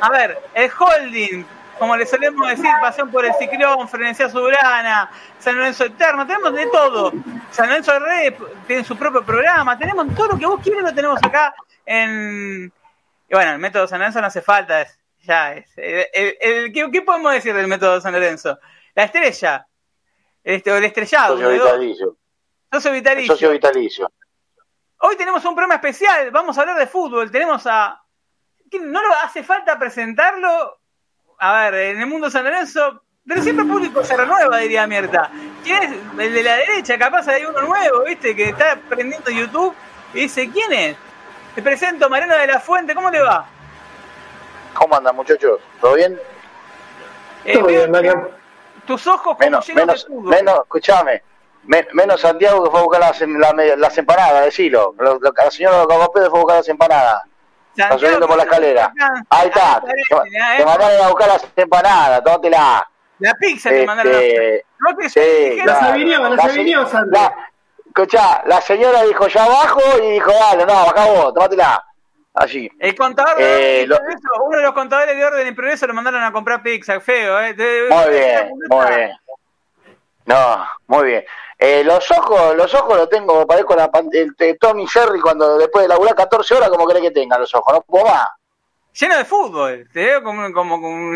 a ver, el holding, como le solemos decir, pasión por el ciclón, frenesía soberana, San Lorenzo Eterno, tenemos de todo. San Lorenzo Red tiene su propio programa, tenemos todo lo que vos quieres, lo tenemos acá en... Y bueno, el método San Lorenzo no hace falta, es, ya es. El, ¿qué, podemos decir del método San Lorenzo? La estrella, este, o el estrellado. Socio vitalicio. Socio vitalicio. Socio vitalicio. Hoy tenemos un programa especial, vamos a hablar de fútbol, tenemos a... No lo hace falta presentarlo, a ver, en el mundo San Lorenzo, pero siempre el público se renueva, diría Mierta. ¿Quién es? El de la derecha, capaz hay uno nuevo, ¿viste? Que está aprendiendo YouTube y dice, ¿quién es? Te presento Mariano de la Fuente, ¿cómo le va? ¿Cómo andan, muchachos? ¿Todo bien? Eh, Todo bien, Mariano. Tus ojos como menos, menos, menos, escúchame, menos Santiago que fue a buscar las, las empanadas, decilo. La señora Cagopé fue a buscar las empanadas. Está subiendo por la escalera. Ahí está. Te, mandaron a buscar las empanadas, tómatela. La pizza te mandaron a este, buscar. Sí, no se vinió, no se vinió, Santiago. Escuchá, la señora dijo ya abajo y dijo, dale, no, acá vos, tómatela. Allí. El contador eh, de uno de los contadores de orden y progreso lo mandaron a comprar pizza, feo, eh. Muy bien, muy bien. No, muy bien. Eh, los ojos, los ojos los tengo, parezco la, el, el Tommy Jerry cuando después de laburar 14 horas, como cree que tenga los ojos, no puedo más. Lleno de fútbol, te veo como, como,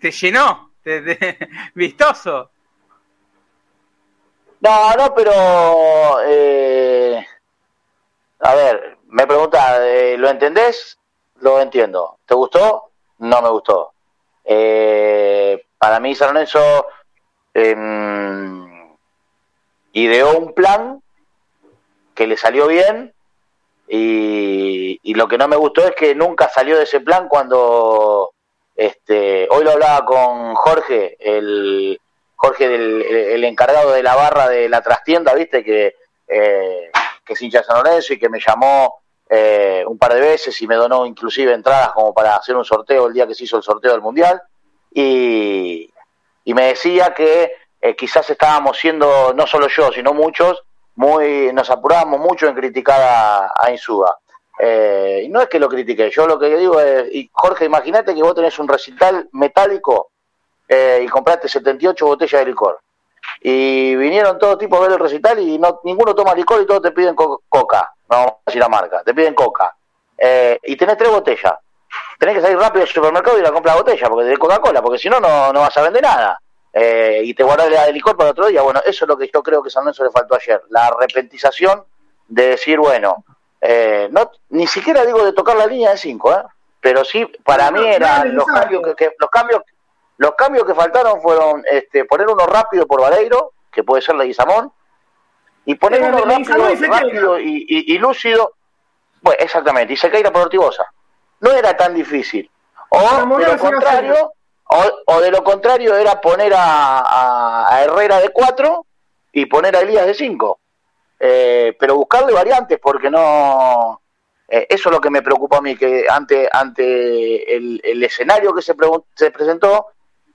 te llenó, vistoso. No, no, pero eh, a ver, me pregunta, eh, ¿lo entendés? Lo entiendo. ¿Te gustó? No me gustó. Eh, para mí San Lorenzo em, ideó un plan que le salió bien y, y, lo que no me gustó es que nunca salió de ese plan cuando este hoy lo hablaba con Jorge el Jorge del el encargado de la barra de la trastienda viste que eh, que es hincha San Lorenzo y que me llamó eh, un par de veces y me donó inclusive entradas como para hacer un sorteo el día que se hizo el sorteo del Mundial. Y, me decía que eh, quizás estábamos siendo, no solo yo, sino muchos, muy nos apurábamos mucho en criticar a, a Insúa. Eh, y no es que lo critique, yo lo que digo es, y Jorge, imagínate que vos tenés un recital metálico y compraste 78 botellas de licor y vinieron todo tipo a ver el recital y no ninguno toma licor y todos te piden coca, no vamos a decir la marca, te piden coca. Eh, y tenés tres botellas. Tenés que salir rápido al supermercado y ir a comprar la botella, porque de Coca-Cola, porque si no, no vas a vender nada. Eh, y te guardas la de licor para otro día. Bueno, eso es lo que yo creo que San Lorenzo le faltó ayer, la arrepentización de decir, bueno, eh, no ni siquiera digo de tocar la línea de cinco, ¿eh? pero sí, para mí eran los cambios que, los cambios los cambios que faltaron fueron este, poner uno rápido por Vareiro, que puede ser la Guizamón, y poner uno rápido, y, lúcido, bueno, exactamente, y se caía por Ortigosa. No era tan difícil. O de lo contrario, o, de lo contrario era poner a, Herrera de 4 y poner a Elías de 5. Eh, pero buscarle variantes, porque no. Eh, eso es lo que me preocupa a mí, que ante, ante el, escenario que se, se presentó,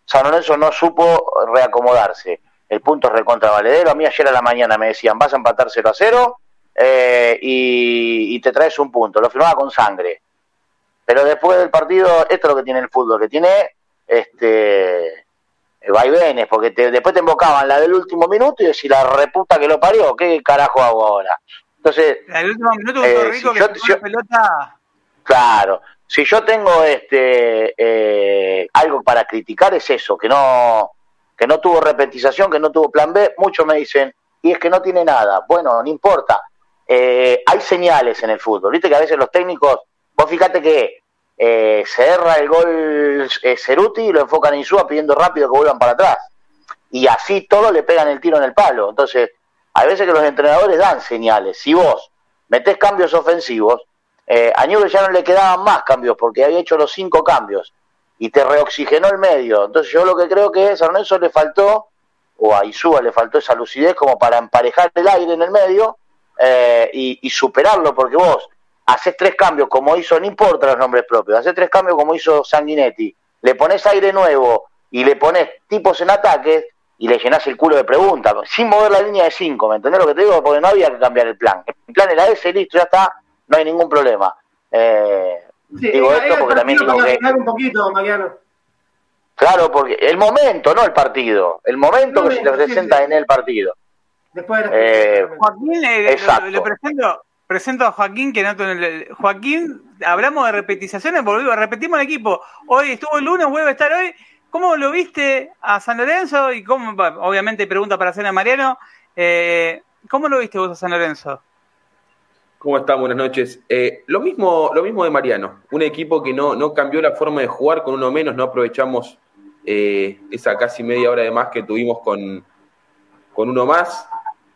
San Lorenzo no supo reacomodarse. El punto es recontra valedero. A mí ayer a la mañana me decían, vas a empatar 0 a 0 eh, y, te traes un punto. Lo firmaba con sangre. Pero después del partido, esto es lo que tiene el fútbol, que tiene este vaivenes, porque después te invocaban la del último minuto y decís, la reputa que lo parió, ¿qué carajo hago ahora? Entonces, el último minuto eh, rico que yo, pelota... Claro, si yo tengo este eh, algo para criticar es eso, que no que no tuvo repentización, que no tuvo plan B, muchos me dicen, y es que no tiene nada. Bueno, no importa. Eh, hay señales en el fútbol. Viste que a veces los técnicos, vos fíjate que eh, se erra el gol eh, Ceruti y lo enfocan en Insúa pidiendo rápido que vuelvan para atrás. Y así todos le pegan el tiro en el palo. Entonces, hay veces que los entrenadores dan señales. Si vos metés cambios ofensivos, eh, a Newell ya no le quedaban más cambios porque había hecho los cinco cambios y te reoxigenó el medio. Entonces yo lo que creo que a San Lorenzo le faltó, o a Isúa le faltó esa lucidez como para emparejar el aire en el medio eh, y, superarlo, porque vos haces tres cambios como hizo, no importa los nombres propios, haces tres cambios como hizo Sanguinetti, le pones aire nuevo y le pones tipos en ataque y le llenás el culo de preguntas, sin mover la línea de cinco, ¿me entendés lo que te digo? Porque no había que cambiar el plan. El plan era ese, listo, ya está, no hay ningún problema. Eh, digo esto porque también digo que... un poquito, Mariano. Claro, porque el momento, no el partido. El momento que se le presenta en el partido. Después de eh, Joaquín, le, presento, presento a Joaquín, que no Joaquín, hablamos de repetizaciones, volvimos, repetimos el equipo. Hoy estuvo el lunes, vuelve a estar hoy. ¿Cómo lo viste a San Lorenzo? Y cómo, obviamente, pregunta para hacer a Mariano. Eh, ¿Cómo lo viste vos a San Lorenzo? ¿Cómo están? Buenas noches. Eh, lo, mismo, lo mismo de Mariano, un equipo que no, no cambió la forma de jugar con uno menos, no aprovechamos eh, esa casi media hora de más que tuvimos con, con uno más.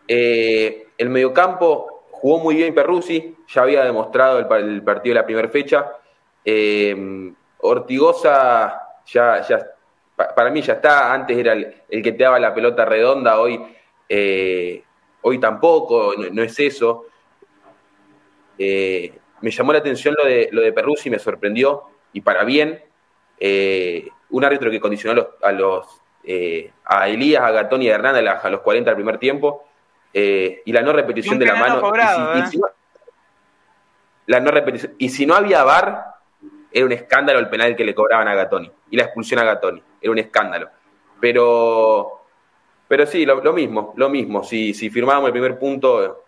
El mediocampo jugó muy bien Perruzzi, ya había demostrado el, partido de la primera fecha. Ortigosa ya, ya, para mí ya está, antes era el, que te daba la pelota redonda, hoy, hoy tampoco, no es eso. Eh, me llamó la atención lo de, lo de Perruzzi, me sorprendió, y para bien, eh, un árbitro que condicionó a los, eh, a, Elías, a Gatón y a Hernán a, los 40 del primer tiempo, y la no repetición de la mano. y, si, no, la no repetición, y si no había VAR, era un escándalo el penal que le cobraban a Gatoni, y la expulsión a Gatoni, era un escándalo. Pero, pero sí, lo, mismo, lo mismo. Si, si firmábamos el primer punto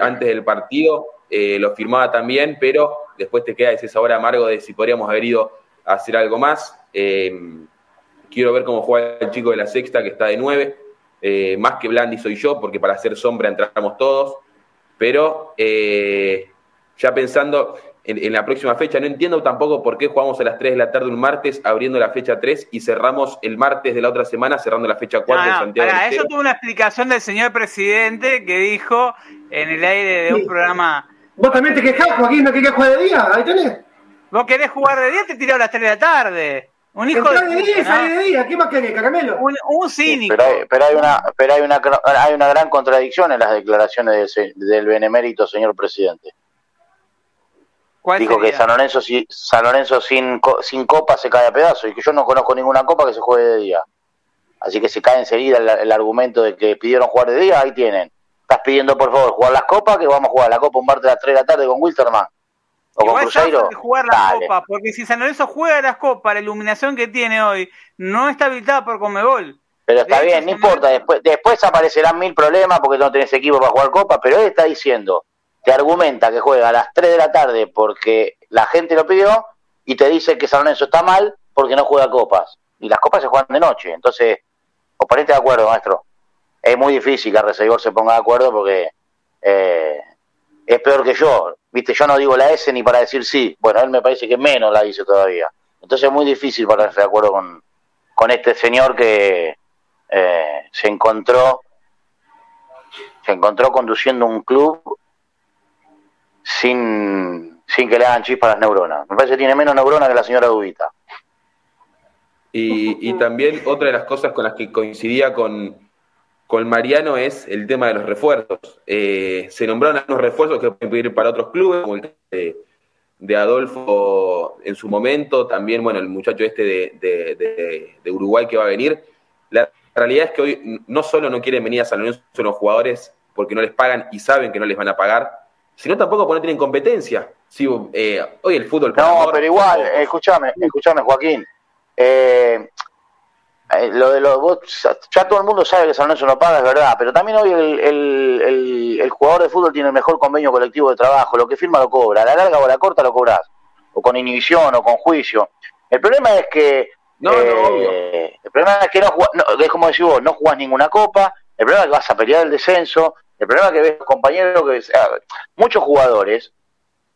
antes del partido, eh, lo firmaba también, pero después te queda ese sabor amargo de si podríamos haber ido a hacer algo más. Eh, quiero ver cómo juega el chico de la sexta, que está de nueve. Eh, más que Blandi soy yo, porque para hacer sombra entramos todos. Pero ya pensando en, la próxima fecha, no entiendo tampoco por qué jugamos a las 3 de la tarde un martes, abriendo la fecha 3 y cerramos el martes de la otra semana, cerrando la fecha 4 de Santiago. Para eso tuvo una explicación del señor presidente que dijo en el aire de un programa Vos también te quejás, Joaquín, no querés jugar de día, ahí tenés. Vos querés jugar de día, te tiró a las 3 de la tarde. Un hijo de, de día, sale de día, ¿qué más querés, caramelo? Un, un cínico. pero, hay, pero, hay, una, pero hay, una, hay una gran contradicción en las declaraciones del benemérito señor presidente. Dijo que San Lorenzo, San Lorenzo sin, sin copa se cae a pedazos y que yo no conozco ninguna copa que se juegue de día. Así que se cae enseguida el, el argumento de que pidieron jugar de día, ahí tienen estás pidiendo por favor jugar las copas, que vamos a jugar la copa un martes a las 3 de la tarde con Wilterman. O con Cruzeiro. jugar las copas, porque si San Lorenzo juega las copas, la iluminación que tiene hoy no está habilitada por Comebol. Pero está bien, no importa, después, después aparecerán mil problemas porque no tenés equipo para jugar copa, pero él está diciendo, te argumenta que juega a las 3 de la tarde porque la gente lo pidió y te dice que San Lorenzo está mal porque no juega copas. Y las copas se juegan de noche, entonces, os ponete de acuerdo, maestro es muy difícil que Arrecibor se ponga de acuerdo porque eh, es peor que yo. Viste, yo no digo la S ni para decir sí. Bueno, él me parece que menos la dice todavía. Entonces es muy difícil ponerse de acuerdo con, con este señor que eh, se encontró se encontró conduciendo un club sin, sin que le hagan chispas las neuronas. Me parece que tiene menos neuronas que la señora Dubita. Y, y también otra de las cosas con las que coincidía con, con Mariano es el tema de los refuerzos. Eh, se nombraron algunos refuerzos que pueden pedir para otros clubes, como el de, Adolfo en su momento, también, bueno, el muchacho este de, Uruguay que va a venir. La realidad es que hoy no solo no quieren venir a San Lorenzo los jugadores porque no les pagan y saben que no les van a pagar, sino tampoco porque no tienen competencia. Eh, hoy el fútbol... No, pero igual, escúchame, escúchame, Joaquín. Eh, eh, lo de los ya todo el mundo sabe que San Lorenzo no paga, es verdad, pero también hoy el, el, jugador de fútbol tiene el mejor convenio colectivo de trabajo, lo que firma lo cobra, a la larga o a la corta lo cobras, o con inhibición o con juicio. El problema es que no, eh, el problema es que no, es como decís vos, no jugás ninguna copa, el problema es que vas a pelear el descenso, el problema es que ves compañeros que muchos jugadores,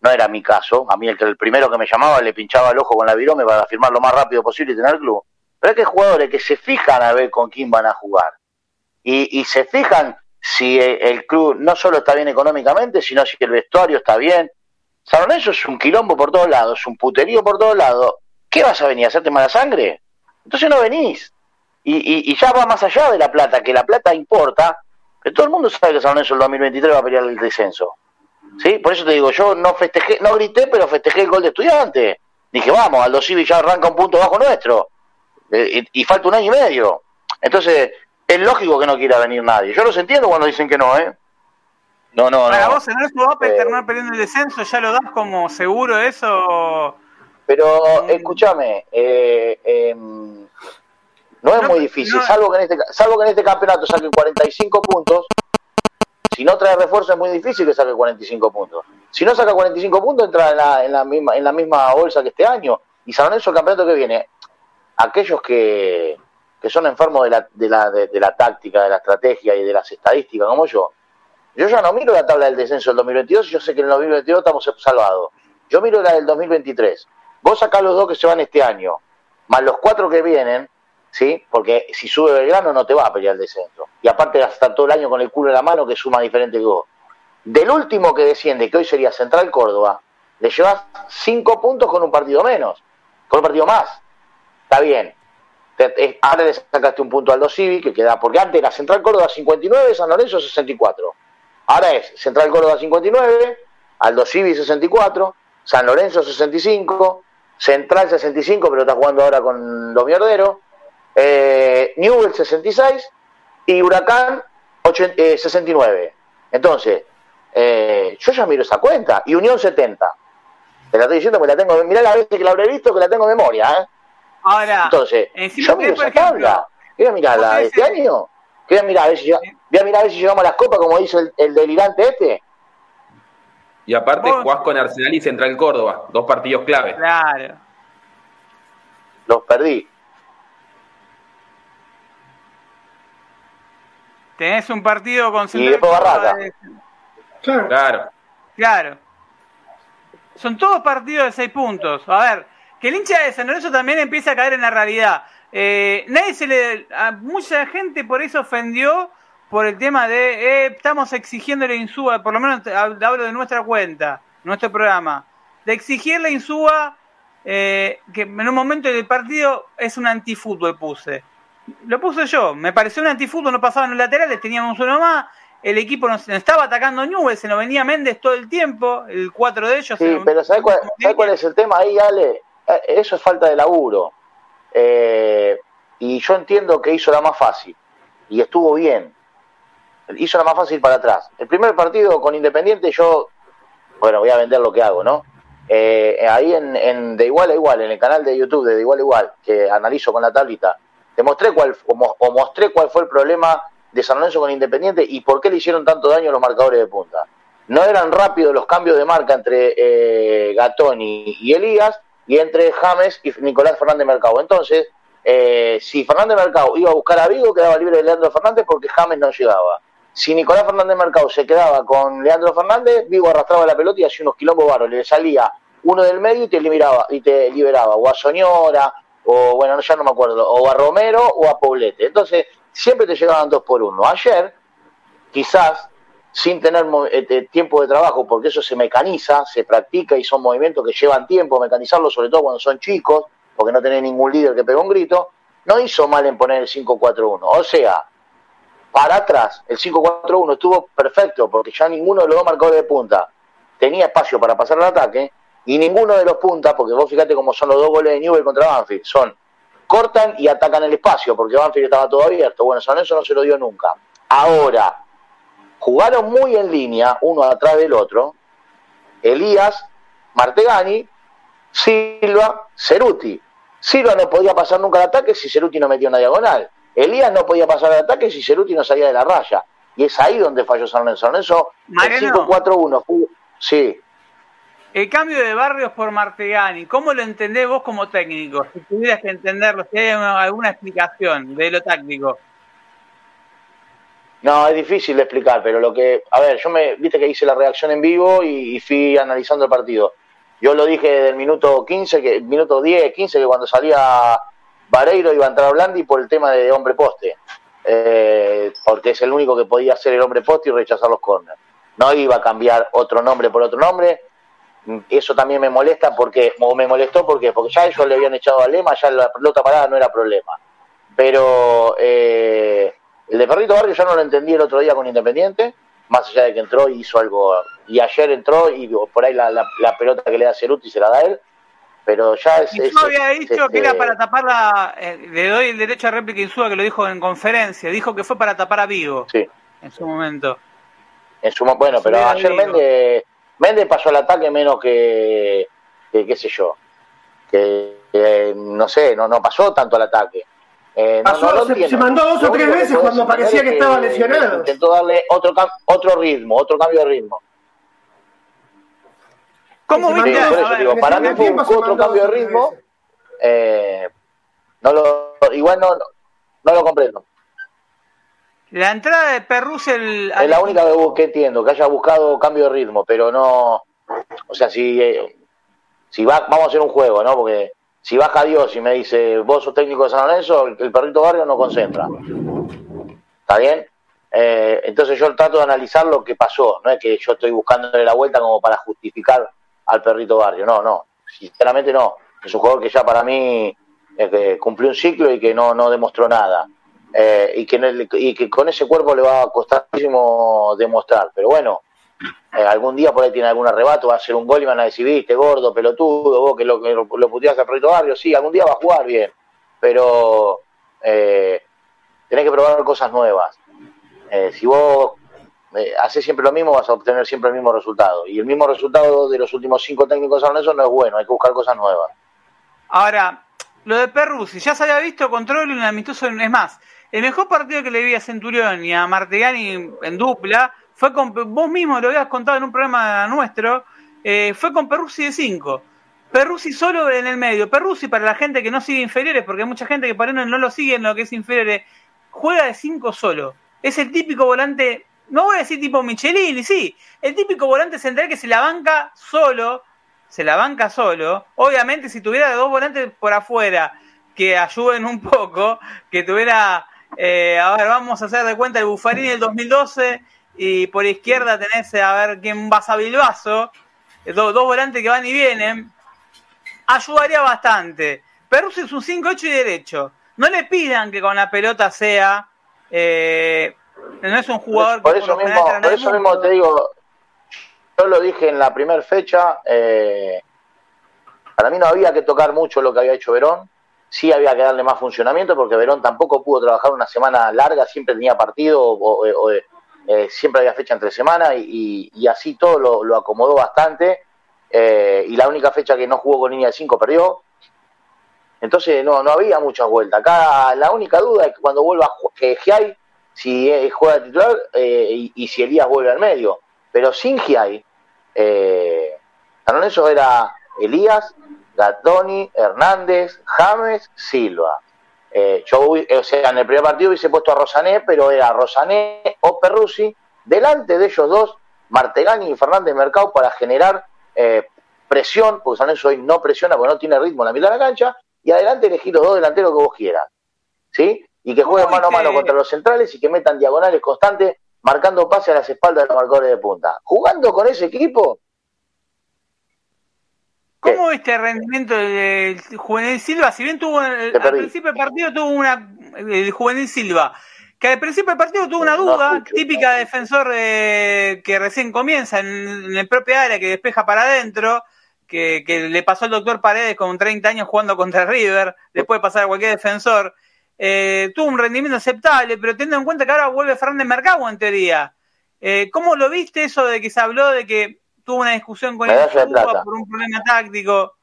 no era mi caso, a mí el, el primero que me llamaba le pinchaba el ojo con la virome para firmar lo más rápido posible y tener el club pero hay que jugadores que se fijan a ver con quién van a jugar. Y, se fijan si el, club no solo está bien económicamente, sino si el vestuario está bien. San Lorenzo es un quilombo por todos lados, un puterío por todos lados. ¿Qué vas a venir a hacerte mala sangre? Entonces no venís. Y, ya va más allá de la plata, que la plata importa, pero todo el mundo sabe que San Lorenzo el 2023 va a pelear el descenso. ¿Sí? Por eso te digo, yo no festejé, no grité, pero festejé el gol de estudiante. Dije, vamos, Aldo Civi ya arranca un punto bajo nuestro. Eh, y, falta un año y medio. Entonces, es lógico que no quiera venir nadie. Yo los entiendo cuando dicen que no, ¿eh? No, no, Para no. vos, en eso va a terminar perdiendo el descenso, ¿ya lo das como seguro eso? Pero escúchame, eh, em, no es No, muy difícil, no- salvo, que en este, salvo que en este campeonato saquen 45 puntos. Si no trae refuerzo es muy difícil que saque 45 puntos. Si no saca 45 puntos entra en la, en la, misma, en la misma bolsa que este año. Y San Lorenzo el campeonato que viene, aquellos que, que son enfermos de la, de, la, de, la táctica, de la estrategia y de las estadísticas como yo, yo ya no miro la tabla del descenso del 2022 y yo sé que en el 2022 estamos salvados. Yo miro la del 2023. Vos sacás los dos que se van este año, más los cuatro que vienen, ¿sí? Porque si sube Belgrano no te va a pelear el descenso. Y aparte estar todo el año con el culo en la mano que suma diferente que vos. Del último que desciende, que hoy sería Central Córdoba, le llevas cinco puntos con un partido menos, con un partido más. Está bien. Te- es- Ahora le sacaste un punto al Aldo Civi, que queda, porque antes era Central Córdoba 59, San Lorenzo 64. Ahora es Central Córdoba 59, Aldo Civi 64, San Lorenzo 65, Central 65, pero está jugando ahora con los mierderos, eh, Newell 66 y Huracán 80 eh, 69. Entonces, eh, yo ya miro esa cuenta. Y Unión 70. Te la estoy diciendo porque la tengo, mirá la vez que la habré visto que la tengo en memoria, ¿eh? Ahora, Entonces, yo miro esa tabla. Voy a mirar la vos de este año. Voy a mirar a ver si, voy a mirar a ver si llegamos a las copas, como dice el, el delirante este. Y aparte Vos- jugás con Arsenal y Central Córdoba, dos partidos clave. Claro. Los perdí. Tenés un partido con Y después Córdoba Barraca. de- Claro. Claro. Claro. Son todos partidos de seis puntos. A ver, que el hincha de San Lorenzo también empieza a caer en la realidad. Eh, nadie se le. A mucha gente por eso ofendió por el tema de. eh, estamos exigiéndole Insúa, por lo menos hablo de nuestra cuenta, nuestro programa, de exigirle a Insúa eh, que en un momento del partido es un antifútbol, puse. Lo puse yo, me pareció un antifútbol, no pasaban los laterales, teníamos uno más, el equipo nos, nos estaba atacando Newell, se nos venía Méndez todo el tiempo, el cuatro de ellos. Sí, pero ¿sabes cuál, ¿sabes cuál es el tema ahí, Ale? Eh, Eso es falta de laburo. Eh, y yo entiendo que hizo la más fácil. Y estuvo bien. Hizo la más fácil para atrás. El primer partido con Independiente yo, bueno, voy a vender lo que hago, ¿no? Eh, ahí en, en De Igual a Igual, en el canal de YouTube de De Igual a Igual, que analizo con la tablita, te mostré cuál, o, mo- o mostré cuál fue el problema de San Lorenzo con Independiente y por qué le hicieron tanto daño a los marcadores de punta. No eran rápidos los cambios de marca entre eh, Gatoni y Elías y entre James y Nicolás Fernández Mercado. Entonces, eh, si Fernández Mercado iba a buscar a Vigo, quedaba libre de Leandro Fernández porque James no llegaba. Si Nicolás Fernández Mercado se quedaba con Leandro Fernández, Vigo arrastraba la pelota y hacía unos quilombos barros. Le salía uno del medio y te liberaba, y te liberaba o a Soñora, o bueno, ya no me acuerdo, o a Romero o a Poblete. Entonces, siempre te llegaban dos por uno. Ayer, quizás, sin tener eh, eh, tiempo de trabajo, porque eso se mecaniza, se practica y son movimientos que llevan tiempo mecanizarlo, sobre todo cuando son chicos, porque no tenés ningún líder que pegue un grito, no hizo mal en poner el 5-4-1. O sea, para atrás, el 5-4-1 estuvo perfecto, porque ya ninguno de los dos marcadores de punta tenía espacio para pasar el ataque, y ninguno de los puntas, porque vos fíjate cómo son los dos goles de Newell contra Banfield, son cortan y atacan el espacio, porque Banfield estaba todo abierto. Bueno, San no se lo dio nunca. Ahora, jugaron muy en línea, uno atrás del otro, Elías, Martegani, Silva, Ceruti. Silva no podía pasar nunca al ataque si Ceruti no metía una diagonal. Elías no podía pasar al ataque si Ceruti no salía de la raya. Y es ahí donde falló San Lorenzo. San Lorenzo, el Mariano. 5-4-1. jugó- Sí, El cambio de Barrios por Martegani, ¿cómo lo entendés vos como técnico? Si tuvieras que entenderlo, si hay una- alguna explicación de lo táctico. No, es difícil de explicar, pero lo que, a ver, yo me, viste que hice la reacción en vivo y, fui analizando el partido. Yo lo dije desde el minuto 15, que, minuto 10, 15, que cuando salía Vareiro iba a entrar Blandi por el tema de hombre poste, Eh, porque es el único que podía hacer el hombre poste y rechazar los corners. No iba a cambiar otro nombre por otro nombre. Eso también me molesta porque, o me molestó porque, porque ya ellos le habían echado a Lema, ya la pelota parada no era problema. Pero eh, el de Perrito Barrio ya no lo entendí el otro día con Independiente, más allá de que entró y hizo algo. Y ayer entró y por ahí la, la- la pelota que le da Ceruti se la da él. Pero ya es. Yo había dicho que este, era para tapar la. eh, le doy el derecho a réplica Insúa que lo dijo en conferencia. Dijo que fue para tapar a Vigo Sí, en su momento. en su, bueno, pero ayer. Méndez, Méndez pasó al ataque menos que, que qué sé yo. que eh, no sé, no, no pasó tanto al ataque. Eh, no, Pasó, no lo se- mandó dos o tres veces cuando parecía que estaba lesionado. Intentó darle otro, otro ritmo, otro cambio de ritmo. ¿Cómo viste? Sí, por eso ver, digo, para mí fue otro cambio de ritmo. Eh, no lo, igual no, no lo comprendo. La entrada de Perrus el, Es la única que, que entiendo, que haya buscado cambio de ritmo, pero no. O sea, si, eh, si va, vamos a hacer un juego, ¿no? Porque si baja Dios y me dice, vos sos técnico de San Lorenzo, el, el perrito barrio no concentra. ¿Está bien? Eh, entonces yo trato de analizar lo que pasó, no es que yo estoy buscándole la vuelta como para justificar al perrito barrio, no, no, sinceramente no. Es un jugador que ya para mí eh, cumplió un ciclo y que no, no demostró nada. Eh, y, que, no- y que con ese cuerpo le va a costar muchísimo demostrar. Pero bueno, eh, algún día por ahí tiene algún arrebato, va a hacer un gol y van a decir, viste, gordo, pelotudo, vos que lo, que lo, lo al perrito barrio, sí, algún día va a jugar bien. Pero eh, tenés que probar cosas nuevas. Eh, si vos eh, haces siempre lo mismo, vas a obtener siempre el mismo resultado. Y el mismo resultado de los últimos cinco técnicos de San no es bueno, hay que buscar cosas nuevas. Ahora, lo de Perruzzi, ya se había visto control y un amistoso, es más, el mejor partido que le vi a Centurión y a Martegani en dupla fue con, vos mismo lo habías contado en un programa nuestro, eh, fue con Perruzzi de 5. Perruzzi solo en el medio. Perruzzi para la gente que no sigue inferiores, porque hay mucha gente que por ahí no, no lo sigue en lo que es inferiores, juega de 5 solo. Es el típico volante, no voy a decir tipo Michelini, sí, el típico volante central que se la banca solo, se la banca solo. Obviamente, si tuviera dos volantes por afuera que ayuden un poco, que tuviera, eh, a ver, vamos a hacer de cuenta el Buffarini del 2012 y por izquierda tenés a ver quién vas a Bilbaso, eh, do- dos volantes que van y vienen, ayudaría bastante. Perus es un 5-8 y derecho. No le pidan que con la pelota sea. eh, no es un jugador por que eso lo mismo, por eso mismo te digo, yo lo dije en la primera fecha, eh, para mí no había que tocar mucho lo que había hecho Verón, sí había que darle más funcionamiento porque Verón tampoco pudo trabajar una semana larga, siempre tenía partido o, o- o, eh, siempre había fecha entre semana y, así todo lo, acomodó bastante eh, y la única fecha que no jugó con línea de 5 perdió. Entonces no, no había muchas vueltas. Acá la única duda es que cuando vuelva que Giai, si eh, juega titular eh, y, y si Elías vuelve al medio. Pero sin Giai, eh, San era Elías, Gattoni, Hernández, James, Silva. Eh, yo, o sea, en el primer partido hubiese puesto a Rosané, pero era Rosané o Perruzzi. Delante de ellos dos, Martegani y Fernández Mercado para generar eh, presión, porque San Lorenzo hoy no presiona porque no tiene ritmo en la mitad de la cancha, y adelante elegir los dos delanteros que vos quieras. ¿Sí? Y que jueguen ¿Cómo mano a mano contra los centrales y que metan diagonales constantes, marcando pase a las espaldas de los marcadores de punta. Jugando con ese equipo, ¿Cómo viste el rendimiento del Juvenil Silva? Si bien tuvo el- Te al principio del partido tuvo una el Juvenil Silva, que al principio del partido tuvo una No duda típica de defensor eh, que recién comienza en, en el propio área que despeja para adentro, que, que le pasó al doctor Paredes con 30 años jugando contra River, después de pasar a cualquier defensor. Eh, tuvo un rendimiento aceptable, pero teniendo en cuenta que ahora vuelve Fernández Mercado en teoría. Eh, ¿Cómo lo viste eso de que se habló de que tuvo una discusión con el por un problema táctico?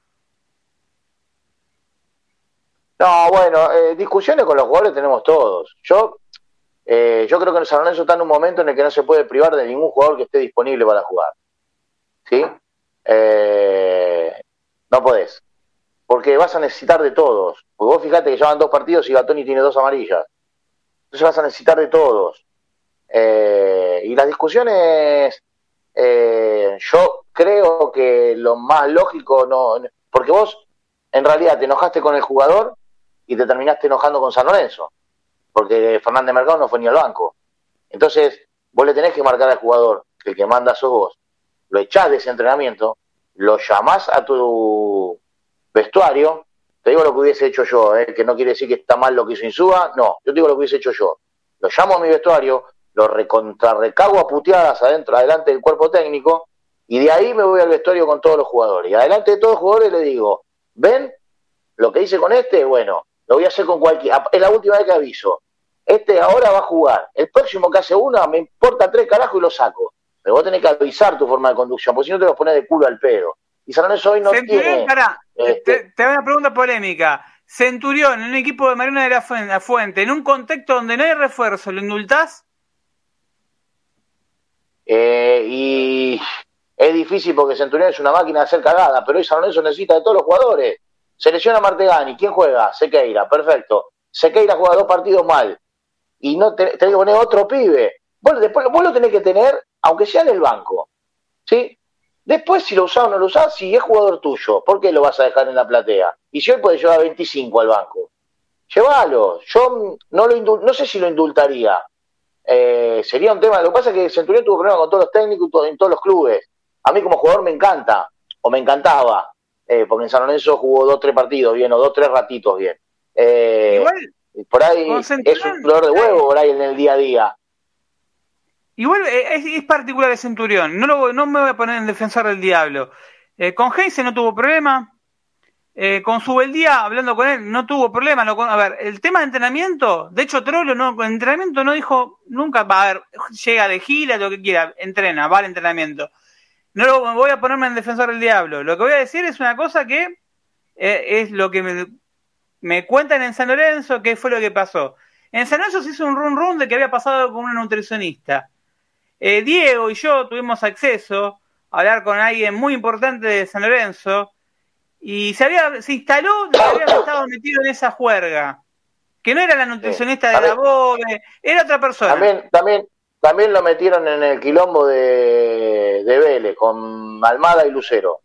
No, bueno, eh, discusiones con los jugadores tenemos todos. Yo, eh, yo creo que el San Lorenzo está en un momento en el que no se puede privar de ningún jugador que esté disponible para jugar. ¿Sí? Eh, no podés. Porque vas a necesitar de todos. Porque vos fijate que llevan dos partidos y Gatoni tiene dos amarillas. Entonces vas a necesitar de todos. Y las discusiones, eh, yo creo que lo más lógico, no, porque vos en realidad te enojaste con el jugador y te terminaste enojando con San Lorenzo, porque Fernández Mercado no fue ni al banco. Entonces, vos le tenés que marcar al jugador que el que manda sos vos, lo echás de ese entrenamiento, lo llamás a tu vestuario, te digo lo que hubiese hecho yo, ¿eh? que no quiere decir que está mal lo que hizo Insúa, no, yo te digo lo que hubiese hecho yo. Lo llamo a mi vestuario, lo recontrarrecago a puteadas adentro, adelante del cuerpo técnico, y de ahí me voy al vestuario con todos los jugadores. Y adelante de todos los jugadores le digo, ven, lo que hice con este, bueno, lo voy a hacer con cualquiera. Es la última vez que aviso. Este ahora va a jugar. El próximo que hace una, me importa tres carajos y lo saco. Pero vos tenés que avisar tu forma de conducción, porque si no te los pones de culo al pedo. Y San Lorenzo hoy no Centurión, tiene... pará, este- te, te hago una pregunta polémica. Centurión, en un equipo de Marina de la Fuente, en un contexto donde no hay refuerzo, ¿lo indultás? Eh, y es difícil porque Centurión es una máquina de hacer cagada, pero hoy San Lorenzo necesita de todos los jugadores. Selecciona Martegani, ¿quién juega? Sequeira, perfecto. Sequeira juega dos partidos mal. Y no te, tenés que poner otro pibe. Vos, después, lo tenés que tener, aunque sea en el banco. ¿Sí? Después, si lo usás o no lo usás, si es jugador tuyo, ¿por qué lo vas a dejar en la platea? Y si hoy puede llevar 25 al banco, llévalo. Yo no, lo indul- no sé si lo indultaría. Eh, sería un tema. Lo que pasa es que Centurión tuvo problemas con todos los técnicos en todos los clubes. A mí como jugador me encanta, o me encantaba, eh, porque en San Lorenzo jugó dos, tres partidos bien, o dos, tres ratitos bien. Eh, Igual, por ahí es un dolor de huevo por ahí en el día a día. igual eh, es, es particular el Centurión. No, lo, no me voy a poner en defensor del diablo. Eh, con Heinze no tuvo problema. Eh, con Subeldía, hablando con él, no tuvo problema. Lo con- a ver, el tema de entrenamiento, de hecho, Trollo no, entrenamiento no dijo nunca, va a ver, llega de gira, lo que quiera, entrena, va al entrenamiento. No lo, voy a ponerme en defensor del diablo. Lo que voy a decir es una cosa que eh, es lo que me, me cuentan en San Lorenzo, qué fue lo que pasó. En San Lorenzo se hizo un run run de que había pasado con una nutricionista. Eh, Diego y yo tuvimos acceso a hablar con alguien muy importante de San Lorenzo y se había se instaló que había estado metido en esa juerga. Que no era la nutricionista de la Bobe, era otra persona. También, también, también lo metieron en el quilombo de, de Vélez con Almada y Lucero.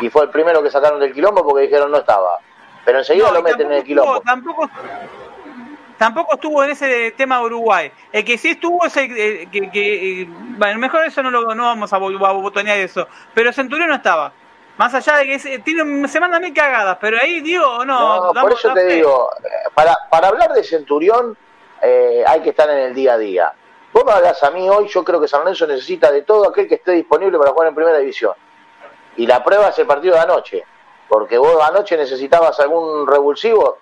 Y fue el primero que sacaron del quilombo porque dijeron no estaba. Pero enseguida No, lo meten en el quilombo. estuvo- tampoco, tampoco estuvo en ese tema de Uruguay. El que sí estuvo es el que, que, eh, bueno, mejor eso no lo no vamos a, a botonear eso. Pero Centurión no estaba. Más allá de que se, tiene, se manda mil cagadas, pero ahí digo, no. No, por damos eso la te fe. digo, eh, para, para hablar de Centurión eh, hay que estar en el día a día. Vos me hablas a mí hoy, yo creo que San Lorenzo necesita de todo aquel que esté disponible para jugar en primera división. Y la prueba es el partido de anoche, porque vos anoche necesitabas algún revulsivo.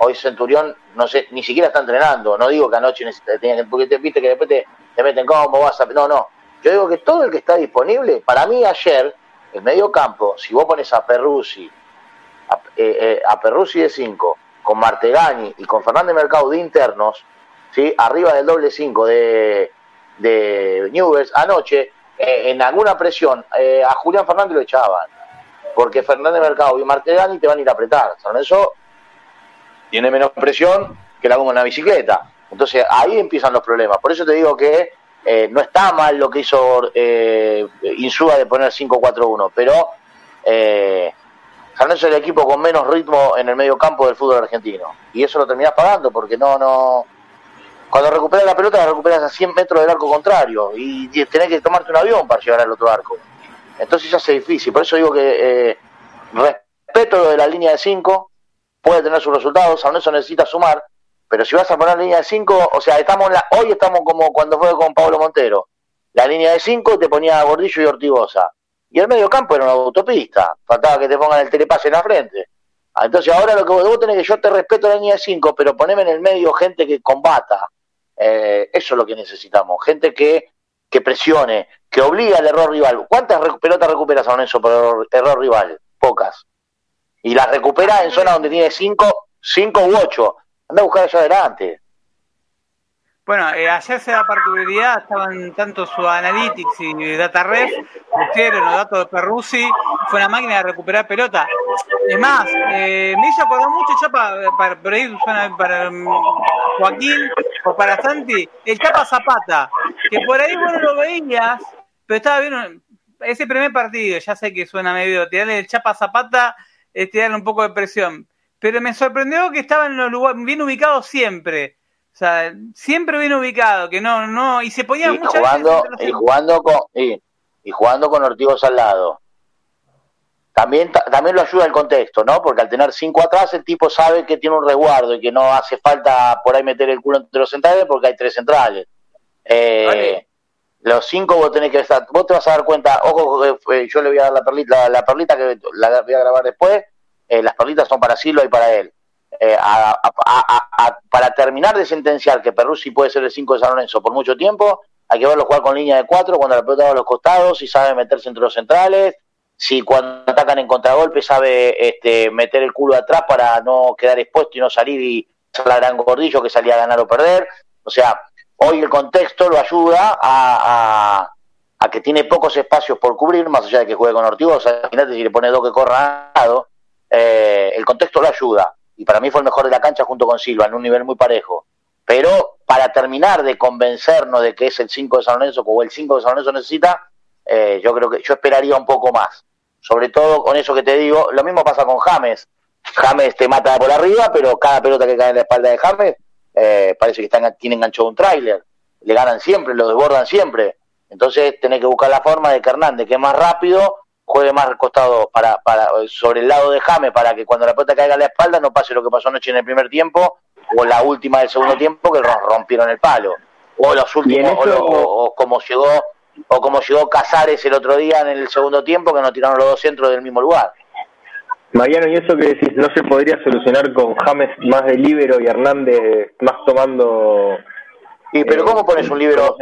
Hoy Centurión, no sé, ni siquiera está entrenando. No digo que anoche necesita- tenía que, porque te viste que después te, te meten cómo vas a. No, no. Yo digo que todo el que está disponible, para mí ayer, el medio campo, si vos pones a Perruzzi, a, eh, eh, a Perruzzi de 5, con Martegani y con Fernández Mercado de internos, ¿sí? arriba del doble 5 de, de anoche, eh, en alguna presión, eh, a Julián Fernández lo echaban, porque Fernández Mercado y Martegani te van a ir a apretar. San Lorenzo tiene menos presión que la goma en una bicicleta. Entonces ahí empiezan los problemas. Por eso te digo que eh, no está mal lo que hizo eh, Insúa de poner 5-4-1, pero eh, San es el equipo con menos ritmo en el medio campo del fútbol argentino. Y eso lo terminás pagando porque no, no. Cuando recuperas la pelota la recuperas a 100 metros del arco contrario y y tenés que tomarte un avión para llegar al otro arco. Entonces ya hace difícil. Por eso digo que eh, respeto lo de la línea de 5, puede tener sus resultados, San Lorenzo necesita sumar, pero si vas a poner línea de 5, o sea, estamos la, hoy estamos como cuando fue con Pablo Montero. La línea de 5 te ponía a Gordillo y Ortigosa. Y el medio campo era una autopista. Faltaba que te pongan el telepase en la frente. Ah, Entonces ahora lo que vos, vos tenés que yo te respeto la línea de 5, pero poneme en el medio gente que combata. Eh, eso es lo que necesitamos. Gente que, que presione, que obliga al error rival. ¿Cuántas recu- pelotas recupera San Lorenzo por error, rival? Pocas. Y las recupera en zona donde tiene 5 cinco u 8. Anda a buscar allá adelante. Bueno, eh, ayer se da particularidad, estaban tanto su Analytics y DataRef, pusieron los datos de Perruzzi, fue una máquina de recuperar pelota. Es más, eh, me hizo acordar mucho Chapa, para, por ahí suena para mm, Joaquín o para Santi, el Chapa Zapata, que por ahí vos no lo veías, pero estaba bien, ese primer partido, ya sé que suena medio, tirarle el Chapa Zapata es tirarle un poco de presión, pero me sorprendió que estaba en los lugares bien ubicados siempre. O sea, siempre bien ubicado, que no, no, y se ponía Y muchas jugando, veces y jugando con y, y jugando con Ortigosa al lado. También, ta- también lo ayuda el contexto, ¿no? Porque al tener cinco atrás, el tipo sabe que tiene un resguardo y que no hace falta por ahí meter el culo entre los centrales porque hay tres centrales. Eh, Vale. Los cinco vos tenés que estar, vos te vas a dar cuenta, ojo, eh, yo le voy a dar la perlita, la, la perlita que la voy a grabar después, eh, las perlitas son para Silva y para él. Eh, para terminar de sentenciar que Perruzzi puede ser el 5 de San Lorenzo por mucho tiempo, hay que verlo jugar con línea de 4 cuando la pelota va a los costados, si sabe meterse entre los centrales, si cuando atacan en contragolpe sabe este, meter el culo atrás para no quedar expuesto y no salir y ser la gran gordillo que salía a ganar o perder. O sea, hoy el contexto lo ayuda a, a, que tiene pocos espacios por cubrir, más allá de que juegue con Ortigosa. Imagínate si le pone dos que corran a lado, eh, el contexto lo ayuda. Y para mí fue el mejor de la cancha junto con Silva, en un nivel muy parejo. Pero para terminar de convencernos de que es el 5 de San Lorenzo o el 5 de San Lorenzo necesita, eh, yo creo que yo esperaría un poco más. Sobre todo con eso que te digo, lo mismo pasa con James. James te mata por arriba, pero cada pelota que cae en la espalda de James eh, parece que están, tiene enganchado un tráiler. Le ganan siempre, lo desbordan siempre. Entonces tenés que buscar la forma de que Hernández, que es más rápido, juegue más recostado para, para, sobre el lado de James para que cuando la pelota caiga en la espalda no pase lo que pasó anoche en el primer tiempo o la última del segundo tiempo que rompieron el palo. O los últimos, o como llegó o como llegó Casares el otro día en el segundo tiempo, que nos tiraron los dos centros del mismo lugar. Mariano, ¿y eso que decís no se podría solucionar con James más de libero y Hernández más tomando... Y pero ¿cómo pones un libero?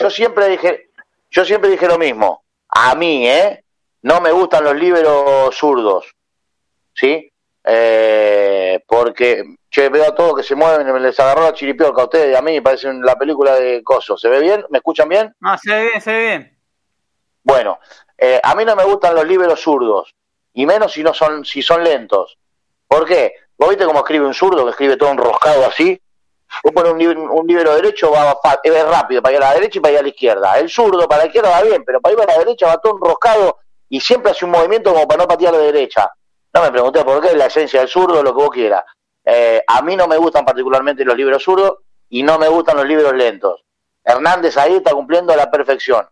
yo siempre dije, yo siempre dije lo mismo. A mí, ¿eh? No me gustan los liberos zurdos, ¿sí? Eh, porque che, veo a todos que se mueven, me les agarró la chiripiorca a ustedes y a mí, parece la película de Coso. ¿Se ve bien? ¿Me escuchan bien? No, se ve bien, se ve bien. Bueno, eh, a mí no me gustan los liberos zurdos, y menos si no son, si son lentos. ¿Por qué? ¿Vos viste cómo escribe un zurdo que escribe todo enroscado así? Vos pones un, un libero derecho, va, es rápido para ir a la derecha y para ir a la izquierda. El zurdo para la izquierda va bien, pero para ir a la derecha va todo enroscado y siempre hace un movimiento como para no patear la derecha. No me pregunté por qué, es la esencia del zurdo, lo que vos quieras. Eh, a mí no me gustan particularmente los libros zurdos y no me gustan los libros lentos. Hernández ahí está cumpliendo a la perfección.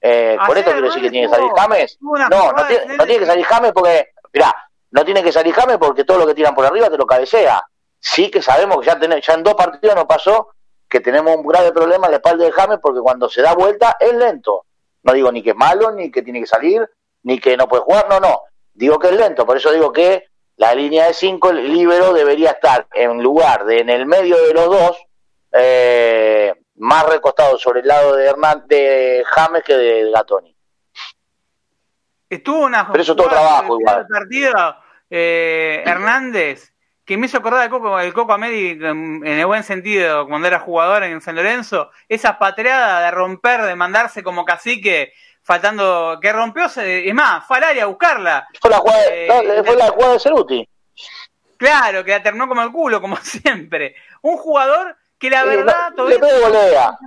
Eh, ¿Con esto quiero decir que tiene que salir James? No, no tiene, no tiene, que salir James porque, mirá, no tiene que salir James porque todo lo que tiran por arriba te lo cabecea. Sí que sabemos que ya, ya en dos partidos nos pasó que tenemos un grave problema en la espalda de James porque cuando se da vuelta es lento. No digo ni que es malo, ni que tiene que salir, ni que no puede jugar, no, no. Digo que es lento, por eso digo que la línea de 5, el libero debería estar en lugar de en el medio de los dos, eh, más recostado sobre el lado de Hernán, de James que de Gatoni. Estuvo una Pero eso todo trabajo igual. partido eh, Hernández que me hizo acordar del Coco, el Coco Amedi en el buen sentido cuando era jugador en San Lorenzo, esa patreada de romper, de mandarse como cacique faltando que rompió, es más, fue al área a buscarla. Fue la jugada, eh, fue la jugada de Ceruti. Claro, que la terminó como el culo, como siempre. Un jugador que la verdad todavía...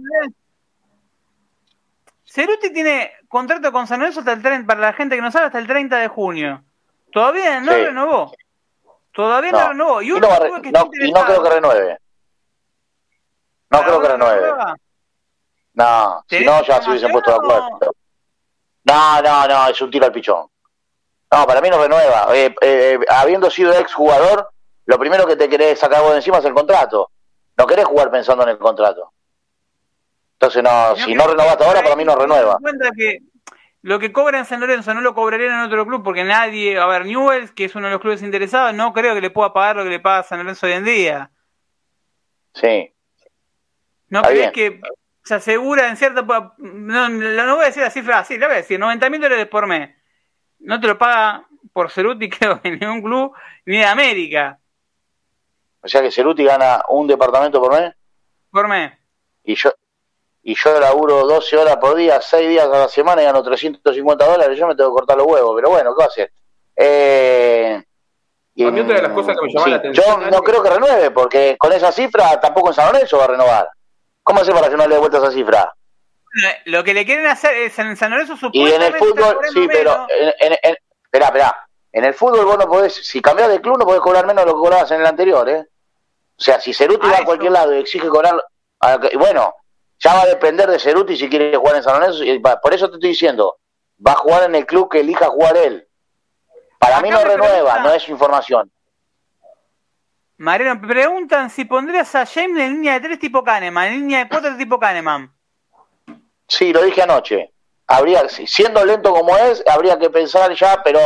Ceruti tiene contrato con San Lorenzo hasta el 30, para la gente que no sabe, hasta el 30 de junio. Todavía no renovó. Todavía no, renovó. Y, no, y no creo que renueve. No creo que renueve. No, si no ya se hubiesen puesto de acuerdo. No, no, no, es un tiro al pichón. No, para mí no renueva. Eh, eh, habiendo sido ex jugador, lo primero que te querés sacar vos de encima es el contrato. No querés jugar pensando en el contrato. Entonces, no, si no renovaste ahora, para mí no renueva. cuenta que lo que cobra en San Lorenzo no lo cobrarían en otro club porque nadie, a ver, Newells, que es uno de los clubes interesados, no creo que le pueda pagar lo que le paga San Lorenzo hoy en día. Sí. ¿No crees que se asegura en cierta... No, no voy a decir la cifra así, la voy a decir, 90 mil dólares por mes. No te lo paga por Ceruti, creo, en ningún club, ni de América. O sea que Ceruti gana un departamento por mes. Por mes. Y yo, y yo laburo 12 horas por día, 6 días a la semana y gano 350 dólares, yo me tengo que cortar los huevos, pero bueno, ¿qué va a hacer? Eh, de las cosas que me llaman la atención. Yo no creo que renueve, porque con esa cifra tampoco en San Lorenzo va a renovar. ¿Cómo hace para que no le dé vuelta esa cifra? Lo que le quieren hacer es en San Lorenzo Y en el fútbol, sí, pero. En, en, espera, espera. En el fútbol vos no podés, si cambiás de club no podés cobrar menos de lo que cobrabas en el anterior, ¿eh? O sea, si Ceruti va a cualquier lado y exige cobrar. Bueno, ya va a depender de Ceruti si quiere jugar en San Lorenzo. Por eso te estoy diciendo, va a jugar en el club que elija jugar él. Para mí no renueva, no es información. Mariano, preguntan si pondrías a James en línea de tres tipo Kahneman, en línea de cuatro tipo Kahneman. Sí, lo dije anoche. Habría, siendo lento como es, habría que pensar ya, pero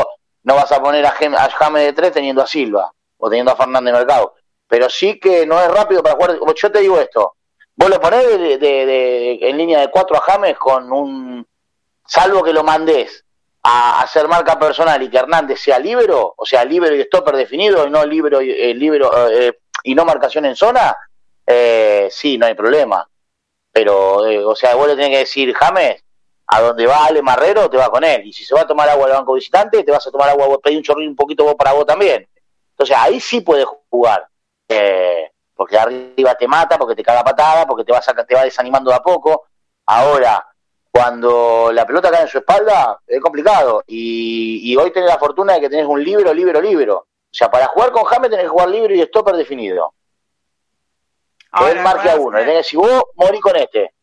no vas a poner a, James de tres teniendo a Silva o teniendo a Fernández Mercado. Pero sí que no es rápido para jugar. Yo te digo esto, vos lo ponés de, en línea de cuatro a James con un... Salvo que lo mandés a hacer marca personal y que Hernández sea libero, o sea, libero y stopper definido y no libero, y- eh, libero eh, y no marcación en zona, eh, sí, no hay problema. Pero, eh, o sea, vos le tenés que decir, James, a donde va Ale Marrero, te va con él. Y si se va a tomar agua al banco visitante, te vas a tomar agua, vos pedí un chorrín un poquito vos para vos también. Entonces ahí sí puedes jugar. Eh, porque arriba te mata, porque te caga patada, porque te va, saca, te va desanimando de a poco. Ahora, cuando la pelota cae en su espalda, es complicado. Y, y hoy tenés la fortuna de que tenés un libro, libro, libro. O sea, para jugar con James tenés que jugar libro y stopper definido. Que él Ahora, marque a uno. Arsenal- tenés que decir, vos morí con este.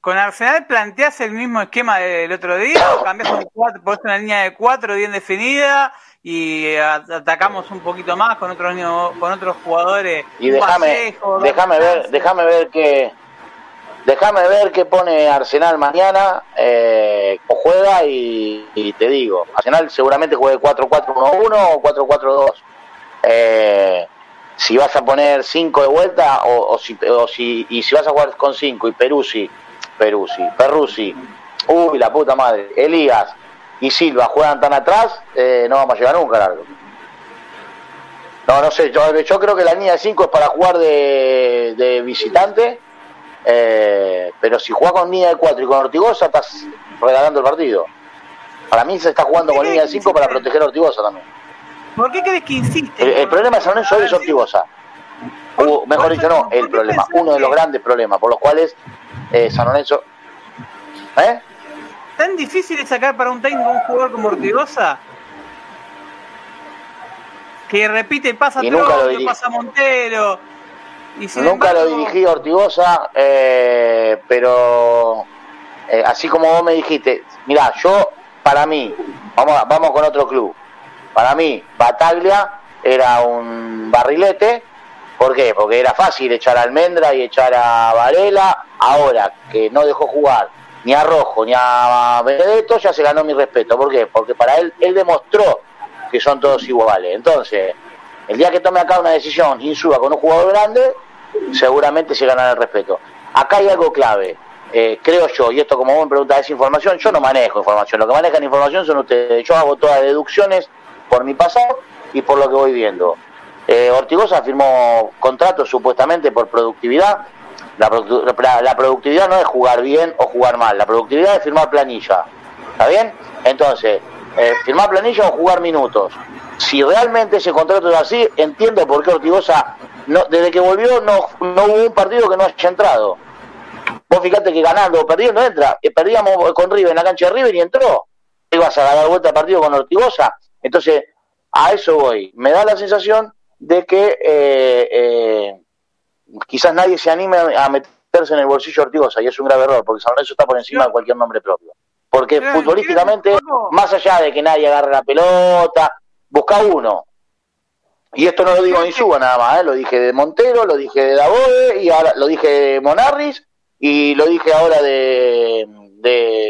Con Arsenal planteas el mismo esquema del otro día, o cambias un cuatro, pones una línea de cuatro bien definida y a- atacamos un poquito más con otros con otros jugadores. Y déjame, ver, déjame ver que, déjame ver qué pone Arsenal mañana, eh, o juega y, y te digo, Arsenal seguramente juegue 4-4-1-1 o 4-4-2. Eh, si vas a poner 5 de vuelta o, o si, o si, y si vas a jugar con 5 y Peruzzi, Peruzzi, Peruzzi, uy la puta madre, Elías y Silva juegan tan atrás, eh, no vamos a llegar nunca largo. No, no sé, yo, yo creo que la línea de 5 es para jugar de, de visitante, eh, pero si juegas con línea de 4 y con Ortigosa estás regalando el partido. Para mí se está jugando con línea de 5 para proteger a Ortigosa también. ¿Por qué crees que insiste? El, el problema de San Lorenzo hoy es Ortigosa. O, mejor dicho, no, el problema, uno de los grandes problemas por los cuales eh, San Lorenzo... ¿Eh? ¿Tan difícil es sacar para un técnico un jugador como Ortigosa? Que repite, pasa dirige. pasa Montero. Y Nunca lo dirigí a Ortigosa, eh, pero eh, así como vos me dijiste, mira, yo, para mí, vamos, vamos con otro club, para mí, Bataglia era un barrilete, ¿por qué? Porque era fácil echar a Almendra y echar a Varela, ahora que no dejó jugar ni a Rojo ni a Benedetto, ya se ganó mi respeto, ¿por qué? Porque para él, él demostró que son todos iguales, entonces, el día que tome acá una decisión Insúa con un jugador grande, seguramente se ganará el respeto. Acá hay algo clave, eh, creo yo, y esto como vos me preguntás es información, yo no manejo información, lo que manejan información son ustedes, yo hago todas deducciones por mi pasado y por lo que voy viendo. Eh, Ortigosa firmó contratos supuestamente por productividad, la, produ- la- la productividad no es jugar bien o jugar mal, la productividad es firmar planilla, ¿está bien? Entonces, eh, firmar planilla o jugar minutos. Si realmente ese contrato es así, entiendo por qué Ortigosa, no, desde que volvió, no, no hubo un partido que no haya entrado. Vos fíjate que ganando o perdiendo entra. Eh, Perdíamos con River en la cancha de River y entró. Ibas a dar vuelta al partido con Ortigosa. Entonces, a eso voy. Me da la sensación de que eh, eh, quizás nadie se anime a meterse en el bolsillo Ortigosa y es un grave error, porque San Lorenzo está por encima de cualquier nombre propio. Porque futbolísticamente, más allá de que nadie agarre la pelota, busca uno. Y esto no lo digo de Insúa nada más, ¿eh? lo dije de Montero, lo dije de Dabode, y ahora lo dije de Monarris, y lo dije ahora de,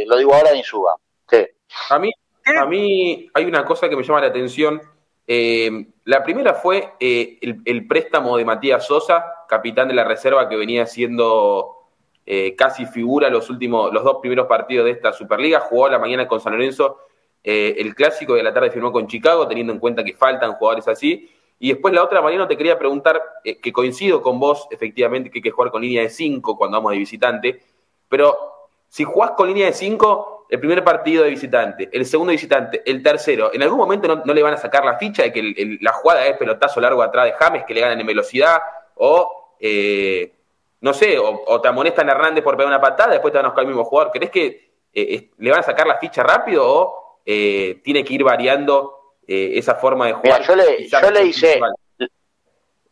lo digo ahora de. Sí. A mí, a mí hay una cosa que me llama la atención. Eh, la primera fue eh, el, préstamo de Matías Sosa, capitán de la reserva que venía siendo eh, casi figura los últimos, los dos primeros partidos de esta Superliga. Jugó la mañana con San Lorenzo, eh, el clásico de la tarde firmó con Chicago, teniendo en cuenta que faltan jugadores así. Y después la otra, Mariano, te quería preguntar, eh, que coincido con vos, efectivamente, que hay que jugar con línea de 5 cuando vamos de visitante, pero si jugás con línea de 5, el primer partido de visitante, el segundo de visitante, el tercero, ¿en algún momento no, le van a sacar la ficha de que la jugada es pelotazo largo atrás de James, que le ganan en velocidad? O, eh, no sé, o, te amonestan a Hernández por pegar una patada, después te van a buscar el mismo jugador. ¿Crees que le van a sacar la ficha rápido o eh, tiene que ir variando eh, esa forma de Mira, jugar? yo le, yo le hice, principal.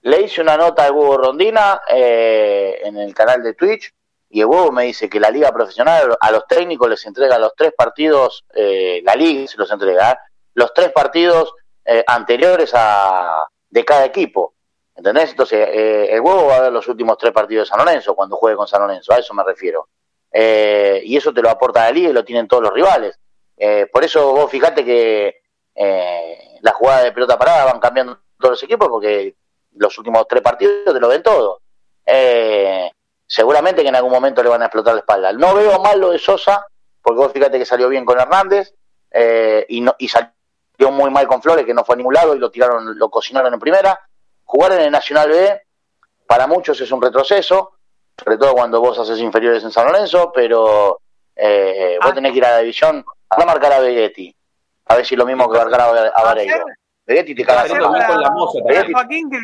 le hice una nota al Hugo Rondina eh, en el canal de Twitch y el Hugo me dice que la liga profesional a los técnicos les entrega los tres partidos, eh, la liga se los entrega, ¿eh? los tres partidos eh, anteriores a de cada equipo. ¿Entendés? Entonces, eh, el huevo va a ver los últimos tres partidos de San Lorenzo cuando juegue con San Lorenzo, a eso me refiero. Eh, y eso te lo aporta la liga y lo tienen todos los rivales. Eh, por eso vos fijate que eh, las jugadas de pelota parada van cambiando todos los equipos porque los últimos tres partidos te lo ven todo. Eh, seguramente que en algún momento le van a explotar la espalda. No veo mal lo de Sosa porque vos fíjate que salió bien con Hernández y, no, y salió muy mal con Flores, que no fue a ningún lado y lo tiraron, lo cocinaron en primera. Jugar en el Nacional B para muchos es un retroceso, sobre todo cuando vos haces inferiores en San Lorenzo, pero eh, vos Ah. tenés que ir a la división, anda a marcar a Vegetti, a ver si lo mismo que marcar a, a Vareiro. Vegetti te caga con la moza. Joaquín, que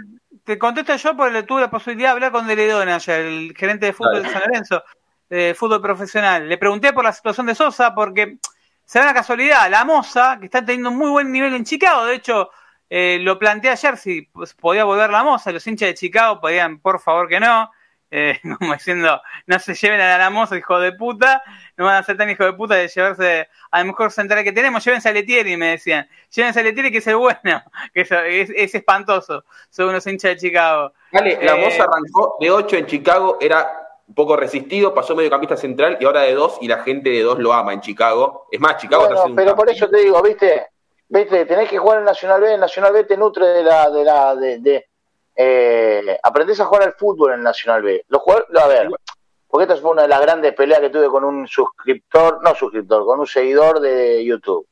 te contesto yo porque tuve la posibilidad de hablar con Deledona, ayer, el gerente de fútbol de San Lorenzo, de fútbol profesional. Le pregunté por la situación de Sosa porque se da una casualidad, la Moza, que está teniendo un muy buen nivel en Chicago, de hecho, eh, lo planteé ayer si pues, podía volver la Moza, los hinchas de Chicago podían, por favor que no, eh, como diciendo, no se lleven a la Moza, hijo de puta, no van a ser tan hijo de puta de llevarse al mejor central que tenemos, llévense a Letieri, me decían, llévense a Letieri que es el bueno, que es, es, es espantoso, según los hinchas de Chicago. Dale, la Eh, moza arrancó de 8 en Chicago, era un poco resistido, pasó mediocampista central y ahora de 2 y la gente de 2 lo ama en Chicago. Es más, Chicago está Bueno, haciendo un pero por eso te digo, viste, viste, tenés que jugar en Nacional B, Nacional B te nutre de la, de la, de, de eh, aprendés a jugar al fútbol en Nacional B. Los jugadores, a ver, porque esta fue una de las grandes peleas que tuve con un suscriptor, no suscriptor, con un seguidor de YouTube.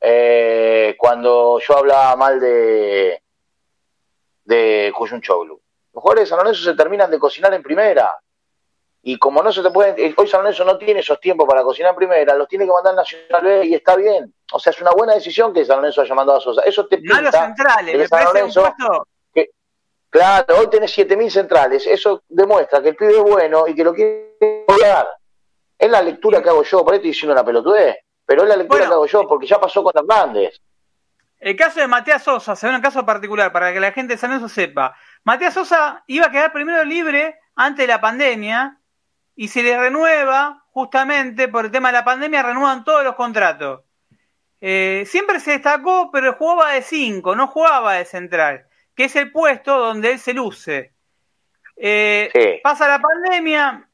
Eh, cuando yo hablaba mal de de Cuyunchoglu. Los jugadores de San Lorenzo se terminan de cocinar en primera. Y como no se te pueden, eh, hoy San Lorenzo no tiene esos tiempos para cocinar en primera, los tiene que mandar al Nacional B y está bien. O sea, es una buena decisión que San Lorenzo haya mandado a Sosa. Eso te No a los centrales, me San parece un Lorenzo, puesto. Claro, hoy tenés 7.000 centrales. Eso demuestra que el pibe es bueno y que lo quiere jugar. Es la lectura que hago yo, por ahí estoy diciendo una pelotudez, pero es la lectura Bueno. que hago yo, porque ya pasó con Hernández. El caso de Matías Sosa, se ve un caso particular para que la gente de San Lorenzo sepa. Matías Sosa iba a quedar primero libre antes de la pandemia y se le renueva, justamente por el tema de la pandemia, renuevan todos los contratos. Eh, siempre se destacó, pero jugaba de 5, no jugaba de central, que es el puesto donde él se luce. Eh, Sí. Pasa la pandemia,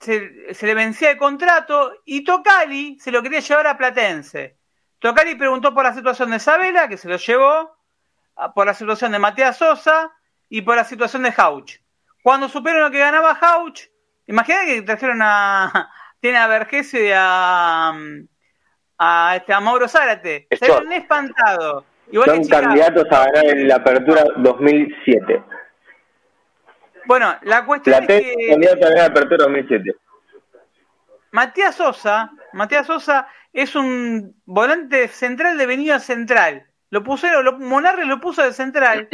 se, se le vencía el contrato y Tocali se lo quería llevar a Platense. Tocali preguntó por la situación de Sabela, que se lo llevó, a- por la situación de Matías Sosa y por la situación de Hauch. Cuando supieron lo que ganaba Hauch, imagínate que trajeron a, tiene a Vergesio y a, a, este, a Mauro Zárate. Es Se chorro. habían espantado. Igual Son candidatos a ganar en la apertura 2007. Bueno, la cuestión es Platense que... candidato a ganar la apertura 2007. Matías Sosa, Matías Sosa es un volante central de Avenida Central. Lo pusieron, lo, Monarre lo puso de central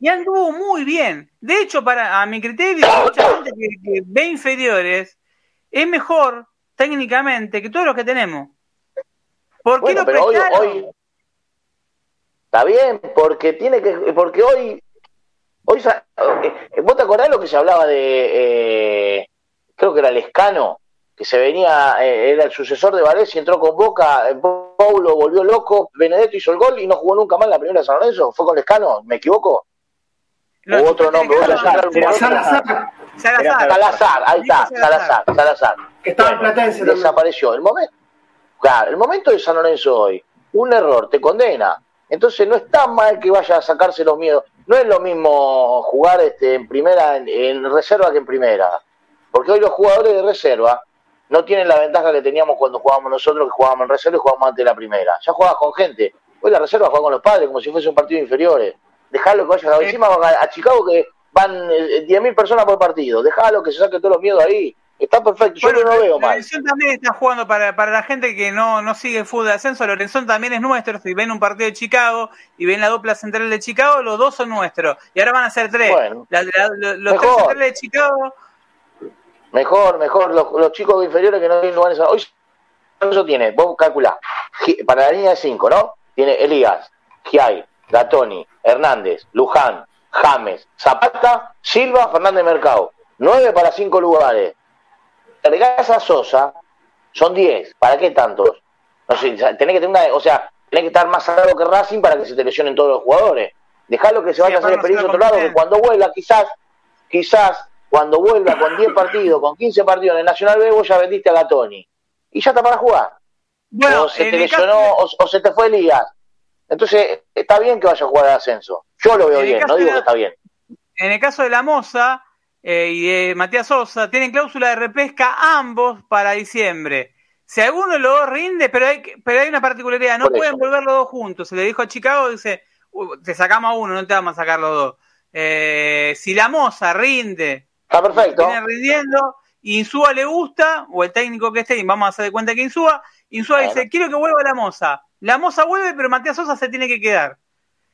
y anduvo muy bien. De hecho, para a mi criterio, mucha gente que, que ve inferiores es mejor técnicamente que todos los que tenemos. ¿Por qué Bueno, lo pero hoy, prestaron? hoy está bien, porque tiene que, porque hoy, hoy eh, vos te acordás lo que se hablaba de, eh, creo que era Lescano, que se venía, eh, era el sucesor de Varese, entró con Boca, eh, Paulo volvió loco, Benedetto hizo el gol y no jugó nunca más la primera de San Lorenzo, fue con Lescano, ¿me equivoco? U otro nombre, Salazar, Salazar, Salazar. Salazar, ahí está, Salazar. Salazar, Salazar. que estaba en Platense desapareció. El momento, claro, el momento de San Lorenzo hoy, un error te condena. Entonces no está mal que vaya a sacarse los miedos. No es lo mismo jugar este, en primera, en, en reserva que en primera. Porque hoy los jugadores de reserva no tienen la ventaja que teníamos cuando jugábamos nosotros, que jugábamos en reserva y jugábamos antes de la primera. Ya jugabas con gente. Hoy la reserva juega con los padres como si fuese un partido de inferiores. Dejalo que vaya encima a, a Chicago que van eh, 10.000 personas por partido. Dejalo que se saque todos los miedos ahí. Está perfecto. Yo Bueno, no lo veo mal. Lorenzón también está jugando para, para la gente que no, no sigue el fútbol de ascenso. Lorenzón también es nuestro. Si ven un partido de Chicago y ven la dupla central de Chicago, los dos son nuestros. Y ahora van a ser tres. Bueno. La- la- lo- los tres centrales de Chicago. Mejor, mejor. Los, los chicos inferiores que no tienen lugares. Hoy eso tiene, vos calculá. Gi- Para la línea de 5, ¿no? Tiene Elías, Giai, Gatoni, Hernández, Luján, James, Zapata, Silva, Fernández Mercado. 9 para 5 lugares. Agregás a Sosa, son 10. ¿Para qué tantos? No sé, tenés que tener una. O sea, tenés que estar más salado que Racing para que se te lesionen todos los jugadores. Dejalo que se vaya a hacer experiencia a otro lado, que cuando vuelva, quizás, quizás, cuando vuelva con 10 partidos, con 15 partidos en el Nacional B, vos ya vendiste a Gatoni. Y ya está para jugar. Bueno, o se te caso lesionó, o, o se te fue Elías. Entonces, está bien que vaya a jugar al ascenso. Yo lo veo bien, no digo de- que está bien. en el caso de la Moza eh, y de Matías Sosa, tienen cláusula de repesca ambos para diciembre. Si alguno de los dos rinde, pero hay, pero hay una particularidad, no pueden volver los dos juntos. Se le dijo a Chicago, dice, "Uh, te sacamos a uno, no te vamos a sacar los dos. Eh, si la moza rinde, Está perfecto. viene rindiendo, Insúa le gusta, o el técnico que esté, y vamos a hacer de cuenta que Insúa, Insúa dice, quiero que vuelva la moza. La moza vuelve, pero Matías Sosa se tiene que quedar.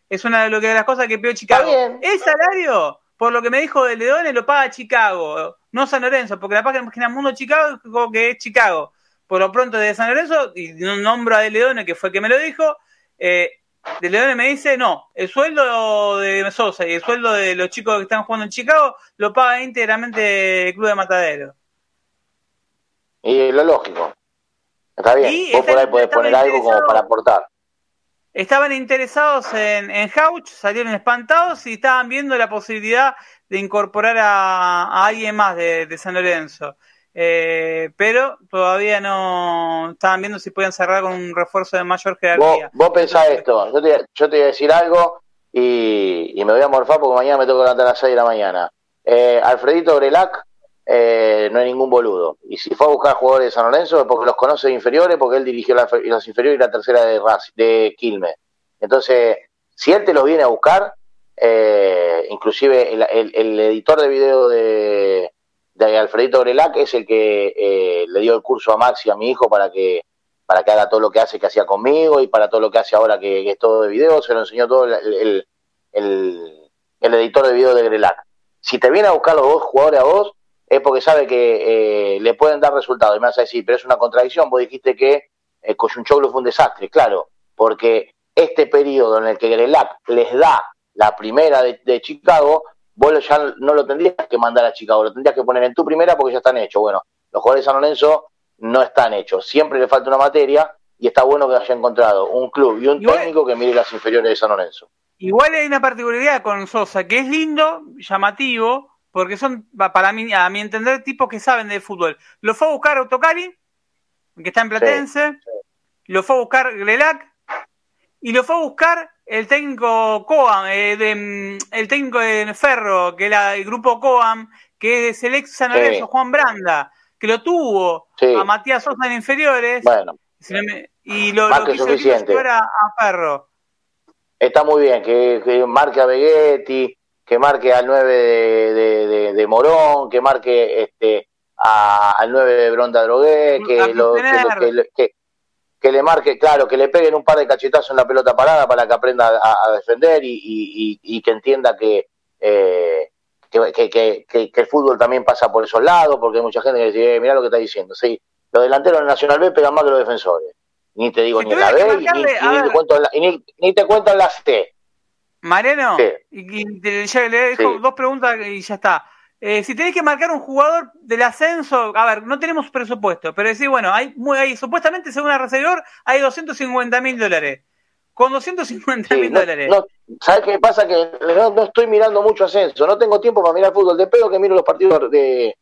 Es una de, lo que, de las cosas que pidió Chicago. El salario, por lo que me dijo de Leones, lo paga Chicago, no San Lorenzo, porque la página Mundo Chicago dijo que es Chicago. Por lo pronto de San Lorenzo, y no nombro a De Leone, que fue el que me lo dijo, eh, De Leone me dice, no, el sueldo de Sosa y el sueldo de los chicos que están jugando en Chicago lo paga íntegramente el Club de Matadero. Y lo lógico. Está bien. Y Vos por ahí podés poner algo como para aportar. Estaban interesados en, en Hauch, salieron espantados y estaban viendo la posibilidad de incorporar a, alguien más de, San Lorenzo. Eh, pero todavía no estaban viendo si podían cerrar con un refuerzo de mayor Vos, jerarquía. vos pensás esto. Yo te, yo voy a decir algo y, y me voy a morfar porque mañana me tengo que levantar a las 6 de la mañana. Eh, Alfredito Grelac eh, no es ningún boludo. Y si fue a buscar jugadores de San Lorenzo es porque los conoce de inferiores, porque él dirigió la- las inferiores y la tercera de, de Quilmes. Entonces, si él te los viene a buscar, eh, inclusive el, editor de video de, Alfredito Grelac es el que eh, le dio el curso a Maxi, a mi hijo, para que para que haga todo lo que hace que hacía conmigo y para todo lo que hace ahora que, es todo de video, se lo enseñó todo el- el editor de video de Grelac. Si te viene a buscar los dos jugadores a vos, es porque sabe que eh, le pueden dar resultados. Y me vas a decir, pero es una contradicción, vos dijiste que eh, Coyunchoglu fue un desastre, claro, porque este periodo en el que Grelac les da la primera de, de Chicago, vos ya no lo tendrías que mandar a Chicago, lo tendrías que poner en tu primera porque ya están hechos. Bueno, los jugadores de San Lorenzo no están hechos. Siempre le falta una materia y está bueno que haya encontrado un club y un Igual- técnico que mire las inferiores de San Lorenzo. Igual hay una particularidad con Sosa, que es lindo, llamativo, porque son, pa- para mí, a mi entender, tipos que saben de fútbol. Lo fue a buscar Autocari, que está en Platense, lo fue a buscar Grelac, y lo fue a buscar el técnico Coam, eh, de, mm, el técnico de Ferro, que era el grupo Coam, que es el ex San Sí. Lorenzo, Juan Branda, que lo tuvo a Matías Sosa en inferiores, Bueno, y lo, Más lo que suficiente. a, Ferro. está muy bien que, que marque a Begetti, que marque al 9 de, de- de- de Morón, que marque este a- al 9 de Bronda Drogué, que, lo, que, lo- sostener. que le- que- que le marque, claro, que le peguen un par de cachetazos en la pelota parada para que aprenda a, a defender y, y- y- y que entienda que, eh, que, el fútbol también pasa por esos lados, porque hay mucha gente que dice, eh, mirá lo que está diciendo, sí, los delanteros del Nacional B pegan más que los defensores. Ni te digo Si ni la B, ni, ver. te cuento en la- ni- ni te cuento en la C. Mariano, Sí. y, y te- ya le dejo Sí. dos preguntas y ya está. Eh, si tenés que marcar un jugador del ascenso, a ver, no tenemos presupuesto, pero decir, bueno, hay, muy, hay supuestamente, según la recibidor, hay 250 mil dólares. Con 250 Sí, mil no, dólares. no, ¿Sabes qué pasa? Que no, no estoy mirando mucho ascenso, no tengo tiempo para mirar fútbol. De pedo que miro los partidos de.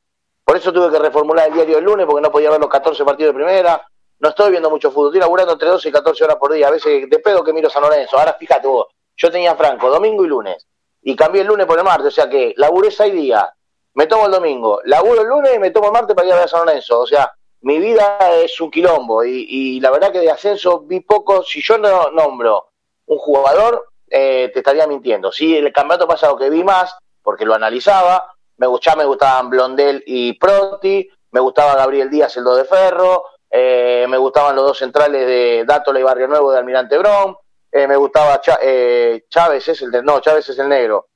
Por eso tuve que reformular el diario el lunes, porque no podía ver los 14 partidos de primera. No estoy viendo mucho fútbol, estoy laburando entre 12 y 14 horas por día. A veces de pedo que miro San Lorenzo. Ahora fíjate vos, yo tenía Franco domingo y lunes, y cambié el lunes por el martes, o sea que laburé 6 días, me tomo el domingo, laburo el lunes y me tomo el martes para ir a ver a San Lorenzo. O sea, mi vida es un quilombo, y, y la verdad que de ascenso vi poco. Si yo no nombro un jugador, eh, te estaría mintiendo. Sí, el campeonato pasado que vi más, porque lo analizaba, me gustaba, me gustaban Blondel y Proti, me gustaba Gabriel Díaz, el 2 de Ferro, eh, me gustaban los dos centrales de Dátola y Barrio Nuevo de Almirante Brom, eh, me gustaba eh, Chávez, es el de- no, Chávez es el negro,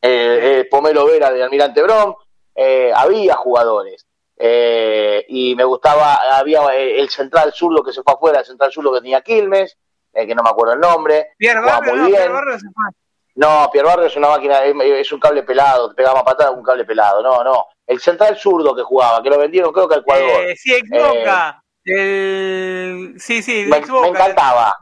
eh, eh, Pomelo Vera de Almirante Brom, eh, había jugadores. Eh, y me gustaba, había el central zurdo que se fue afuera, el central zurdo que tenía Quilmes, que no me acuerdo el nombre, Pierre Barrio, no. Pierre Barrio se fue. No, Pierre Barrio es una máquina, es, un cable pelado, te pegaba patada un cable pelado. No, no. El central zurdo que jugaba, que lo vendieron creo que al Ecuador. Eh, sí, ex Boca. El- Sí, sí, me, ex Boca. me encantaba.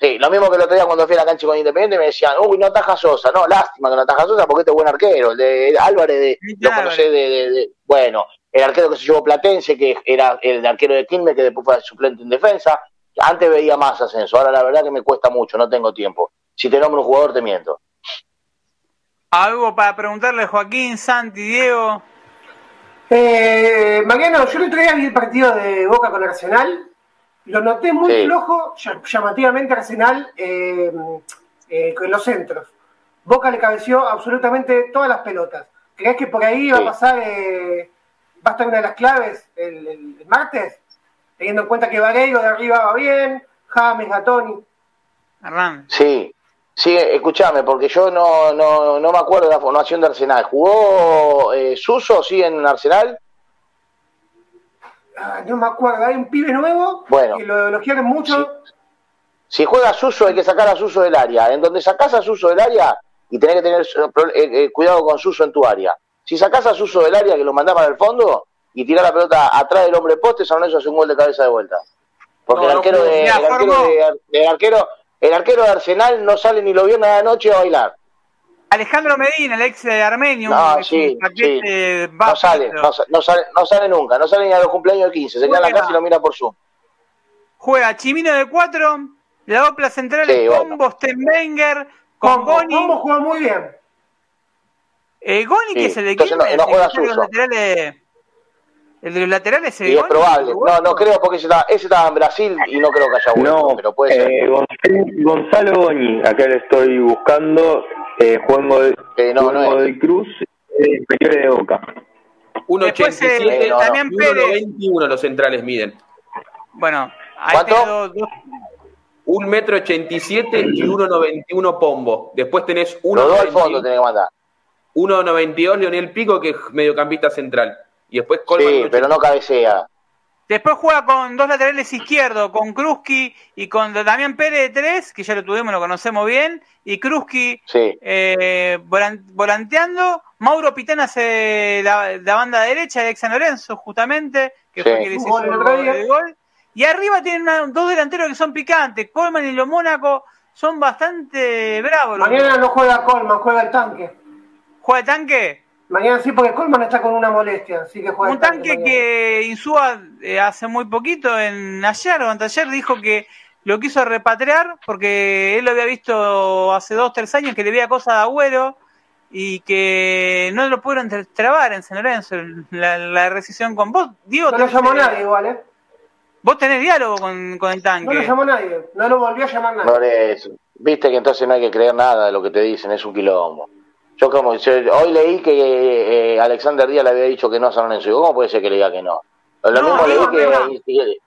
Sí, lo mismo que el otro día cuando fui a la cancha con Independiente me decían, uy, no ataja Sosa. No, lástima que no ataja Sosa porque este es buen arquero. El de Álvarez, de, lo conocé de, de- de- Bueno, el arquero que se llevó Platense, que era el arquero de Quilmes, que después fue suplente en defensa. Antes veía más ascenso, ahora la verdad que me cuesta mucho, no tengo tiempo. Si te nombro un jugador, te miento. Algo para preguntarle a Joaquín, Santi, Diego. Eh, Mariano, yo el otro día vi el partido de Boca con Arsenal. Lo noté muy Sí. flojo, ll- llamativamente Arsenal eh, eh, con los centros. Boca le cabeció absolutamente todas las pelotas. ¿Crees que por ahí va a pasar, eh, va a estar una de las claves el, el- el martes? Teniendo en cuenta que Vareiro de arriba va bien, James, Gatoni. Hernán. Sí, sí, escúchame, porque yo no, no, no me acuerdo de la formación de Arsenal. ¿Jugó eh, Suso, sí, en Arsenal? Ah, no me acuerdo, hay un pibe nuevo Bueno. que lo elogiaron mucho. Si juega Suso hay que sacar a Suso del área. En donde sacás a Suso del área y tenés que tener eh, eh, cuidado con Suso en tu área. Si sacás a Suso del área que lo mandás para el fondo y tirás la pelota atrás del hombre poste, San Lorenzo hace un gol de cabeza de vuelta. Porque No, el arquero de, el arquero de- el arquero el arquero de Arsenal no sale ni lo viernes a la noche a bailar. Alejandro Medina, el ex de Armenio, No, un, es sí, paquete No sale, no, sa- no sale, no sale nunca, no sale ni a los cumpleaños de 15, se queda en la casa y lo mira por Zoom. Juega Chimino de 4, la dupla central Sí, es bueno. Combo, Stenbenger, con Goni. Combo juega muy bien. Eh, Goni, que Sí, es el de entonces no- Quilmes, no el juega está de los laterales. El de los laterales Y es Goni, probable. No, no creo porque ese estaba, ese estaba en Brasil y no creo que haya vuelto, No, pero puede ser. eh, Gonz- Gonzalo Goñi, acá lo estoy buscando, eh, de, Eh, no, no es. de Cruz, eh, de Boca. 1.87 Después, eh, y Damián Pérez. 1.91 los centrales miden. Bueno, ahí ¿Cuánto? dos, Un metro 87 y 1.91 Pombo. Después tenés Los dos al 1.92 fondo tenés que mandar. 1.92 Leonel Pico, que es mediocampista central. Y después Colman. Sí, pero no cabecea. Después juega con dos laterales izquierdos, con Kruski y con Damián Pérez de 3, que ya lo tuvimos, lo conocemos bien, y Kruski Sí. eh, volan- volanteando. Mauro Pitana hace la, la banda derecha de San Lorenzo, justamente, que Sí. fue quien les hizo Gol el gol, el gol. Y arriba tienen una- dos delanteros que son picantes. Colman y los Mónaco son bastante bravos. Mañana no juega Colman, juega el tanque. ¿Juega el tanque? Mañana sí, porque Colman está con una molestia, así que juega Un tanque. tanque mañana. que Insúa eh, hace muy poquito, en ayer o anteayer, dijo que lo quiso repatriar porque él lo había visto hace dos, tres años que le veía cosas a Agüero y que no lo pudieron tra- trabar en San Lorenzo, la, la rescisión con vos. Diego, No lo tenés- llamó nadie igual, ¿eh? Vos tenés diálogo con, con el No lo tanque. llamó nadie, no lo volvió a llamar nadie. Por eso. Viste que entonces no hay que creer nada de lo que te dicen, es un quilombo. Yo como hoy leí que eh, Alexander Díaz le había dicho que no a San Lorenzo. ¿Cómo puede ser que le diga que no? Lo mismo leí no. que...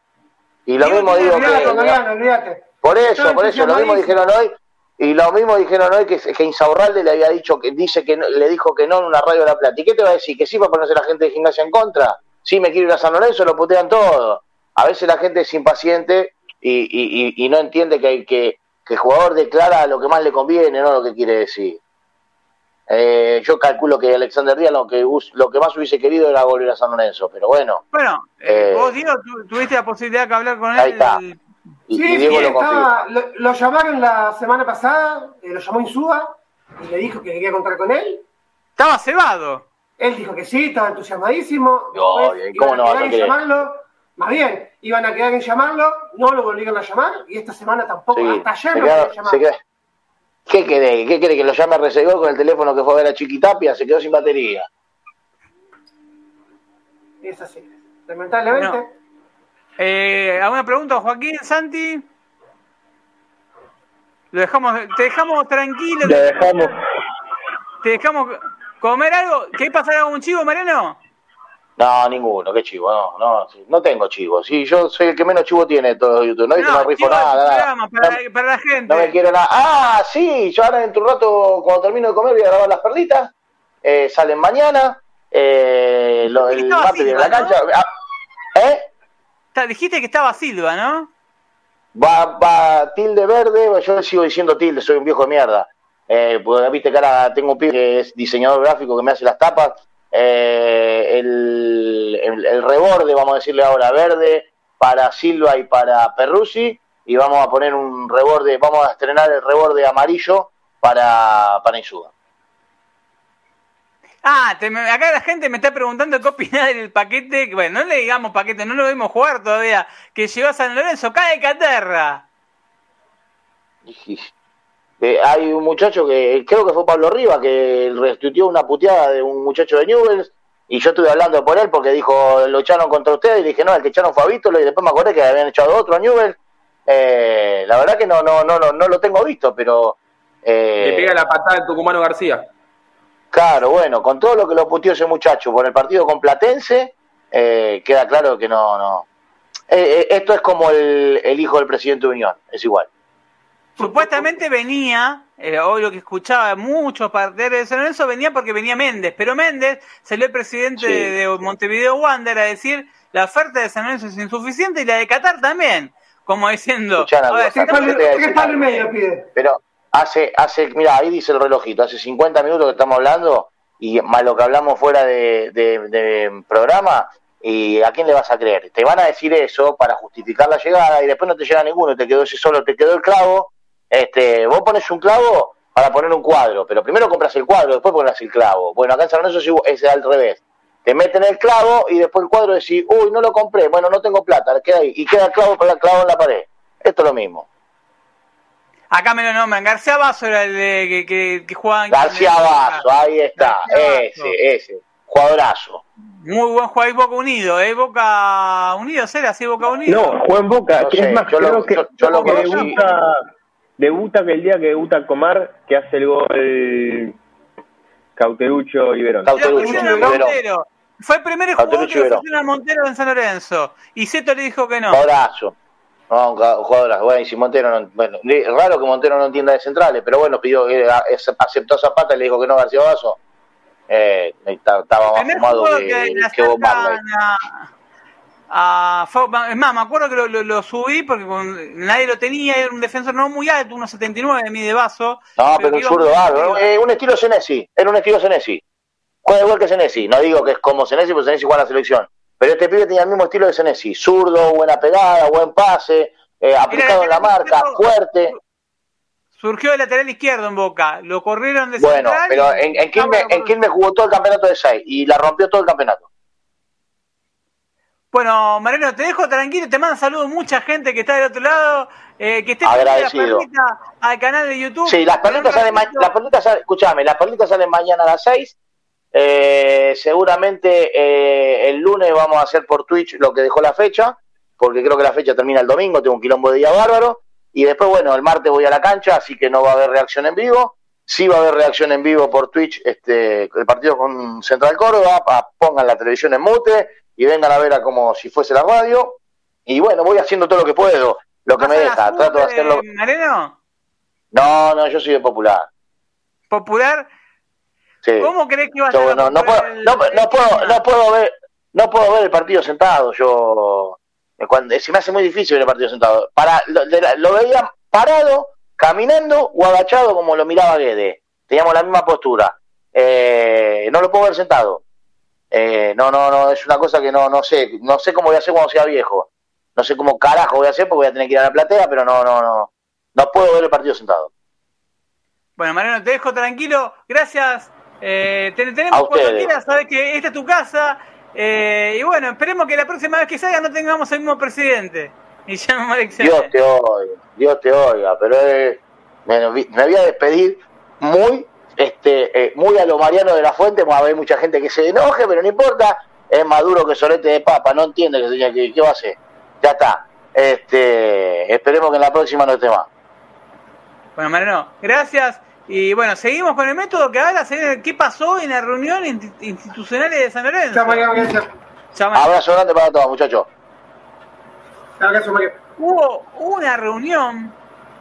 Y, lo mismo digo que... Por eso, por eso, lo mismo dijeron hoy, y lo mismo dijeron hoy que, que Insaurralde le había dicho, que dice que no- le dijo que no en una radio de La Plata. ¿Y qué te va a decir? ¿Que sí para ponerse la gente de gimnasia en contra? Sí, me quiero ir a San Lorenzo, lo putean todo. A veces la gente es impaciente y, y, y- y no entiende que, que, que el jugador declara lo que más le conviene, no lo que quiere decir. Eh, yo calculo que Alexander Díaz lo que, lo que más hubiese querido era volver a San Lorenzo, pero bueno, Bueno, eh, Eh, vos, Diego, tu- tuviste la posibilidad de hablar con él. Ahí está. y, Sí, y sí, lo estaba, lo, lo llamaron la semana pasada, eh, lo llamó Insúa y le dijo que quería contar con él. Estaba cebado. Él dijo que sí, estaba entusiasmadísimo. No, Después ¿y cómo iban no a vas a quedar en querer? llamarlo. Más bien, iban a quedar en llamarlo, no lo volvieron a llamar y esta semana tampoco. Sí, Hasta ayer no querían llamar. se ¿Qué querés? ¿Qué querés? ¿Que lo llame a Resegol con el teléfono que fue a ver a Chiquitapia? Se quedó sin batería. Es así. Lamentablemente. No. Eh, ¿Alguna pregunta, Joaquín, Santi? Lo dejamos, te dejamos tranquilo, Lo dejamos. te dejamos comer algo. ¿Querés pasar algún chivo, Mariano? No, ninguno, qué chivo, no, no, no tengo chivo. Sí, yo soy el que menos chivo tiene de todos los YouTube. No, no, no rifo de nada, nada. para, No, la, para la gente. no me quiero nada. Ah, sí, yo ahora en tu rato, cuando termino de comer, voy a grabar las perlitas. Eh, salen mañana. Eh, lo, el martes Silva, la cancha. Ah, ¿Eh? Dijiste que estaba Silva, ¿no? Va, va tilde verde, yo sigo diciendo tilde, soy un viejo de mierda. Eh, porque viste que ahora tengo un pibe que es diseñador gráfico que me hace las tapas. Eh, el, el, el reborde, vamos a decirle ahora, verde para Silva y para Perrusi. Y vamos a poner un reborde, vamos a estrenar el reborde amarillo para, para Insúa. Ah, te acá la gente me está preguntando qué opinás del paquete. que, Bueno, no le digamos paquete, no lo vimos jugar todavía. Que llegó a San Lorenzo, cae Caterra. Eh, hay un muchacho que creo que fue Pablo Riva que restituyó una puteada de un muchacho de Newells y yo estuve hablando por él porque dijo, lo echaron contra ustedes, y dije, no, el que echaron fue a Vítolo, y después me acordé que habían echado otro a Newell. Eh, la verdad que no, no, no, no, no lo tengo visto, pero... Eh, Le pega la patada al tucumano García. Claro, bueno, con todo lo que lo puteó ese muchacho por el partido con Platense, eh, queda claro que no, no. Eh, esto es como el, el hijo del presidente de Unión, es igual. Supuestamente venía, eh, hoy lo que escuchaba muchos partidarios de San Lorenzo venía porque venía Méndez, pero Méndez salió el presidente Sí. de, de Montevideo Wander a decir la oferta de San Lorenzo es insuficiente y la de Qatar también, como diciendo. Pero hace, hace, mira, ahí dice el relojito, hace 50 minutos que estamos hablando y más lo que hablamos fuera de, de- de programa, y ¿a quién le vas a creer? Te van a decir eso para justificar la llegada y después no te llega ninguno, te quedó ese solo, te quedó el clavo. Este, vos pones un clavo para poner un cuadro, pero primero compras el cuadro, después pones el clavo. Bueno, acá en San Lorenzo es al revés. Te meten el clavo y después el cuadro decís, uy, no lo compré, bueno, no tengo plata, queda ahí, y queda el clavo con el clavo en la pared. Esto es lo mismo. acá me lo nombran, García Basso era el de, que, que, que jugaba en García Basso, ahí está, García Basso. ese, ese, jugadorazo. Muy buen jugador y Boca Unido, ¿eh? Boca Unido, ¿será así Boca Unido? No, juega en Boca. No sé, es más, yo lo- que, yo- yo lo que conocí. debuta, debuta que el día que debuta Comar, que hace el gol Cauterucho y Verón. Cauterucho y. Fue el primer jugador que ofrecieron a Montero en San Lorenzo. Y Zeto le dijo que no. Jugadorazo. No, jugadorazo. Bueno, y si Montero no, bueno, es raro que Montero no entienda de centrales, pero bueno, pidió, eh, aceptó Zapata y le dijo que no García Basso. Eh, estaba más fumado que, que que Bob A- fue- es más, me acuerdo que lo, lo- lo subí porque con- nadie lo tenía, era un defensor no muy alto, 1.79 de mide vaso. No, pero un zurdo bárbaro. Eh, un estilo Senesi. Era un estilo Senesi. Juega igual que Senesi. No digo que es como Senesi, porque Senesi juega en la selección. Pero este pibe tenía el mismo estilo de Senesi. Zurdo, buena pegada, buen pase, eh, aplicado en la marca, izquierdo. fuerte. Surgió de lateral izquierdo en Boca, lo corrieron de Bueno, central pero en, en, Quilmes, en Quilmes jugó todo el campeonato de 6 y la rompió todo el campeonato. Bueno, Mariano, te dejo tranquilo, te manda saludos mucha gente que está del otro lado, eh, que esté Agradecido. la al canal de YouTube. Sí, las perlitas salen, las perlitas salen, escuchame, las perlitas salen mañana a las 6. Eh, seguramente eh, el lunes vamos a hacer por Twitch lo que dejó la fecha, porque creo que la fecha termina el domingo, tengo un quilombo de día bárbaro. Y después, bueno, el martes voy a la cancha, así que no va a haber reacción en vivo. Sí va a haber reacción en vivo por Twitch, este, el partido con Central Córdoba, pongan la televisión en mute y vengan a ver a como si fuese la radio. Y bueno, voy haciendo todo lo que puedo, lo que ¿Vas me a deja, trato de hacerlo. Mariano? No, no, yo soy de popular. Popular. Sí. ¿Cómo crees que va a Yo ser? no, no puedo, no, no puedo, no puedo ver, no puedo ver el partido sentado. Yo eh, cuando se me hace muy difícil ver el partido sentado. Para lo, la- lo veía parado, caminando o agachado como lo miraba Guede. Teníamos la misma postura. Eh, no lo puedo ver sentado. Eh, no, no, no, es una cosa que no, no sé, no sé cómo voy a hacer cuando sea viejo. No sé cómo carajo voy a hacer porque voy a tener que ir a la platea, pero no, no, no, no puedo ver el partido sentado. Bueno, Mariano, te dejo tranquilo. Gracias. Eh, te- tenemos A cuando quieras, sabes que esta es tu casa. Eh, y bueno, esperemos que la próxima vez que salga no tengamos el mismo presidente. Y ya no Dios te oiga, Dios te oiga, pero eh, me, me voy a despedir muy, este, eh, muy a lo Mariano de la Fuente, va a haber mucha gente que se enoje, pero no importa, es maduro que solete de papa, no entiende que, que, ¿qué va a hacer, ya está, este, esperemos que en la próxima no esté más. Bueno, Mariano, gracias. Y bueno, seguimos con el método que ahora se qué pasó en la reunión insti- institucional de San Lorenzo. Chao, María, gracias. Chao, Mariano. Abrazo grande para todos, muchachos. Abrazo, María. Hubo una reunión,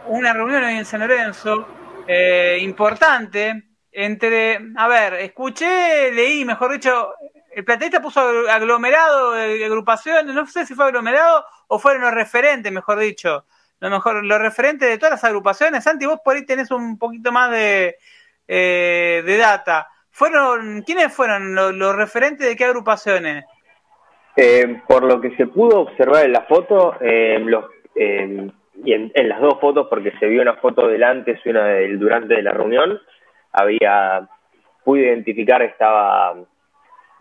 una reunión hoy en San Lorenzo, eh, importante, entre, a ver, escuché, leí, mejor dicho, el plateísta puso aglomerado de agrupaciones, no sé si fue aglomerado o fueron los referentes, mejor dicho, lo mejor, los referentes de todas las agrupaciones. Santi, vos por ahí tenés un poquito más de, eh, de data. Fueron, ¿quiénes fueron los, los referentes de qué agrupaciones? Eh, por lo que se pudo observar en la foto, eh, los, eh, y en, en las dos fotos, porque se vio una foto del antes y una del durante de la reunión, había, pude identificar, estaba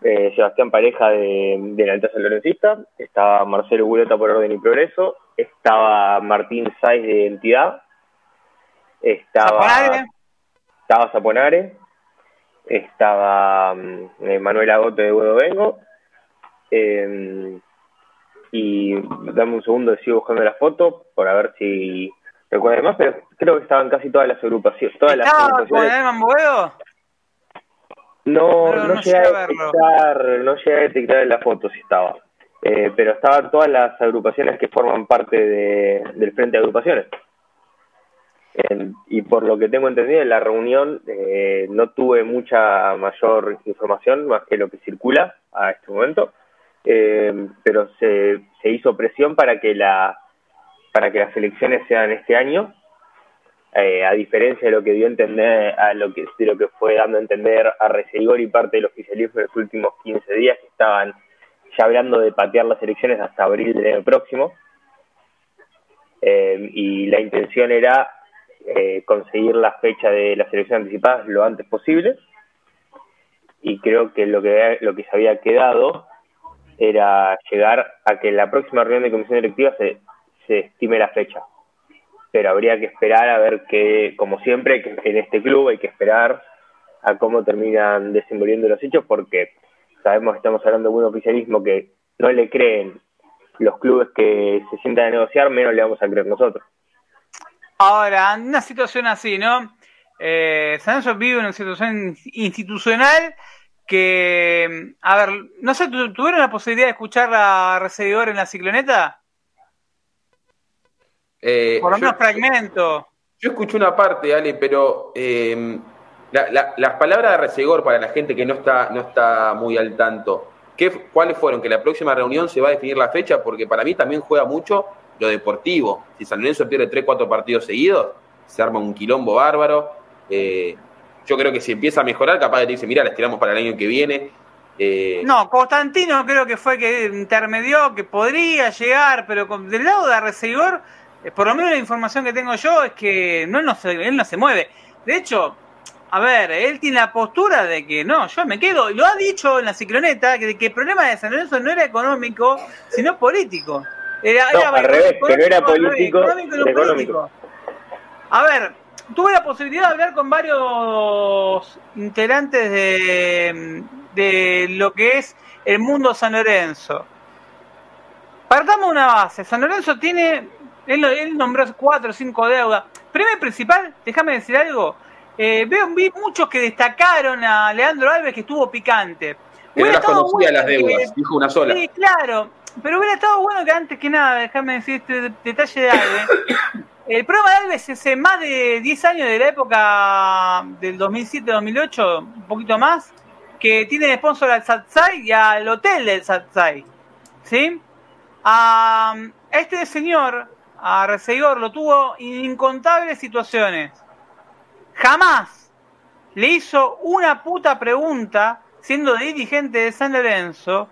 eh, Sebastián Pareja de, de la Alta San Lorencista, estaba Marcelo Gulota por Orden y Progreso, estaba Martín Saiz de Identidad, estaba Zaponare. estaba Zaponare, estaba mm, Manuel Agote de Huevo Vengo, eh, y dame un segundo, sigo buscando la foto para ver si recuerdo más, pero creo que estaban casi todas las agrupaciones. Todas las agrupaciones. No, no, no, llegué a detectar, no llegué a detectar en la foto si estaba. Eh, pero estaban todas las agrupaciones que forman parte de, del Frente de Agrupaciones. y por lo que tengo entendido, en la reunión eh, no tuve mucha mayor información más que lo que circula a este momento, eh, pero se, se hizo presión para que la para que las elecciones sean este año eh, a diferencia de lo que dio a entender, a lo que, de lo que fue dando a entender a Reseguor y parte del oficialismo en los últimos 15 días, que estaban ya hablando de patear las elecciones hasta abril del año próximo. Eh, y la intención era eh, conseguir la fecha de las elecciones anticipadas lo antes posible. Y creo que lo que, lo que se había quedado era llegar a que la próxima reunión de comisión electiva se, se estime la fecha pero habría que esperar a ver que, como siempre, que en este club hay que esperar a cómo terminan desenvolviendo los hechos, porque sabemos que estamos hablando de un oficialismo que no le creen los clubes que se sientan a negociar, menos le vamos a creer nosotros. Ahora, una situación así, ¿no? Eh, San vive una situación institucional que, a ver, no sé, ¿tuvieron la posibilidad de escuchar a Recibidor en la cicloneta? Eh, Por lo menos fragmento. Yo escuché una parte, Ale, pero eh, las palabras de Resegor para la gente que no está, no está muy al tanto, ¿qué, ¿cuáles fueron? Que la próxima reunión se va a definir la fecha, porque para mí también juega mucho lo deportivo. Si San Lorenzo pierde 3, 4 partidos seguidos, se arma un quilombo bárbaro. Eh, yo creo que si empieza a mejorar, capaz de decirse, mira, la estiramos para el año que viene. no, Constantino creo que fue que intermedió, que podría llegar, pero del lado de Arrecegor eh, por lo menos la información que tengo yo es que no, no se, él no se mueve. De hecho, a ver, él tiene la postura de que no, yo me quedo. Lo ha dicho en la cicloneta, que, que el problema de San Lorenzo no era económico, sino político. Era, al revés, que no era político, económico. A ver, tuve la posibilidad de hablar con varios integrantes de, de lo que es el mundo San Lorenzo. Partamos una base. San Lorenzo tiene él, nombró cuatro o cinco deudas. Primer principal, déjame decir algo. Eh, veo, vi muchos que destacaron a Leandro Alves que estuvo picante. Que no las conocía las deudas, dijo una sola. Sí, claro. Pero hubiera estado bueno que antes que nada, déjame decir este detalle de Alves. El programa de Alves es más de 10 años de la época del 2007-2008, un poquito más, que tiene sponsor al Satsai y al hotel del Satsai. ¿Sí? A este señor a Reseguor lo tuvo en incontables situaciones. Jamás le hizo una puta pregunta, siendo dirigente de San Lorenzo,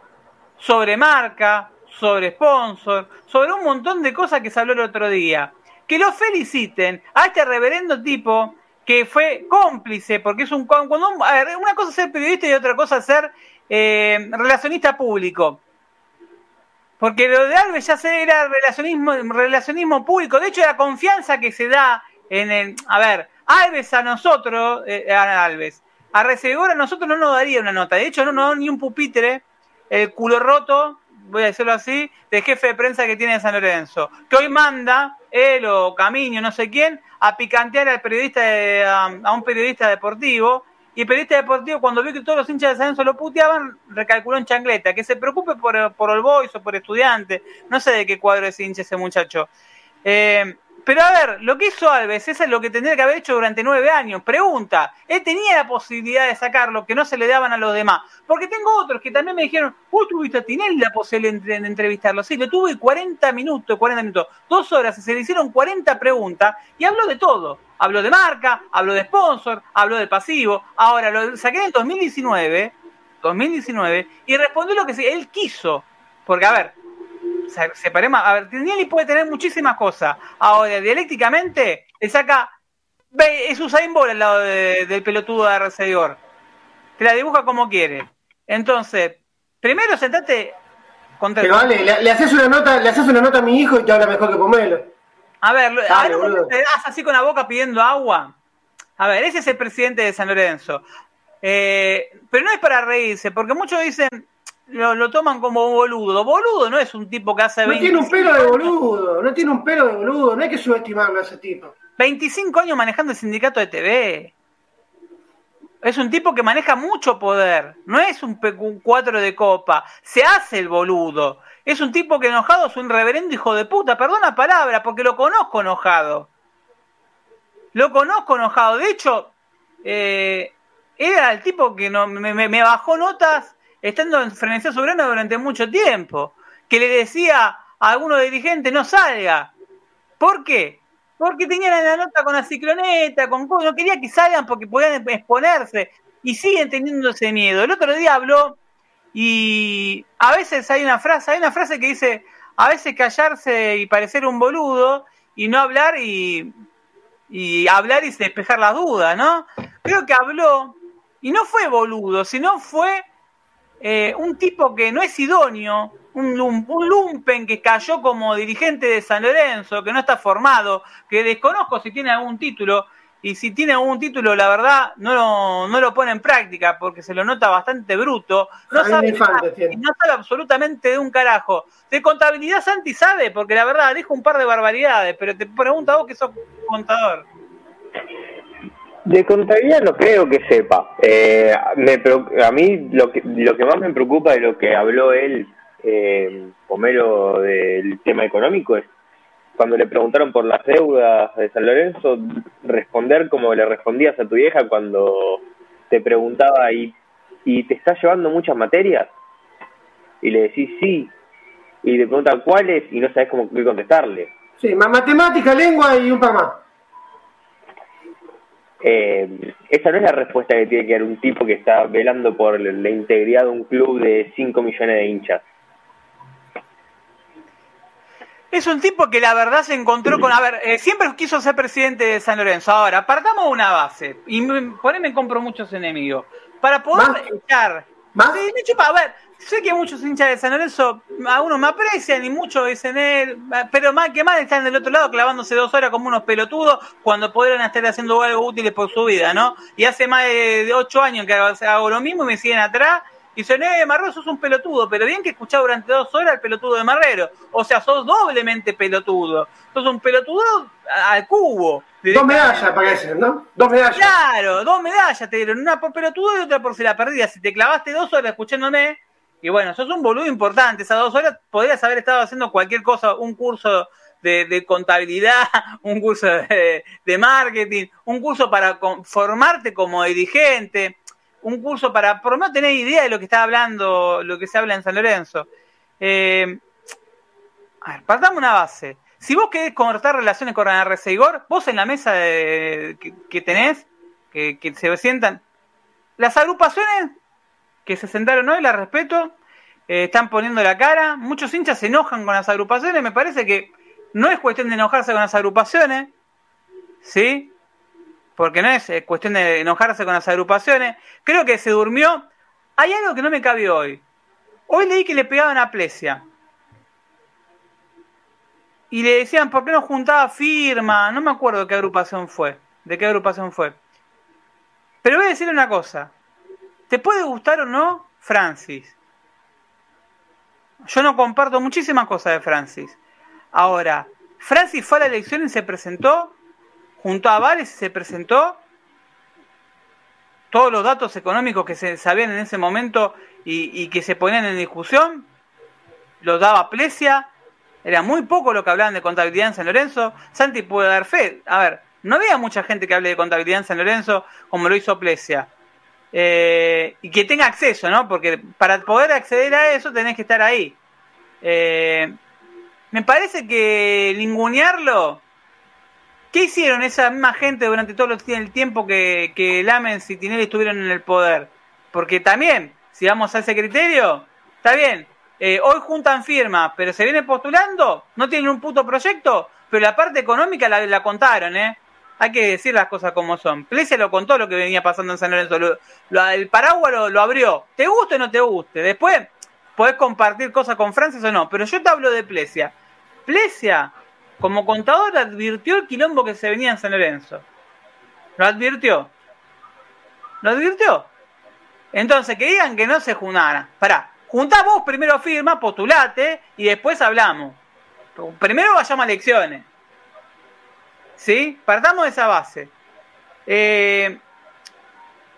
sobre marca, sobre sponsor, sobre un montón de cosas que se habló el otro día. Que lo feliciten a este reverendo tipo que fue cómplice, porque es un... Cuando una cosa es ser periodista y otra cosa es ser eh, relacionista público. Porque lo de Alves ya se era relacionismo, relacionismo público. De hecho, la confianza que se da en el. A ver, Alves a nosotros, eh, a Alves, a Resegor a nosotros no nos daría una nota. De hecho, no nos da ni un pupitre, el culo roto, voy a decirlo así, de jefe de prensa que tiene San Lorenzo. Que hoy manda, él o Camino, no sé quién, a picantear al periodista a un periodista deportivo y el periodista deportivo, cuando vio que todos los hinchas de San lo puteaban, recalculó en chancleta. Que se preocupe por, por el Boys o por estudiante. No sé de qué cuadro es hincha ese muchacho. Eh, pero a ver, lo que hizo Alves, eso es lo que tendría que haber hecho durante nueve años. Pregunta, él tenía la posibilidad de sacarlo, que no se le daban a los demás. Porque tengo otros que también me dijeron, vos tuviste a Tinelli la posibilidad de entrevistarlo. Sí, lo tuve 40 minutos, 40 minutos, dos horas, y se le hicieron 40 preguntas y habló de todo. Habló de marca, habló de sponsor, habló de pasivo. Ahora, lo saqué en 2019, 2019, y respondió lo que él quiso. Porque, a ver, separemos. A ver, Tinelli puede tener muchísimas cosas. Ahora, dialécticamente, le saca. Es Usain Bolt al lado del pelotudo de Arcedor. Te la dibuja como quiere. Entonces, primero sentate contra Pero vale, le, haces una nota, le haces una nota a mi hijo y te habla mejor que Pomelo. A ver, a ver te das así con la boca pidiendo agua. A ver, ese es el presidente de San Lorenzo. Eh, pero no es para reírse, porque muchos dicen, lo, lo, toman como boludo. Boludo no es un tipo que hace No tiene un pelo de boludo, no tiene un pelo de boludo, no hay que subestimarlo a ese tipo. 25 años manejando el sindicato de TV. Es un tipo que maneja mucho poder, no es un, un cuatro de copa, se hace el boludo. Es un tipo que enojado es un reverendo hijo de puta, perdona palabra, porque lo conozco enojado. Lo conozco enojado. De hecho, eh, era el tipo que no, me, me, bajó notas estando en Frenesía Soberana durante mucho tiempo. Que le decía a algunos dirigentes no salga. ¿Por qué? Porque tenían la nota con la cicloneta, con no quería que salgan porque podían exponerse. Y siguen teniendo ese miedo. El otro día habló y a veces hay una frase, hay una frase que dice, a veces callarse y parecer un boludo y no hablar y, y hablar y despejar las dudas, ¿no? Creo que habló y no fue boludo, sino fue eh, un tipo que no es idóneo, un, lumpen que cayó como dirigente de San Lorenzo, que no está formado, que desconozco si tiene algún título, y si tiene algún título, la verdad, no lo, no lo pone en práctica porque se lo nota bastante bruto. No sabe, nada, no sabe absolutamente de un carajo. De contabilidad Santi sabe, porque la verdad dijo un par de barbaridades, pero te pregunto a vos que sos contador. De contabilidad no creo que sepa. Eh, me, a mí lo que, lo que más me preocupa de lo que habló él, eh, Homero, del tema económico es cuando le preguntaron por las deudas de San Lorenzo, responder como le respondías a tu vieja cuando te preguntaba y, y te estás llevando muchas materias y le decís sí y te preguntan cuáles y no sabes cómo contestarle. Sí, más matemática, lengua y un par más. Eh, esa no es la respuesta que tiene que dar un tipo que está velando por la integridad de un club de 5 millones de hinchas. Es un tipo que la verdad se encontró con... A ver, eh, siempre quiso ser presidente de San Lorenzo. Ahora, partamos una base. Y por ahí me compro muchos enemigos. Para poder echar... ¿Más? Sí, a ver, sé que muchos hinchas de San Lorenzo, algunos me aprecian y muchos dicen él, pero más que más están del otro lado clavándose dos horas como unos pelotudos cuando podrían estar haciendo algo útil por su vida, ¿no? Y hace más de ocho años que hago lo mismo y me siguen atrás y dicen, eh, Marrero, sos un pelotudo, pero bien que escuchás durante dos horas el pelotudo de Marrero. O sea, sos doblemente pelotudo. Sos un pelotudo al cubo. Dos medallas parece, ¿no? Dos medallas. Claro, dos medallas te dieron, una por pelotudo y otra por si la perdías. Si te clavaste dos horas escuchándome, y bueno, sos un boludo importante. Esas dos horas podrías haber estado haciendo cualquier cosa, un curso de, contabilidad, un curso de, marketing, un curso para formarte como dirigente, un curso para por menos tener idea de lo que está hablando, lo que se habla en San Lorenzo. Eh, a ver, partamos una base. Si vos querés cortar relaciones con RC Igor, vos en la mesa que, tenés, que, que se sientan, las agrupaciones que se sentaron hoy, la respeto, eh, están poniendo la cara, muchos hinchas se enojan con las agrupaciones, me parece que no es cuestión de enojarse con las agrupaciones, ¿sí? Porque no es cuestión de enojarse con las agrupaciones, creo que se durmió. Hay algo que no me cabe hoy. Hoy leí que le pegaban a Plesia. Y le decían, ¿por qué no juntaba firma? No me acuerdo qué agrupación fue. De qué agrupación fue. Pero voy a decirle una cosa. ¿Te puede gustar o no Francis? Yo no comparto muchísimas cosas de Francis. Ahora, Francis fue a la elección y se presentó, junto a Vales y se presentó. Todos los datos económicos que se sabían en ese momento y, que se ponían en discusión, los daba Plesia. Era muy poco lo que hablaban de contabilidad en San Lorenzo. Santi puede dar fe. A ver, no había mucha gente que hable de contabilidad en San Lorenzo como lo hizo Plesia. Eh, y que tenga acceso, ¿no? Porque para poder acceder a eso tenés que estar ahí. Eh, me parece que ningunearlo. ¿Qué hicieron esa misma gente durante todo el tiempo que, que Lamens y Tinelli estuvieron en el poder? Porque también, si vamos a ese criterio, está bien. Eh, hoy juntan firmas, pero se viene postulando, no tienen un puto proyecto, pero la parte económica la, la contaron, ¿eh? Hay que decir las cosas como son. Plesia lo contó lo que venía pasando en San Lorenzo. el paraguas lo, abrió. ¿Te guste o no te guste? Después podés compartir cosas con Francis o no. Pero yo te hablo de Plesia. Plesia, como contador, advirtió el quilombo que se venía en San Lorenzo. Lo advirtió. Lo advirtió. Entonces, que digan que no se juntaran. Pará, juntá vos primero firma, postulate y después hablamos. Primero vayamos a elecciones. ¿Sí? Partamos de esa base. Eh,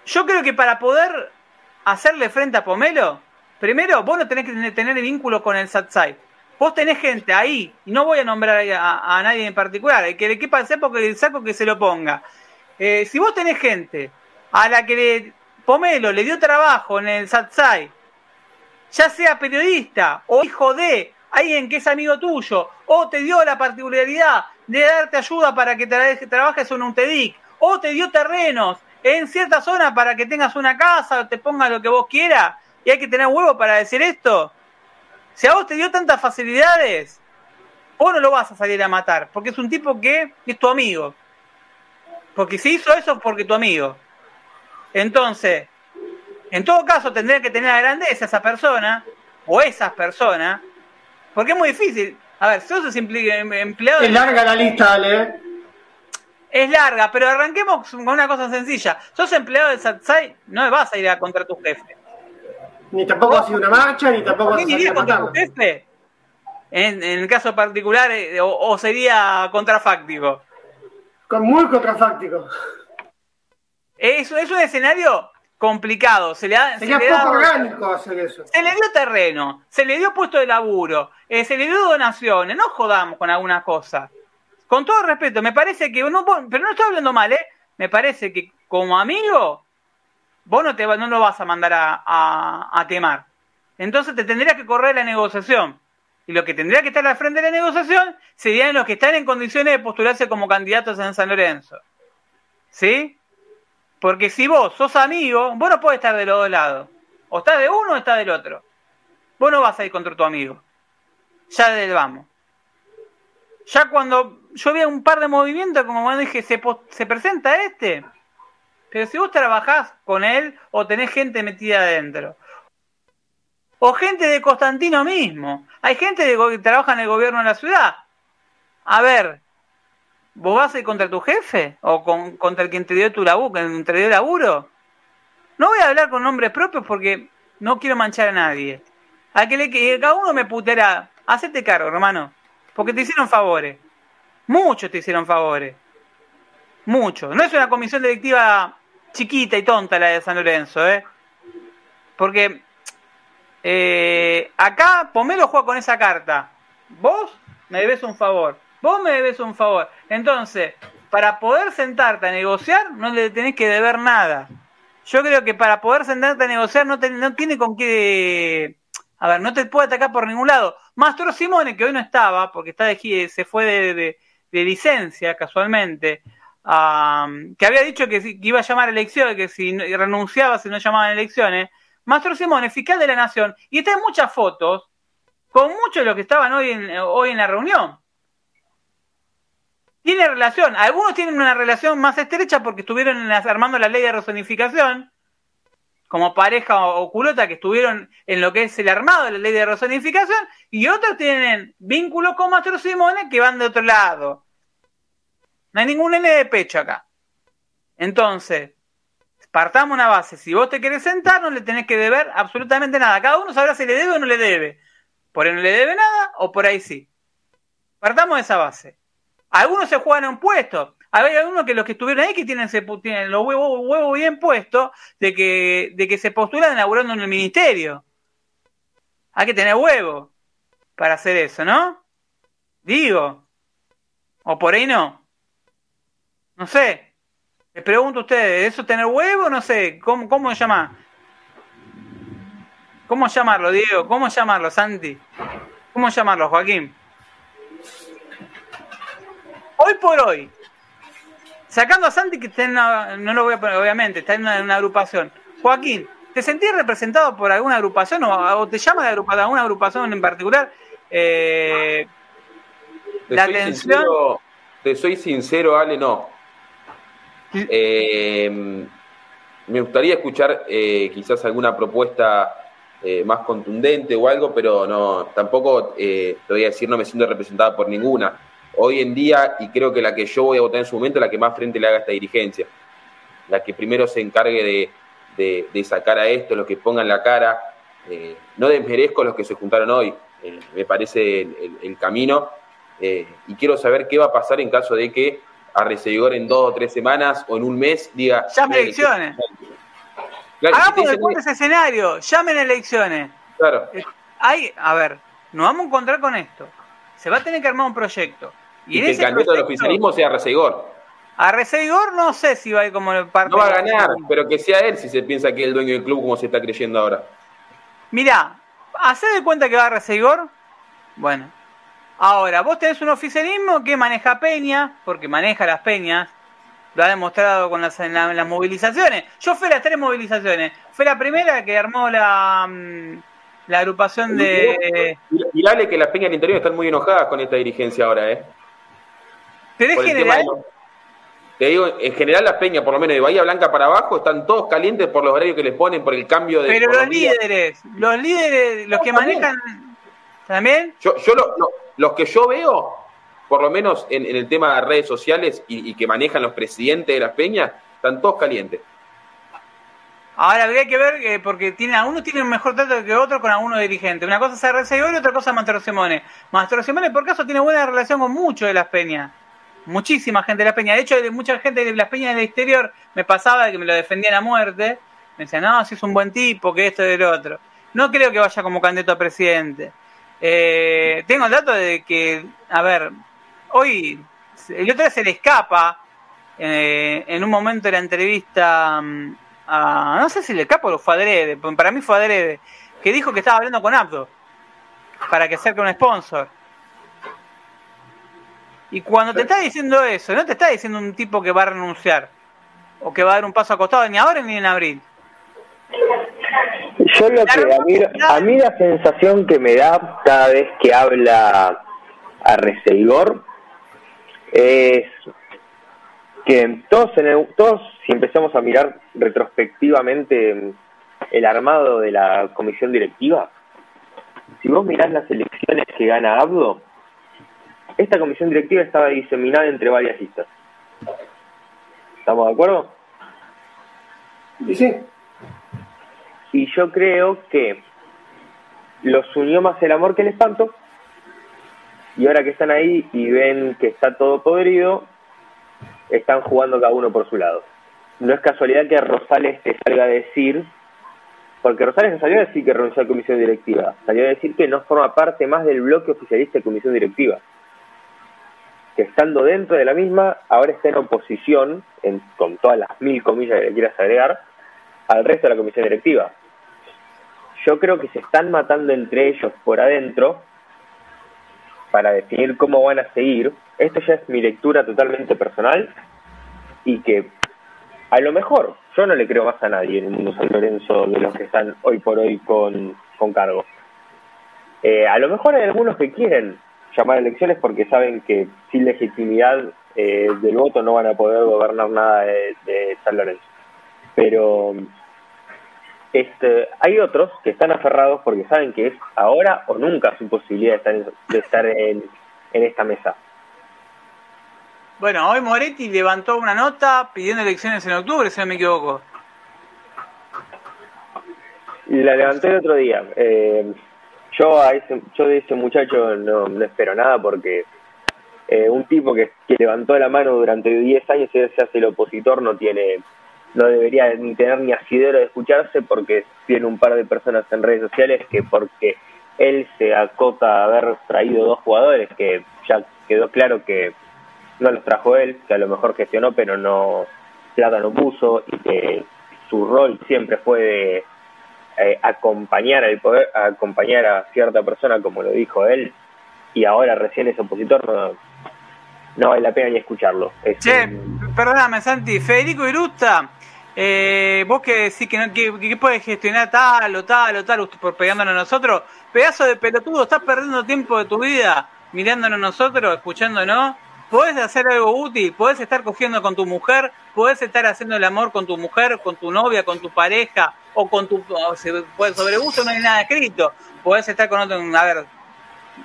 yo creo que para poder hacerle frente a Pomelo, primero vos no tenés que tener vínculo con el SATSAI. Vos tenés gente ahí, y no voy a nombrar a, nadie en particular, el que le quepa el porque el saco que se lo ponga. Eh, si vos tenés gente a la que Pomelo le dio trabajo en el SATSAI, ya sea periodista o hijo de alguien que es amigo tuyo, o te dio la particularidad de darte ayuda para que trabajes en un TEDIC, o te dio terrenos en cierta zona para que tengas una casa o te pongas lo que vos quieras, y hay que tener huevo para decir esto. Si a vos te dio tantas facilidades, vos no lo vas a salir a matar, porque es un tipo que es tu amigo. Porque si hizo eso es porque tu amigo. Entonces, en todo caso tendría que tener la grandeza esa persona, o esas personas, porque es muy difícil. A ver, sos em, empleado... Es larga la lista, Ale. Es larga, pero arranquemos con una cosa sencilla. Sos empleado del SATSAI, no vas a ir a contra tu jefe. Ni tampoco ha sido una marcha, ni tampoco a ir contra tu jefe? En, el caso particular, eh, o, sería contrafáctico. Muy contrafáctico. Es, es un escenario complicado. Se le Sería se le poco orgánico hacer eso. Se le dio terreno, se le dio puesto de laburo, eh, se le dio donaciones. No jodamos con alguna cosa. Con todo respeto, me parece que uno, pero no estoy hablando mal, ¿eh? Me parece que como amigo, vos no, te, no lo vas a mandar a, quemar. Entonces te tendrías que correr la negociación. Y lo que tendría que estar al frente de la negociación serían los que están en condiciones de postularse como candidatos en San Lorenzo. ¿Sí? Porque si vos sos amigo, vos no podés estar de los dos lados. O estás de uno o estás del otro. Vos no vas a ir contra tu amigo. Ya del vamos. Ya cuando yo vi un par de movimientos, como dije, se, se presenta este. Pero si vos trabajás con él o tenés gente metida adentro. O gente de Constantino mismo. Hay gente que trabaja en el gobierno de la ciudad. A ver, ¿Vos vas a ir contra tu jefe? ¿O con, contra el quien te dio tu laburo, te dio laburo? No voy a hablar con nombres propios porque no quiero manchar a nadie. A que, le, que cada uno me putera. Hacete cargo, hermano. Porque te hicieron favores. Muchos te hicieron favores. Muchos. No es una comisión directiva chiquita y tonta la de San Lorenzo, ¿eh? Porque eh, acá Pomelo juega con esa carta. Vos me debes un favor. Vos me debes un favor. Entonces, para poder sentarte a negociar, no le tenés que deber nada. Yo creo que para poder sentarte a negociar no, no tiene con qué... A ver, no te puede atacar por ningún lado. Mastro Simone, que hoy no estaba, porque está de, se fue de, licencia casualmente, que había dicho que, iba a llamar elecciones, que si renunciaba si no llamaban elecciones. Mastro Simone, fiscal de la Nación, y está en muchas fotos con muchos de los que estaban hoy en, hoy en la reunión tiene relación. Algunos tienen una relación más estrecha porque estuvieron armando la ley de rezonificación, como pareja o culota que estuvieron en lo que es el armado de la ley de rezonificación, y otros tienen vínculos con Mastro Simone que van de otro lado. No hay ningún N de pecho acá. Entonces, partamos una base. Si vos te querés sentar, no le tenés que deber absolutamente nada. Cada uno sabrá si le debe o no le debe. Por ahí no le debe nada o por ahí sí. Partamos de esa base. Algunos se juegan a un puesto. Hay algunos que los que estuvieron ahí que tienen, tienen los huevos, huevos bien puestos de que, de que se postulan inaugurando en el ministerio. Hay que tener huevo para hacer eso, ¿no? Digo. O por ahí no. No sé. Les pregunto a ustedes, ¿eso tener huevo? No sé. ¿Cómo, cómo llama? ¿Cómo llamarlo, Diego? ¿Cómo llamarlo, Santi? ¿Cómo llamarlo, Joaquín? Hoy por hoy, sacando a Santi que está en una, no lo voy a poner, obviamente, está en una, agrupación. Joaquín, ¿te sentís representado por alguna agrupación o, te llama de agrupación, alguna agrupación en particular? Eh, la atención. te soy sincero, Ale, no. Eh, me gustaría escuchar eh, quizás alguna propuesta más contundente o algo, pero no, tampoco te voy a decir no me siento representada por ninguna hoy en día, y creo que la que yo voy a votar en su momento, la que más frente le haga esta dirigencia. La que primero se encargue de, de, sacar a esto, los que pongan la cara. Eh, no desmerezco los que se juntaron hoy, eh, me parece el, camino. Eh, y quiero saber qué va a pasar en caso de que a Recibidor en dos o tres semanas o en un mes diga. Llamen elecciones. Hagamos ese escenario, llamen elecciones. Claro. Hay, a ver, nos vamos a encontrar con esto. Se va a tener que armar un proyecto. Y, que el candidato del oficialismo sea Recibidor. A Reseigor no sé si va a ir como parte. No va a ganar, pero que sea él si se piensa que es el dueño del club como se está creyendo ahora. Mirá, ¿hace de cuenta que va a Reseigor? Bueno. Ahora, vos tenés un oficialismo que maneja Peña, porque maneja las peñas, lo ha demostrado con las, las movilizaciones. Yo fui a las tres movilizaciones. Fue la primera que armó la, mm, la agrupación de... Y dale que las peñas del interior están muy enojadas con esta dirigencia ahora, ¿eh? Pero es general... Te digo, en general las peñas, por lo menos de Bahía Blanca para abajo, están todos calientes por los horarios que les ponen, por el cambio de... Pero los líderes, los líderes, los que manejan... ¿También? Yo, yo los que yo veo, por lo menos en, el tema de redes sociales y, que manejan los presidentes de las peñas, están todos calientes. Ahora habría que ver, eh, porque tiene, algunos tienen mejor trato que otros con algunos dirigentes. Una cosa es RCO y otra cosa es Mastro Simone. Mastro Simone, por caso, tiene buena relación con muchos de las peñas muchísima gente de Las Peñas. De hecho, mucha gente de Las Peñas del exterior me pasaba que me lo defendían a muerte. Me decían, no, si es un buen tipo, que esto y el otro. No creo que vaya como candidato a presidente. Eh, tengo el dato de que, a ver, hoy, el otro día se le escapa eh, en un momento de la entrevista mm, a, no sé si le escapa o fue adrede, para mí fue adrede, que dijo que estaba hablando con Abdo para que acerque un sponsor. Y cuando te está diciendo eso, no te está diciendo un tipo que va a renunciar o que va a dar un paso acostado ni ahora ni en abril. Yo lo que a mí, a mí la sensación que me da cada vez que habla a Reseigor es que todos, en todos si empezamos a mirar retrospectivamente el armado de la comisión directiva, si vos mirás las elecciones que gana Abdo, esta comisión directiva estaba diseminada entre varias listas. ¿Estamos de acuerdo? Sí. Y yo creo que los unió más el amor que el espanto. Y ahora que están ahí y ven que está todo podrido, están jugando cada uno por su lado. No es casualidad que Rosales te salga a decir, porque Rosales no salió a decir que renunció a la comisión directiva, salió a decir que no forma parte más del bloque oficialista de comisión directiva que estando dentro de la misma, ahora está en oposición, con todas las mil comillas que le quieras agregar, al resto de la comisión directiva. Yo creo que se están matando entre ellos por adentro para definir cómo van a seguir. Esto ya es mi lectura totalmente personal y que a lo mejor yo no le creo más a nadie en el mundo San Lorenzo de los que están hoy por hoy con, cargo. Eh, a lo mejor hay algunos que quieren llamar elecciones porque saben que sin legitimidad eh, del voto no van a poder gobernar nada de, San Lorenzo. Pero este, hay otros que están aferrados porque saben que es ahora o nunca su posibilidad de estar, de estar en, en esta mesa. Bueno, hoy Moretti levantó una nota pidiendo elecciones en octubre, si no me equivoco. La levanté el otro día. Eh, yo a ese, yo de ese muchacho no, espero nada porque eh, un tipo que, levantó la mano durante 10 años y se hace el opositor no tiene no debería ni tener ni asidero de escucharse porque tiene un par de personas en redes sociales que porque él se acota a haber traído dos jugadores que ya quedó claro que no los trajo él, que a lo mejor gestionó pero no plata no puso y que su rol siempre fue de eh, acompañar al poder, acompañar a cierta persona, como lo dijo él, y ahora recién es opositor, no, no vale la pena ni escucharlo. che, perdóname, Santi, Federico Irusta, eh, vos que decís que, no, que, que puedes gestionar tal o tal o tal por pegándonos a nosotros, pedazo de pelotudo, estás perdiendo tiempo de tu vida mirándonos a nosotros, escuchándonos podés hacer algo útil, podés estar cogiendo con tu mujer, podés estar haciendo el amor con tu mujer, con tu novia, con tu pareja, o con tu. Sobre gusto no hay nada escrito. Podés estar con otro. A ver,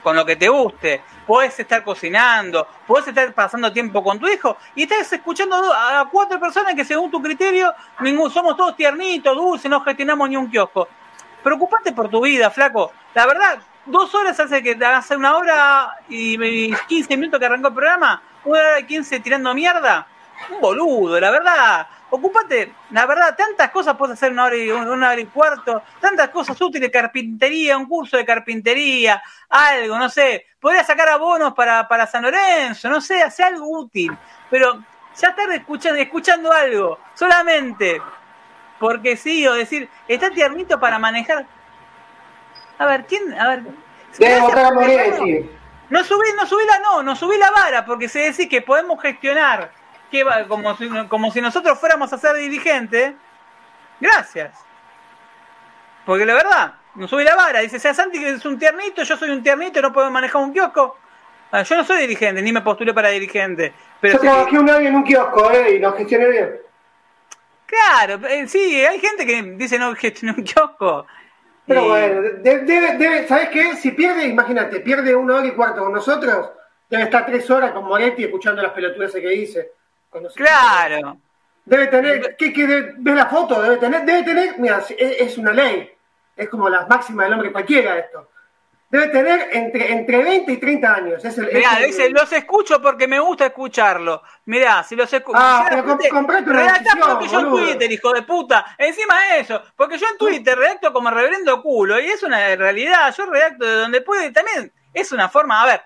con lo que te guste, puedes estar cocinando, puedes estar pasando tiempo con tu hijo y estás escuchando a cuatro personas que según tu criterio ningún, somos todos tiernitos, dulces, no gestionamos ni un kiosco. Preocupate por tu vida, flaco. La verdad, dos horas hace que hace una hora y 15 minutos que arrancó el programa, una hora y 15 tirando mierda. Un boludo, la verdad. Ocúpate, la verdad, tantas cosas puedes hacer una hora, y, una hora y cuarto, tantas cosas útiles, carpintería, un curso de carpintería, algo, no sé, podrías sacar abonos para, para San Lorenzo, no sé, hace algo útil, pero ya estar escuchando, escuchando algo, solamente porque sí, o decir, está tiernito para manejar. A ver, ¿quién? A ver. No subí, no subí la no, no subí la vara, porque se decís que podemos gestionar que como, si, como si nosotros fuéramos a ser dirigentes. Gracias. Porque la verdad, no subí la vara. Dice, sea Santi que es un tiernito, yo soy un tiernito, no puedo manejar un kiosco. Ah, yo no soy dirigente, ni me postulé para dirigente. Pero yo trabajé un año en un kiosco, ¿eh? Y lo gestioné bien. Claro, eh, sí, hay gente que dice no gestioné un kiosco. Pero bueno, debe, debe, ¿sabes qué? Si pierde, imagínate, pierde una hora y cuarto con nosotros, debe estar tres horas con Moretti escuchando las pelotudas que dice. Claro. Debe tener, ¿qué, qué ve la foto? Debe tener, debe tener, mira, es, una ley, es como la máxima del hombre cualquiera esto. Debe tener entre, entre 20 y 30 años. Es el, Mirá, dice, los escucho porque me gusta escucharlo. Mirá, si los escucho. Ah, pero comprate una porque yo en Twitter, hijo de puta. Encima de eso, porque yo en Twitter redacto como reverendo culo. Y es una realidad. Yo redacto de donde puedo y también es una forma. A ver,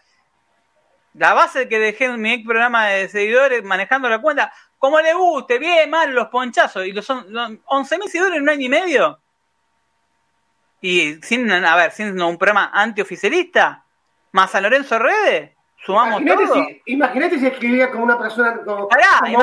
la base que dejé en mi programa de seguidores manejando la cuenta, como le guste, bien, mal, los ponchazos, y los, son 11.000 seguidores en un año y medio. Y sin, a ver, sin un programa antioficialista, más a Lorenzo Redes, sumamos todo. Si, imagínate si escribía como una persona, como,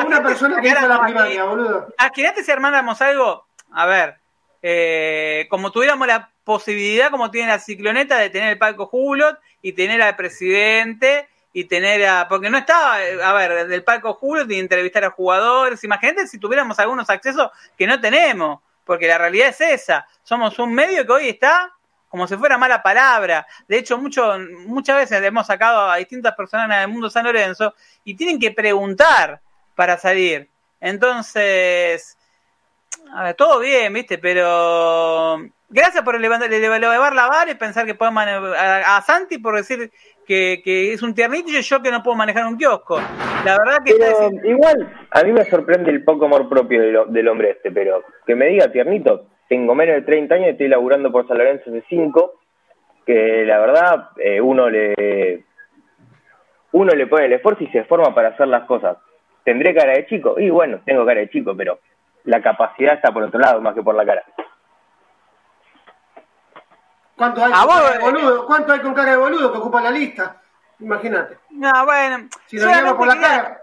una persona que hizo la primaria, boludo. Imagínate si armáramos algo, a ver, eh, como tuviéramos la posibilidad, como tiene la cicloneta, de tener el palco Julot y tener al presidente y tener a. Porque no estaba, a ver, del palco Julio de entrevistar a jugadores. Imagínate si tuviéramos algunos accesos que no tenemos, porque la realidad es esa. Somos un medio que hoy está como si fuera mala palabra. De hecho, muchas veces hemos sacado a distintas personas del mundo San Lorenzo y tienen que preguntar para salir. Entonces, a ver, todo bien, ¿viste? Pero gracias por elevar, elevar la vara y pensar que podemos a, a Santi por decir que, es un tiernito y yo que no puedo manejar un kiosco. La verdad que... Igual, a mí me sorprende el poco amor propio del, hombre este, pero que me diga tiernito, tengo menos de 30 años y estoy laburando por San Lorenzo de 5, que la verdad eh, uno le uno le pone el esfuerzo y se forma para hacer las cosas. ¿Tendré cara de chico? Y bueno, tengo cara de chico, pero la capacidad está por otro lado más que por la cara. ¿Cuánto hay, con cara de boludo? ¿Cuánto hay con cara de boludo que ocupa la lista? Imagínate. No, bueno. Si lo por la cara.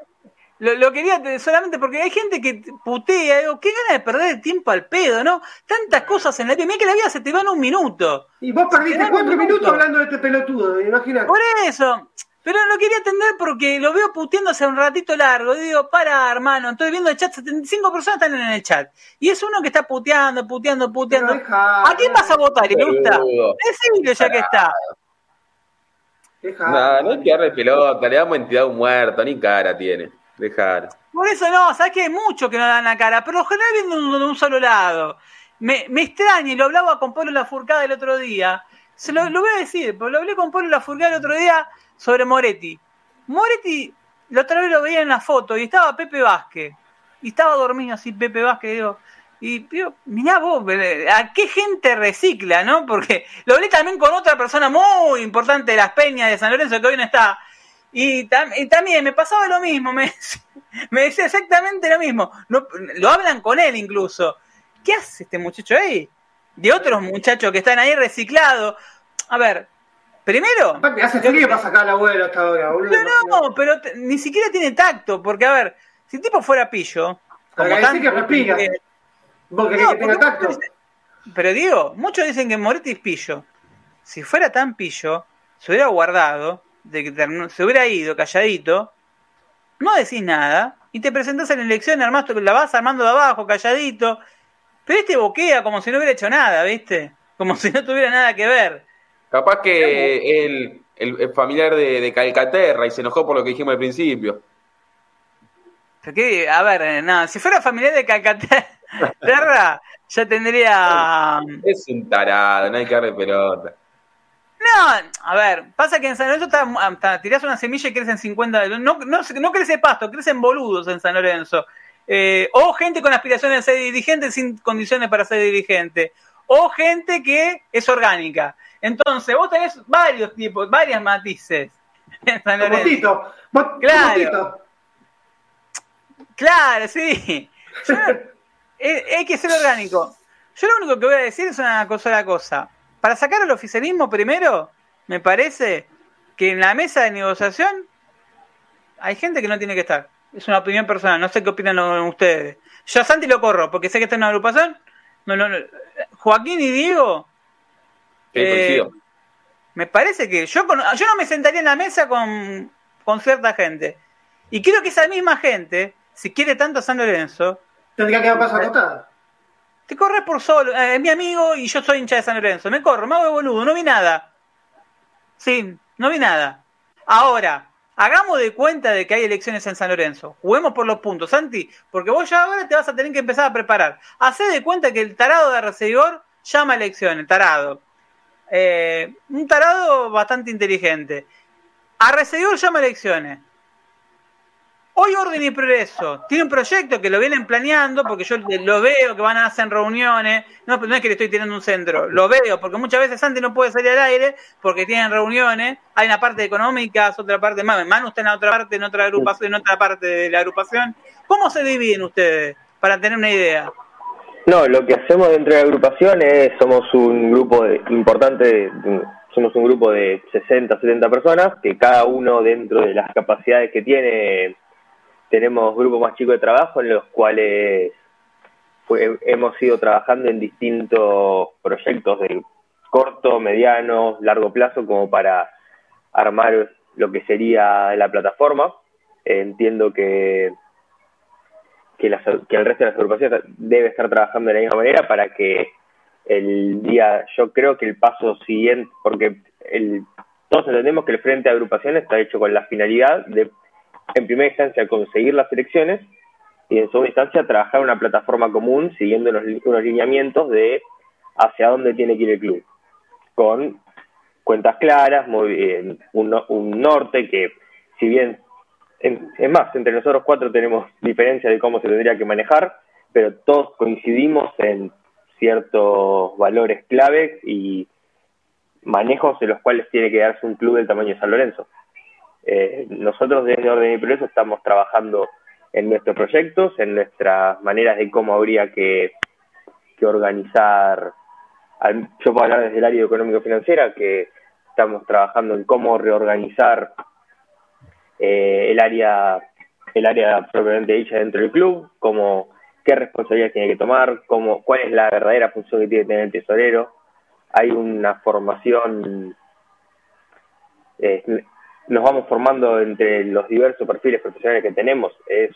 Lo, quería solamente porque hay gente que putea, digo, qué gana de perder el tiempo al pedo, ¿no? Tantas cosas en la vida, mira que la vida se te va en un minuto. Y vos perdiste cuatro minutos hablando de este pelotudo, imagínate. Por eso, pero lo quería atender porque lo veo puteando hace un ratito largo. digo, para, hermano, estoy viendo el chat, 75 personas están en el chat. Y es uno que está puteando, puteando, puteando. ¿A quién vas a votar, gusta? Decirle ya que está. No, no hay que darle pelota, le damos entidad a un muerto, ni cara tiene. Dejar. Por eso no, sabes que hay muchos que no dan la cara, pero en general vienen de un, solo lado. Me, me extraña, y lo hablaba con Pablo Lafurcada el otro día. Se lo, lo voy a decir, pero lo hablé con Pablo Lafurcada el otro día sobre Moretti. Moretti, la otra vez lo veía en la foto y estaba Pepe Vázquez. Y estaba dormido así Pepe Vázquez, digo. Y digo, mirá vos, ¿a qué gente recicla, no? Porque lo hablé también con otra persona muy importante de las Peñas de San Lorenzo que hoy no está. Y, también me pasaba lo mismo, me, me decía exactamente lo mismo. lo hablan con él incluso. ¿Qué hace este muchacho ahí? De otros muchachos que están ahí reciclados. A ver, Primero. Hace frío para sacar al abuelo hasta ahora, boludo. No, no, pero ni siquiera tiene tacto, porque a ver, si el tipo fuera pillo. Como tanto, que respira. Vos querés que tenga tacto. Pero digo, muchos dicen que Moretti es pillo. Si fuera tan pillo, se hubiera guardado, de que se hubiera ido calladito, no decís nada, y te presentás en la elección, armás, la vas armando de abajo, calladito, pero este boquea como si no hubiera hecho nada, ¿viste? Como si no tuviera nada que ver. Capaz que él el, familiar de, de, Calcaterra y se enojó por lo que dijimos al principio. a ver, eh, nada, si fuera familiar de Calcaterra, ya tendría. Es un tarado, no hay que darle pelota. No, a ver, pasa que en San Lorenzo está, tirás una semilla y crecen 50. No, no, no crece pasto, crecen boludos en San Lorenzo. Eh, o gente con aspiraciones de ser dirigente sin condiciones para ser dirigente. O gente que es orgánica. Entonces, vos tenés varios tipos, varias matices en San Lorenzo. Claro. Claro, sí. hay que ser orgánico. Yo lo único que voy a decir es una cosa, cosa. Para sacar el oficialismo primero, me parece que en la mesa de negociación hay gente que no tiene que estar. Es una opinión personal, no sé qué opinan ustedes. Yo a Santi lo corro, porque sé que está en una agrupación. No, no, Joaquín y Diego. Eh, me parece que yo, yo no me sentaría en la mesa con, con cierta gente. Y creo que esa misma gente, si quiere tanto a San Lorenzo, tendría que haber pasado Te corres por solo. Eh, es mi amigo y yo soy hincha de San Lorenzo. Me corro, me hago de boludo, no vi nada. Sí, no vi nada. Ahora, Hagamos de cuenta de que hay elecciones en San Lorenzo. Juguemos por los puntos, Santi, porque vos ya ahora te vas a tener que empezar a preparar. Hacé de cuenta que el tarado de recibidor llama a elecciones, tarado. Eh, un tarado bastante inteligente. A recibidor llama a elecciones. Hoy Orden y Progreso tiene un proyecto que lo vienen planeando, porque yo lo veo que van a hacer reuniones. No, no es que le estoy tirando un centro, lo veo, porque muchas veces Santi no puede salir al aire porque tienen reuniones. Hay una parte económica, otra parte más. Manu está en la otra parte, en otra agrupación, en otra parte de la agrupación. ¿Cómo se dividen ustedes? Para tener una idea. No, lo que hacemos dentro de la agrupación es, somos un grupo importante, somos un grupo de 60, 70 personas, que cada uno dentro de las capacidades que tiene tenemos grupos más chicos de trabajo en los cuales hemos ido trabajando en distintos proyectos de corto, mediano, largo plazo como para armar lo que sería la plataforma. entiendo que, que, que, el resto de las agrupaciones debe estar trabajando de la misma manera para que el día, yo creo que el paso siguiente, porque el, todos entendemos que el Frente de Agrupaciones está hecho con la finalidad de en primera instancia conseguir las elecciones y en segunda instancia trabajar en una plataforma común siguiendo unos, lineamientos de hacia dónde tiene que ir el club, con cuentas claras, muy, un, un norte que si bien, es más, entre nosotros cuatro tenemos diferencias de cómo se tendría que manejar, pero todos coincidimos en ciertos valores clave y manejos en los cuales tiene que darse un club del tamaño de San Lorenzo. Eh, nosotros desde Orden y Progreso estamos trabajando en nuestros proyectos, en nuestras maneras de cómo habría que, organizar. Yo puedo hablar desde el área económico-financiera, que estamos trabajando en cómo reorganizar eh, el área el área propiamente dicha dentro del club, cómo, qué responsabilidades tiene que tomar, cómo, cuál es la verdadera función que tiene que tener el tesorero. Hay una formación eh, nos vamos formando entre los diversos perfiles profesionales que tenemos. Es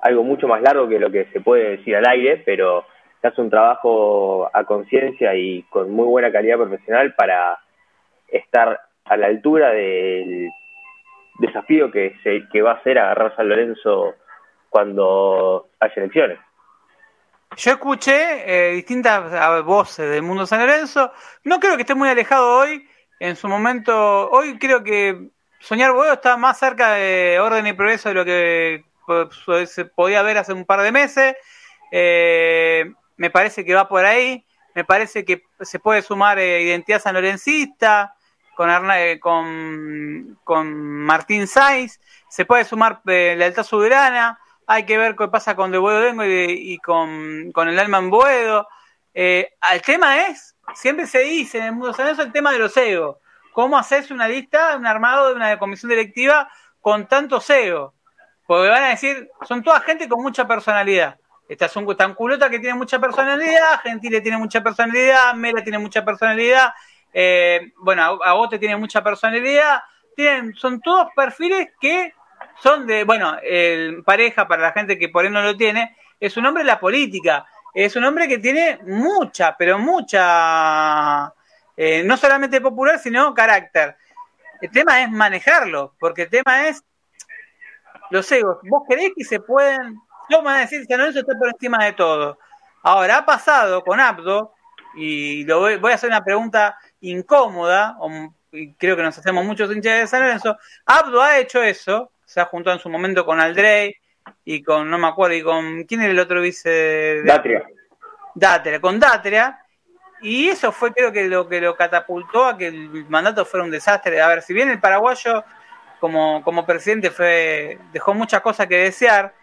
algo mucho más largo que lo que se puede decir al aire, pero se hace un trabajo a conciencia y con muy buena calidad profesional para estar a la altura del desafío que, se, que va a ser agarrar San Lorenzo cuando haya elecciones. Yo escuché eh, distintas voces del mundo San Lorenzo. No creo que esté muy alejado hoy en su momento, hoy creo que Soñar Boedo está más cerca de orden y progreso de lo que se podía ver hace un par de meses. Eh, me parece que va por ahí. Me parece que se puede sumar eh, identidad sanlorencista con, eh, con, con Martín Saiz. Se puede sumar lealtad soberana. Hay que ver qué pasa con De Boedo Vengo y, con, con, el alma en Boedo. el tema es siempre se dice en el mundo eso el tema de los egos. ¿Cómo haces una lista, un armado de una comisión directiva con tantos egos? Porque van a decir, son toda gente con mucha personalidad. Esta son tan culota que tiene mucha personalidad, Gentile tiene mucha personalidad, Mera tiene mucha personalidad, eh, bueno, Agote tiene mucha personalidad. Tienen, son todos perfiles que son de, bueno, el pareja para la gente que por ahí no lo tiene, es un hombre de la política es un hombre que tiene mucha, pero mucha, eh, no solamente popular, sino carácter. El tema es manejarlo, porque el tema es los egos. ¿Vos creés que se pueden? No van a decir que eso está por encima de todo. Ahora, ha pasado con Abdo, y lo voy, voy a hacer una pregunta incómoda, y creo que nos hacemos muchos hinchas de San Lorenzo. Abdo ha hecho eso, se ha juntado en su momento con Aldrey y con, no me acuerdo, y con, ¿quién era el otro vice? De Datria. Datria, con Datria. Y eso fue creo que lo que lo catapultó a que el mandato fuera un desastre. A ver, si bien el paraguayo como, como presidente fue dejó muchas cosas que desear,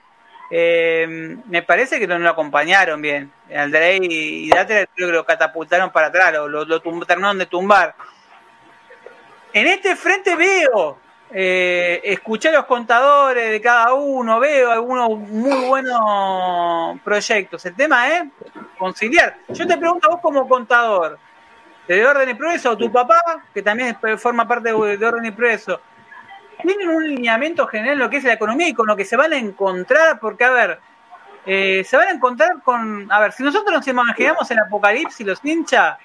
eh, me parece que no lo acompañaron bien. Aldrey y Datria creo que lo catapultaron para atrás, lo, lo, lo terminaron de tumbar. En este frente veo eh, escuché los contadores de cada uno, veo algunos muy buenos proyectos. El tema es conciliar. Yo te pregunto a vos como contador, de Orden y Progreso, tu papá, que también forma parte de, Orden y Progreso, tienen un lineamiento general en lo que es la economía y con lo que se van a encontrar, porque, a ver, eh, se van a encontrar con, a ver, si nosotros nos imaginamos el apocalipsis, los hinchas...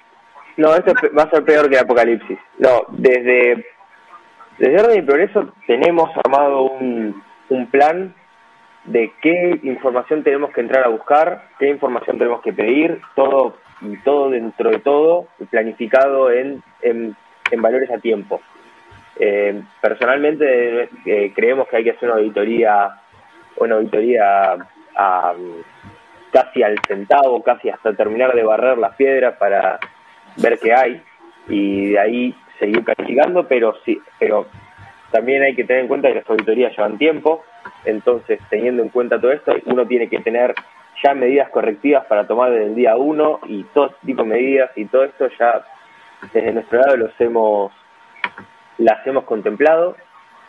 No, esto va a ser peor que el apocalipsis. No, desde desde Orden y Progreso tenemos armado un, un plan de qué información tenemos que entrar a buscar, qué información tenemos que pedir, todo todo dentro de todo, planificado en, en, valores a tiempo. Eh, personalmente eh, creemos que hay que hacer una auditoría, una auditoría a, casi al centavo, casi hasta terminar de barrer las piedras para ver qué hay y de ahí seguir planificando, pero sí, pero también hay que tener en cuenta que las auditorías llevan tiempo, entonces teniendo en cuenta todo esto, uno tiene que tener ya medidas correctivas para tomar desde el día uno y todo este tipo de medidas y todo esto ya desde nuestro lado los hemos las hemos contemplado.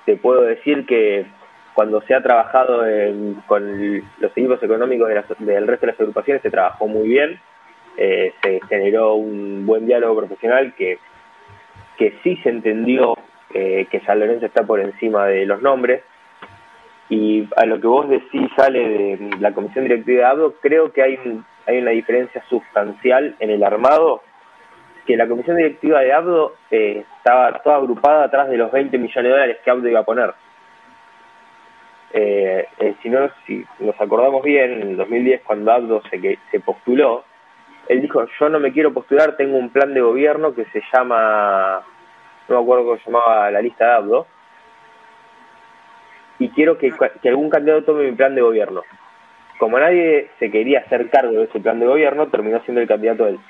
Te puedo decir que cuando se ha trabajado con los equipos económicos del resto de las agrupaciones se trabajó muy bien, eh, se generó un buen diálogo profesional que que sí se entendió eh, que San Lorenzo está por encima de los nombres. Y a lo que vos decís sale de la comisión directiva de ABDO, creo que hay, hay una diferencia sustancial en el armado, que la comisión directiva de ABDO eh, estaba toda agrupada atrás de los 20 millones de dólares que ABDO iba a poner. Eh, si, no, si nos acordamos bien, en el 2010 cuando ABDO se, se postuló, él dijo, yo no me quiero postular, tengo un plan de gobierno que se llama, no me acuerdo cómo se llamaba la lista de Abdo, y quiero que, algún candidato tome mi plan de gobierno. Como nadie se quería hacer cargo de ese plan de gobierno, terminó siendo el candidato él.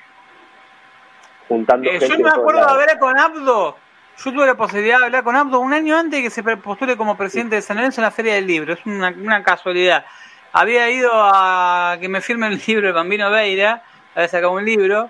Juntando eh, yo me acuerdo de hablar con Abdo, yo tuve la posibilidad de hablar con Abdo un año antes de que se postule como presidente de San Lorenzo en la Feria del Libro, es una, una casualidad. Había ido a que me firme el libro de Bambino Veira, había sacado un libro,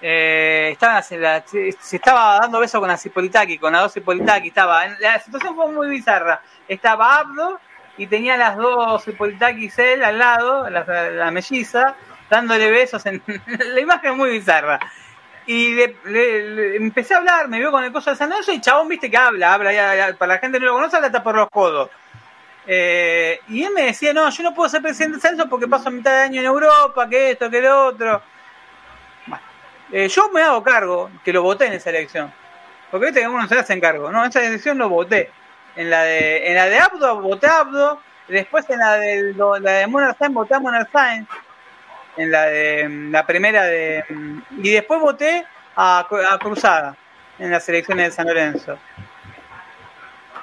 eh, la, se, estaba dando besos con la Cipolitaki, con la dos Cipolitaki, estaba, la situación fue muy bizarra, estaba Abdo y tenía las dos Cipolitakis él al lado, la, melliza, dándole besos en la imagen muy bizarra. Y le, empecé a hablar, me vio con el coso de San Lorenzo y chabón, viste que habla, habla, ya, para la gente que no lo conoce, habla hasta por los codos. Eh, y él me decía, no, yo no puedo ser presidente de San porque paso mitad de año en Europa, que esto, que lo otro. Eh, yo me hago cargo que lo voté en esa elección. Porque viste que uno se hace cargo, ¿no? En esa elección lo voté. En la de, en la de Abdo, voté Abdo. Después en la, de la de Monar voté a Monar En la de la primera de. Y después voté a, a Cruzada. En las elecciones de San Lorenzo.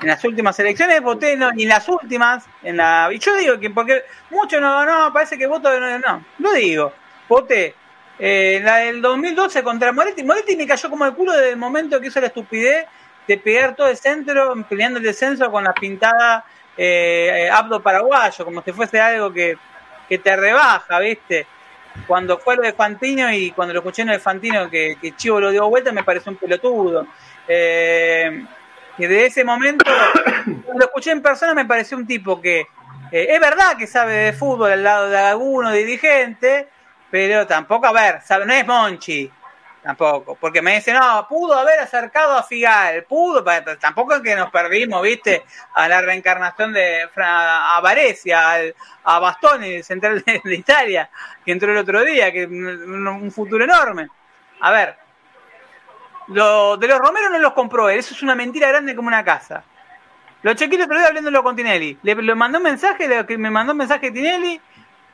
En las últimas elecciones voté, no, y en las últimas, en la, y yo digo que porque muchos no, no, parece que voto, no, no, lo digo, voté eh, la del 2012 contra Moretti. Moretti me cayó como el culo desde el momento que hizo la estupidez de pegar todo el centro peleando el descenso con la pintada eh, abdo paraguayo, como si fuese algo que, te rebaja, ¿viste? Cuando fue lo de Fantino y cuando lo escuché en el Fantino que, que Chivo lo dio vuelta, me pareció un pelotudo. Eh, y desde ese momento, cuando lo escuché en persona, me pareció un tipo que eh, es verdad que sabe de fútbol al lado de alguno dirigente, pero tampoco, a ver, no es Monchi, tampoco, porque me dicen, no, pudo haber acercado a Figal, pudo, tampoco es que nos perdimos, viste, a la reencarnación de a Varecia, a Bastoni, central de, Italia, que entró el otro día, que un, futuro enorme. A ver, Lo, de los Romero no los compró él, eso es una mentira grande como una casa. Lo chequé el otro día hablándolo con Tinelli. Le, mandó un mensaje, me mandó un mensaje Tinelli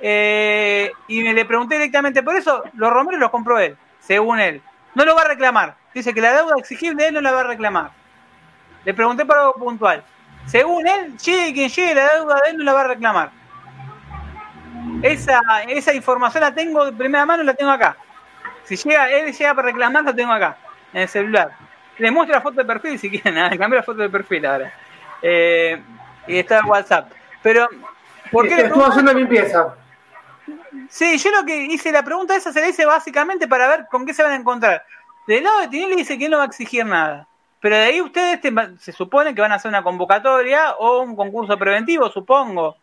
eh, y me le pregunté directamente por eso. Los Romero los compró él, según él. No lo va a reclamar. Dice que la deuda exigible de él no la va a reclamar. Le pregunté por algo puntual. Según él, llegue quien llegue, la deuda de él no la va a reclamar. Esa, esa información la tengo de primera mano, la tengo acá. Si llega, él llega para reclamar, la tengo acá, en el celular. Le muestro la foto de perfil si quieren, ¿eh? cambio la foto de perfil ahora. Eh, y está en WhatsApp. Pero, ¿por qué? Estuvo haciendo limpieza. Sí, yo lo que hice, la pregunta esa se la hice básicamente para ver con qué se van a encontrar. Del lado de Tinelli dice que él no va a exigir nada. Pero de ahí ustedes se supone que van a hacer una convocatoria o un concurso preventivo, supongo.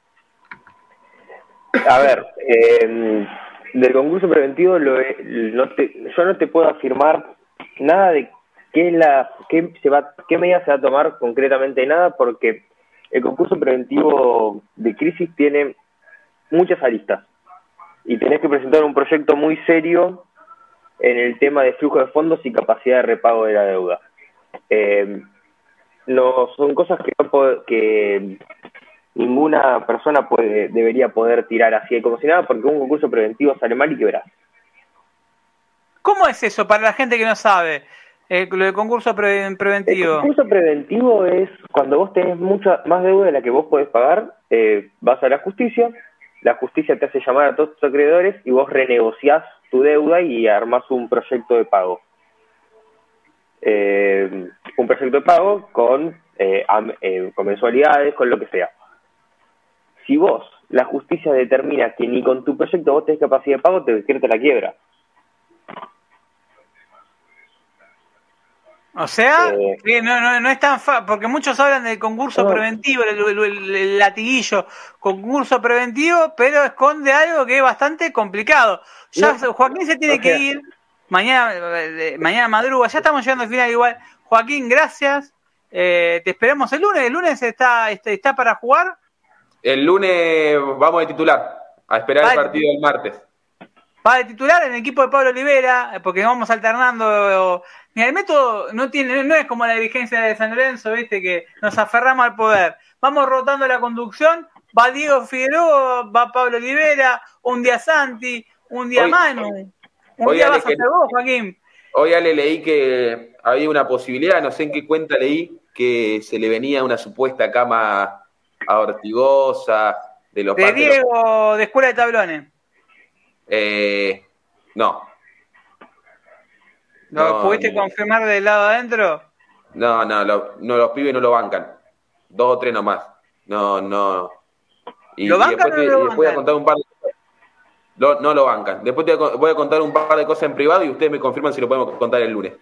A ver, eh, del concurso preventivo lo, no te, yo no te puedo afirmar nada de qué, la, qué, se va, qué medida se va a tomar concretamente, nada, porque el concurso preventivo de crisis tiene muchas aristas y tenés que presentar un proyecto muy serio en el tema de flujo de fondos y capacidad de repago de la deuda. Eh, no son cosas que, que ninguna persona puede, debería poder tirar así como si nada, porque un concurso preventivo sale mal y quebrás. ¿Cómo es eso para la gente que no sabe? Eh, lo de concurso preventivo. El concurso preventivo es cuando vos tenés mucha más deuda de la que vos podés pagar, eh, vas a la justicia, la justicia te hace llamar a todos tus acreedores y vos renegociás tu deuda y armás un proyecto de pago. Eh, un proyecto de pago con, eh, eh, con mensualidades, con lo que sea. Si vos, la justicia determina que ni con tu proyecto vos tenés capacidad de pago, te decreta la quiebra. O sea, eh, no, no, no, es tan fácil, porque muchos hablan del concurso preventivo, el, latiguillo, concurso preventivo, pero esconde algo que es bastante complicado. Ya Joaquín se tiene que ir, mañana, mañana madruga, ya estamos llegando al final igual. Joaquín, gracias. Eh, te esperamos el lunes. ¿El lunes está, está, está para jugar? El lunes vamos de titular, a esperar el partido del martes. Va de titular en el equipo de Pablo Olivera, porque vamos alternando el método no tiene, no es como la dirigencia de San Lorenzo, viste, que nos aferramos al poder. Vamos rotando la conducción, va Diego Figueroa, va Pablo Olivera, un día Santi, un día Manu, un día vas a ser vos, Joaquín. Hoy ya le leí que había una posibilidad, no sé en qué cuenta leí, que se le venía una supuesta cama a Ortigosa, de los De Diego, de Escuela de Tablones. Eh, no, ¿Lo pudiste confirmar del lado adentro? No, no, no, los pibes no lo bancan. Dos o tres nomás. No, no. Y, ¿Lo bancan después, o no voy a contar un par de no lo bancan. Después te voy a contar un par de cosas en privado y ustedes me confirman si lo podemos contar el lunes.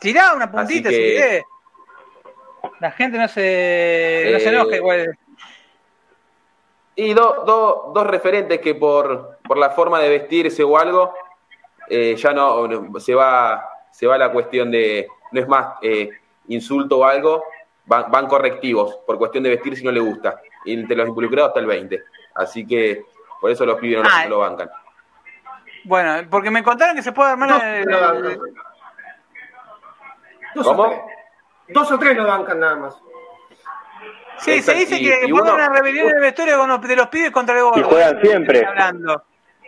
Tirá una puntita si querés. La gente no se, no se enoja eh, igual. Y dos referentes que por, por la forma de vestirse o algo eh, ya no se va, se va la cuestión de, no es más eh, insulto o algo, van, correctivos por cuestión de vestir si no le gusta. Y entre los involucrados hasta el 20. Así que por eso los pibes no, ah, lo bancan. Bueno, porque me contaron que se puede armar. ¿Cómo? Dos o tres lo bancan nada más. Sí, se dice que ponen una rebelión en el vestuario de los pibes contra el gol. Y juegan siempre.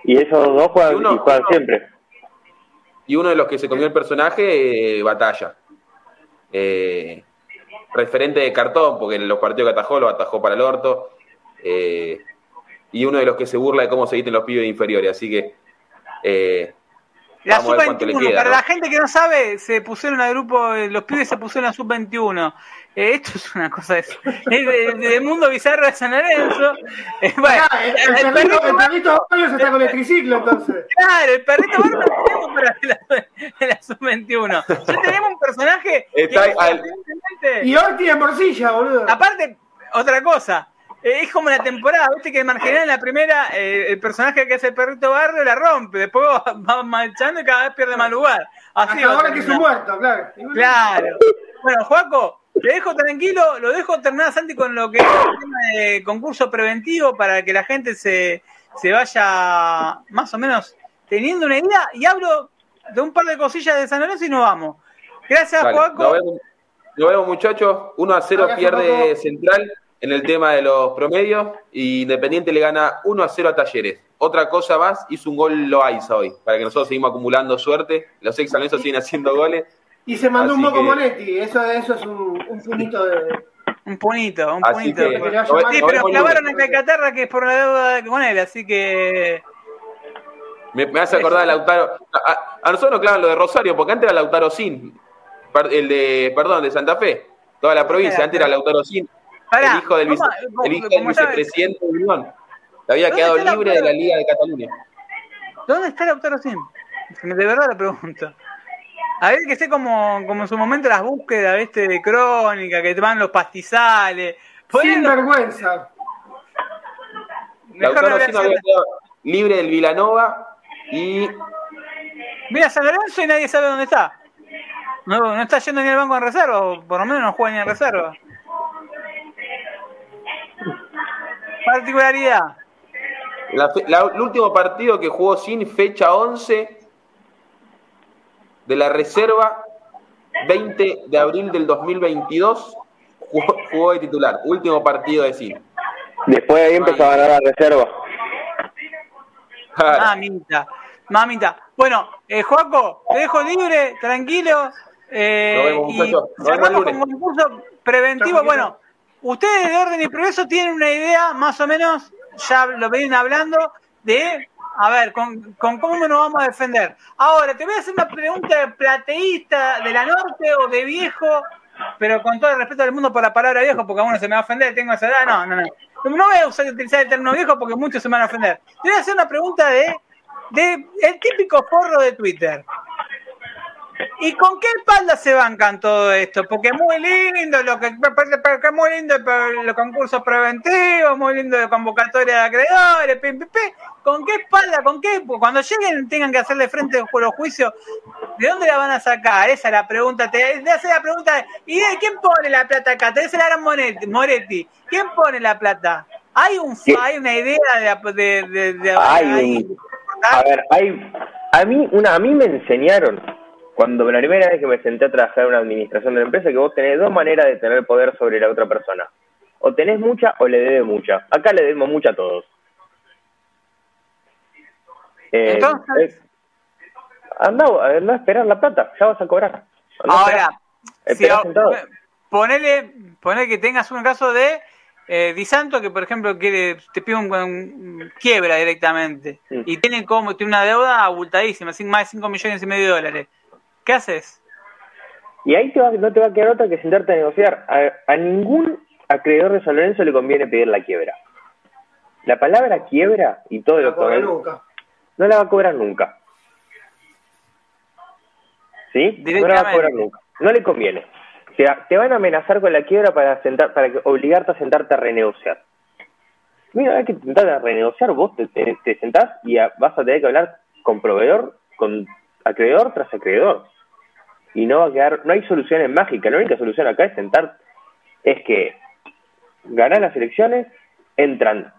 Y esos dos juegan, y juegan siempre y uno de los que se comió el personaje, eh, Batalla. Eh, referente de cartón, porque en los partidos que atajó, lo atajó para el orto. Eh, y uno de los que se burla de cómo se dicen los pibes inferiores. Así que la sub-21, para la gente que no sabe, se pusieron al grupo, los pibes se pusieron a sub-21. Eh, esto es una cosa es, del mundo bizarro de San Lorenzo. Eh, bueno, el, el, perrito, el perrito se está con el triciclo, entonces. Claro, el perrito Barrio no tenemos para la, la sub-21. Ya tenemos un personaje. Está al... Y hoy tiene morcilla, boludo. Aparte, otra cosa eh, es como la temporada, viste que Marginal en la primera, eh, el personaje que hace el perrito barrio la rompe, después va marchando y cada vez pierde más lugar. Así ahora que es un muerto, claro. Claro. Bueno, Juaco, te dejo tranquilo, lo dejo terminar Santi con lo que es el tema de concurso preventivo para que la gente se, se vaya más o menos teniendo una idea y hablo de un par de cosillas de San Lorenzo y nos vamos. Gracias, Juaco. Nos vemos, nos vemos, muchachos. 1 a 0 Gracias, pierde Juaco. Central en el tema de los promedios y Independiente le gana 1 a 0 a Talleres. Otra cosa más, hizo un gol Loaiza hoy, para que nosotros seguimos acumulando suerte. Los ex San Lorenzo siguen haciendo goles. Y se mandó Así un moco que- Monetti. Eso, eso es un, un punito de. Un punito, un Así punito. que, pero Sí, nos pero clavaron en Calcaterra que es por la deuda con él, así que. Me, me hace acordar a Lautaro. A, a- a nosotros nos clavan lo de Rosario, porque antes era Lautaro Sin, el de, perdón, de Santa Fe, toda la provincia, antes era Lautaro Sin, Pará, el hijo del, vice- ¿cómo- el hijo cómo del sabes? vicepresidente de Unión. Le había ¿Dónde quedado libre de la Liga de Cataluña. ¿Dónde está el Lautaro Sim? De verdad lo pregunto. A ver que esté como, como en su momento las búsquedas ¿viste? de crónica, que te van los pastizales. Sin vergüenza. mejor Lautaro había quedado libre del Vilanova y Mira San Lorenzo y nadie sabe dónde está. No, no está yendo ni al banco en reserva, o por lo menos no juega ni en reserva. Particularidad. la fe- la- el último partido que jugó Sin, fecha 11 de la reserva, 20 de abril del 2022, jugó, jugó de titular. Último partido de Sin. Después de ahí empezó a ganar la reserva. Mamita, mamita. Bueno, eh, Joaco, te dejo libre, tranquilo. eh, Nos vemos, y muchachos. Nos vemos el cerramos lunes. con concurso preventivo. Bueno, ustedes de Orden y Progreso tienen una idea, más o menos, ya lo vienen hablando, de, a ver, con, con cómo nos vamos a defender. Ahora, te voy a hacer una pregunta plateísta de la norte o de viejo, pero con todo el respeto del mundo por la palabra viejo, porque a uno se me va a ofender, tengo esa edad, no, no, no. No voy a usar, utilizar el término viejo porque muchos se van a ofender. Te voy a hacer una pregunta de, de el típico forro de Twitter. ¿Y con qué espalda se bancan todo esto? Porque es muy lindo lo que, muy lindo los concursos preventivos, muy lindo la convocatoria de acreedores, pim, pim, pim. ¿Con qué espalda? ¿Con qué? Porque Cuando lleguen tengan que hacerle frente a los juicios, ¿de dónde la van a sacar? Esa es la pregunta. Te, te hace la pregunta, de, ¿y de quién pone la plata acá? Te dice la gran Moretti. ¿Quién pone la plata? ¿Hay un ¿Qué? hay una idea de, de, de, de- Hay ahí? A ver, hay, a mí, una, a mí me enseñaron cuando la primera vez que me senté a trabajar en una administración de una empresa que vos tenés dos maneras de tener poder sobre la otra persona. O tenés mucha o le debes mucha. Acá le debemos mucha a todos. Eh, Entonces- eh, anda, anda a esperar la plata, ya vas a cobrar. Andá a esperar. Ahora, si, sentado. ponele, ponele que tengas un caso de eh, Di Santo que, por ejemplo, quiere, te pide un, un- quiebra directamente Sí. y tiene como tiene una deuda abultadísima, más de 5 millones y medio de dólares. ¿Qué haces? Y ahí te va- no te va a quedar otra que sentarte a negociar. A, a ningún acreedor de San Lorenzo le conviene pedir la quiebra. La palabra quiebra y todo No lo que nunca. no la va a cobrar nunca. ¿Sí? No la va a cobrar nunca. No le conviene. O sea, te van a amenazar con la quiebra para sentar, para que- obligarte a sentarte a renegociar. Mira, hay que intentar a renegociar, vos te, te- te sentás y a- vas a tener que hablar con proveedor, con acreedor tras acreedor. Y no va a quedar, no hay soluciones mágicas, la única solución acá es sentar, es que ganar las elecciones, entran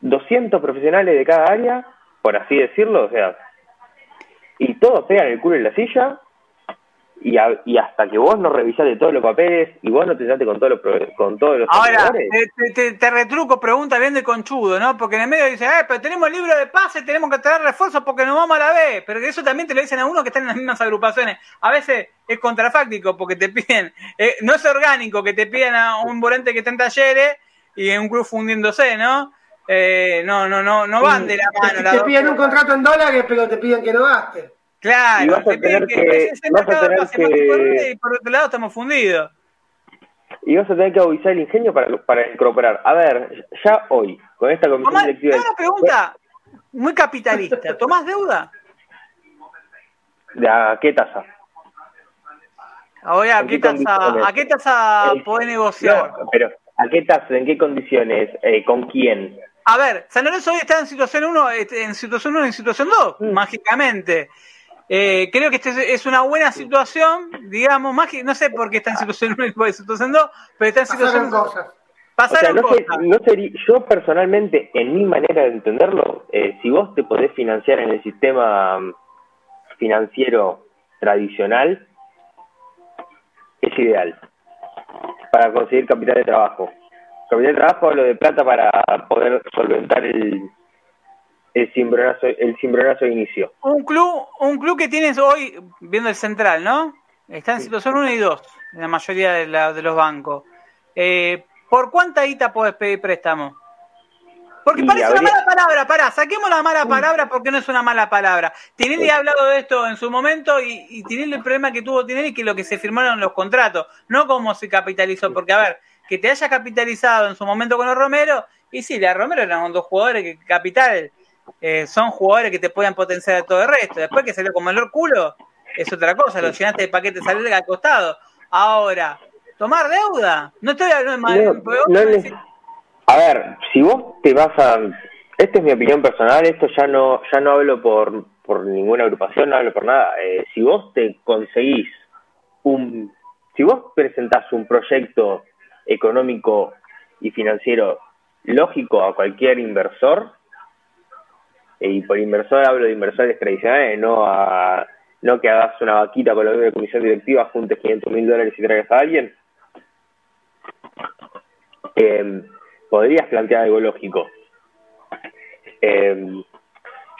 200 profesionales de cada área, por así decirlo, o sea, y todos pegan el culo en la silla, y, a- y hasta que vos no revisaste todos los papeles y vos no te sentaste con todos los, con todos los Ahora, te, te- retruco, pregunta bien de conchudo, ¿no? Porque en el medio dicen, eh, pero tenemos libro de pase, tenemos que traer refuerzos porque nos vamos a la B. Pero que eso también te lo dicen a uno que está en las mismas agrupaciones. A veces es contrafáctico porque te piden, eh, no es orgánico que te pidan a un volante que está en talleres y en un club fundiéndose, ¿no? Eh, no, no, no, no van de la mano. Te, las te piden un contrato en dólares, pero te piden que no gastes. Y Claro, vas a tener que, que- vas a tener que- y por otro lado estamos fundidos. y vas a tener que avisar el ingenio para, para incorporar. A ver, ya hoy, con esta comisión Tomás, directiva... una pregunta muy capitalista. ¿Tomás deuda? ¿De a qué tasa? Ahora, ¿a ¿En qué tasa? ¿a qué tasa podés negociar? No, pero ¿a qué tasa? ¿En qué condiciones? Eh, ¿Con quién? A ver, San Lorenzo hoy está en situación 1, en situación 1 y en situación 2, Mm. mágicamente. Eh, creo que este es una buena situación, digamos, mági- no sé por qué está en situación 1 y en situación 2, pero está en Pasaron situación cosas. O sea, Pasaron no, no sería, yo personalmente, en mi manera de entenderlo, eh, si vos te podés financiar en el sistema mm, financiero tradicional es ideal para conseguir capital de trabajo. Capital de trabajo lo de plata para poder solventar el, el cimbronazo, el cimbronazo de inicio. Un club, un club que tienes hoy, viendo el central, ¿no? Está en situación 1 y 2, en la mayoría de, la, de los bancos. Eh, ¿Por cuánta guita podés pedir préstamo? Porque Y parece habría- una mala palabra, pará, saquemos la mala palabra porque no es una mala palabra. Tinelli ha hablado de esto en su momento y, y Tinelli el problema que tuvo Tinelli es que lo que se firmaron los contratos, no cómo se capitalizó, porque a ver, que te haya capitalizado en su momento con los Romero, y sí, la Romero eran dos jugadores que capital, eh, son jugadores que te pueden potenciar todo el resto, después que salió como el culo, es otra cosa, lo llenaste de paquete salir al costado. Ahora, tomar deuda, no estoy hablando de No, no es- a ver, si vos te vas a... Esta es mi opinión personal, esto ya no ya no hablo por, por ninguna agrupación, no hablo por nada. Eh, si vos te conseguís un... Si vos presentás un proyecto económico y financiero lógico a cualquier inversor, y por inversor hablo de inversores tradicionales, no a no que hagas una vaquita con la de comisión directiva, juntes 500 mil dólares y traigas a alguien, eh, podrías plantear algo lógico. Eh,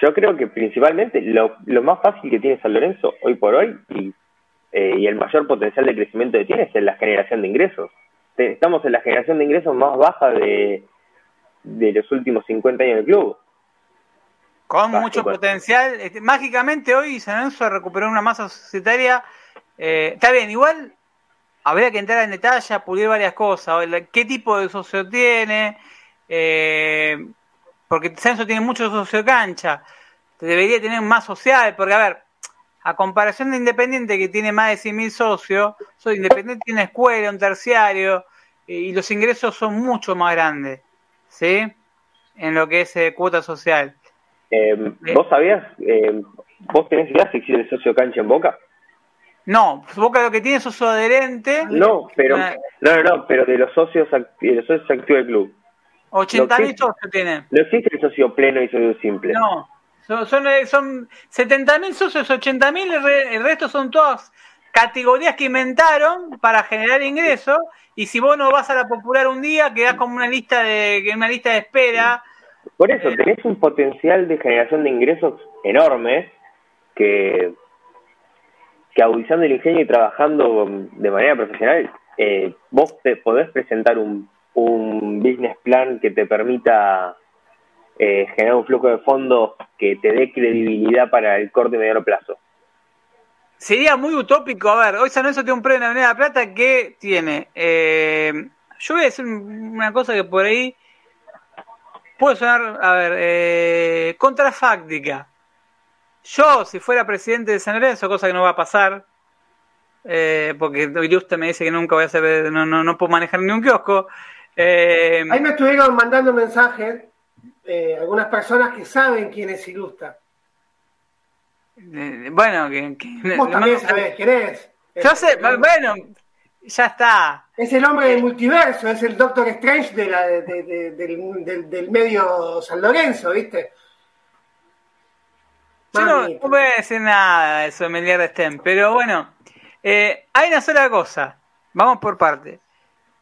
yo creo que principalmente lo, lo más fácil que tiene San Lorenzo hoy por hoy y, eh, el mayor potencial de crecimiento que tiene es en la generación de ingresos. Estamos en la generación de ingresos más baja de, de los últimos 50 años del club. Con Básico. mucho potencial. Este, mágicamente hoy San Lorenzo recuperó una masa societaria. eh, está bien, igual habría que entrar en detalle, a pulir varias cosas. ¿Qué tipo de socio tiene? Eh, porque San tiene mucho socio cancha. Debería tener más social, porque a ver, a comparación de Independiente que tiene más de 100.000 socios, soy Independiente tiene una escuela, un terciario, y los ingresos son mucho más grandes, ¿sí? En lo que es eh, cuota social. Eh, ¿Vos sabías, eh, vos tenés idea si existe el socio cancha en Boca? No, Boca lo que tiene es socio adherente. No, pero Ah. no, no, no, pero de los socios de los socios activos del club. 80 lo mil socios tiene. No existe el socio pleno y socio simple. No, son, son, eh, son 70 mil socios, 80 mil, el, re- el resto son todas categorías que inventaron para generar ingresos. Y si vos no vas a la popular un día, quedás como una lista de una lista de espera. Por eso, tenés un potencial de generación de ingresos enorme que, que agudizando el ingenio y trabajando de manera profesional, eh, vos te podés presentar un, un business plan que te permita eh, generar un flujo de fondos que te dé credibilidad para el corto y mediano plazo. Sería muy utópico. A ver, hoy San Lorenzo tiene un premio de la Plata que tiene. eh, yo voy a decir una cosa que por ahí puede sonar, a ver, eh, contrafáctica. Yo, si fuera presidente de San Lorenzo, cosa que no va a pasar, eh, porque usted me dice que nunca voy a hacer, no, no, no puedo manejar ni un kiosco. eh, Ahí me estuvieron mandando mensajes eh, algunas personas que saben quién es Ilusta. bueno, que, que- Vos también sabés quién es. Yo sé, bueno, ya está. Es el hombre del multiverso, es el Doctor Strange de la, de- de- del, del- del medio San Lorenzo, ¿viste? Yo no, no voy a decir nada de eso de Meliar de Stem, pero bueno, eh, hay una sola cosa. Vamos por parte.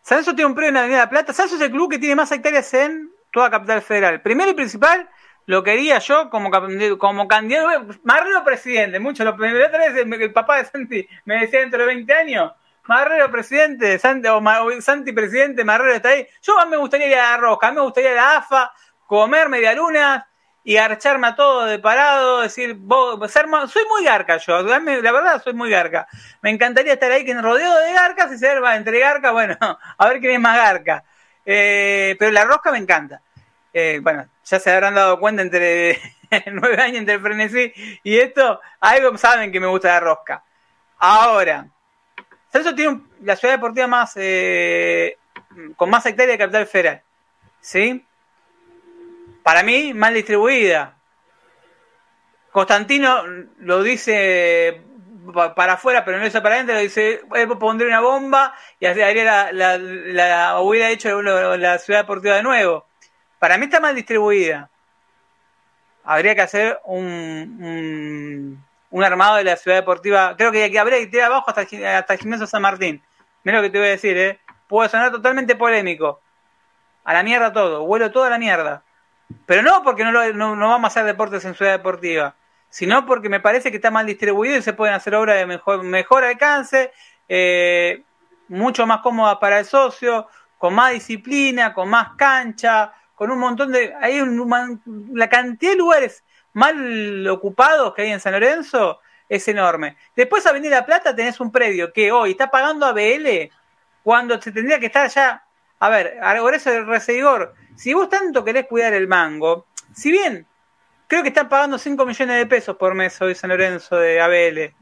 Sanso tiene un premio en la Avenida de la Plata. Sanso es el club que tiene más hectáreas en toda Capital Federal. Primero y principal, lo quería yo como, como candidato. Marrero presidente, mucho. Lo primero otra vez el, el papá de Santi me decía dentro de 20 años. Marrero presidente, o, Santi presidente, Marrero está ahí. Yo mí me gustaría ir a la Roja, a mí me gustaría a la AFA, comer medialunas y garcharme a todo de parado, decir, vos, ser soy muy garca yo, la verdad soy muy garca. Me encantaría estar ahí que rodeado de garcas y ser entre garcas, bueno, a ver quién es más garca. Eh, pero la rosca me encanta. Eh, bueno, ya se habrán dado cuenta entre nueve años entre el frenesí y esto, algo saben que me gusta la rosca. Ahora, Celso tiene la ciudad deportiva más eh, con más hectáreas de capital federal. ¿Sí? Para mí, mal distribuida. Constantino lo dice pa- para afuera, pero no dice para adentro, dice, eh, pondré una bomba y haría la, la, la- hubiera hecho la, ciudad deportiva de nuevo. Para mí está mal distribuida. Habría que hacer un, un armado de la ciudad deportiva. Creo que habría que tirar abajo hasta, hasta el San Martín. Mira lo que te voy a decir, ¿eh? Puede sonar totalmente polémico. A la mierda todo, vuelo todo a la mierda. Pero no porque no, no, vamos a hacer deportes en ciudad deportiva, sino porque me parece que está mal distribuido y se pueden hacer obras de mejor, mejor alcance, eh, mucho más cómoda para el socio, con más disciplina, con más cancha, con un montón de... Hay la cantidad de lugares mal ocupados que hay en San Lorenzo es enorme. Después Avenida Plata tenés un predio que hoy está pagando a cuando se tendría que estar ya... A ver, ahora eso el reseguidor. Si vos tanto querés cuidar el mango, si bien creo que están pagando 5 millones de pesos por mes hoy San Lorenzo de ABL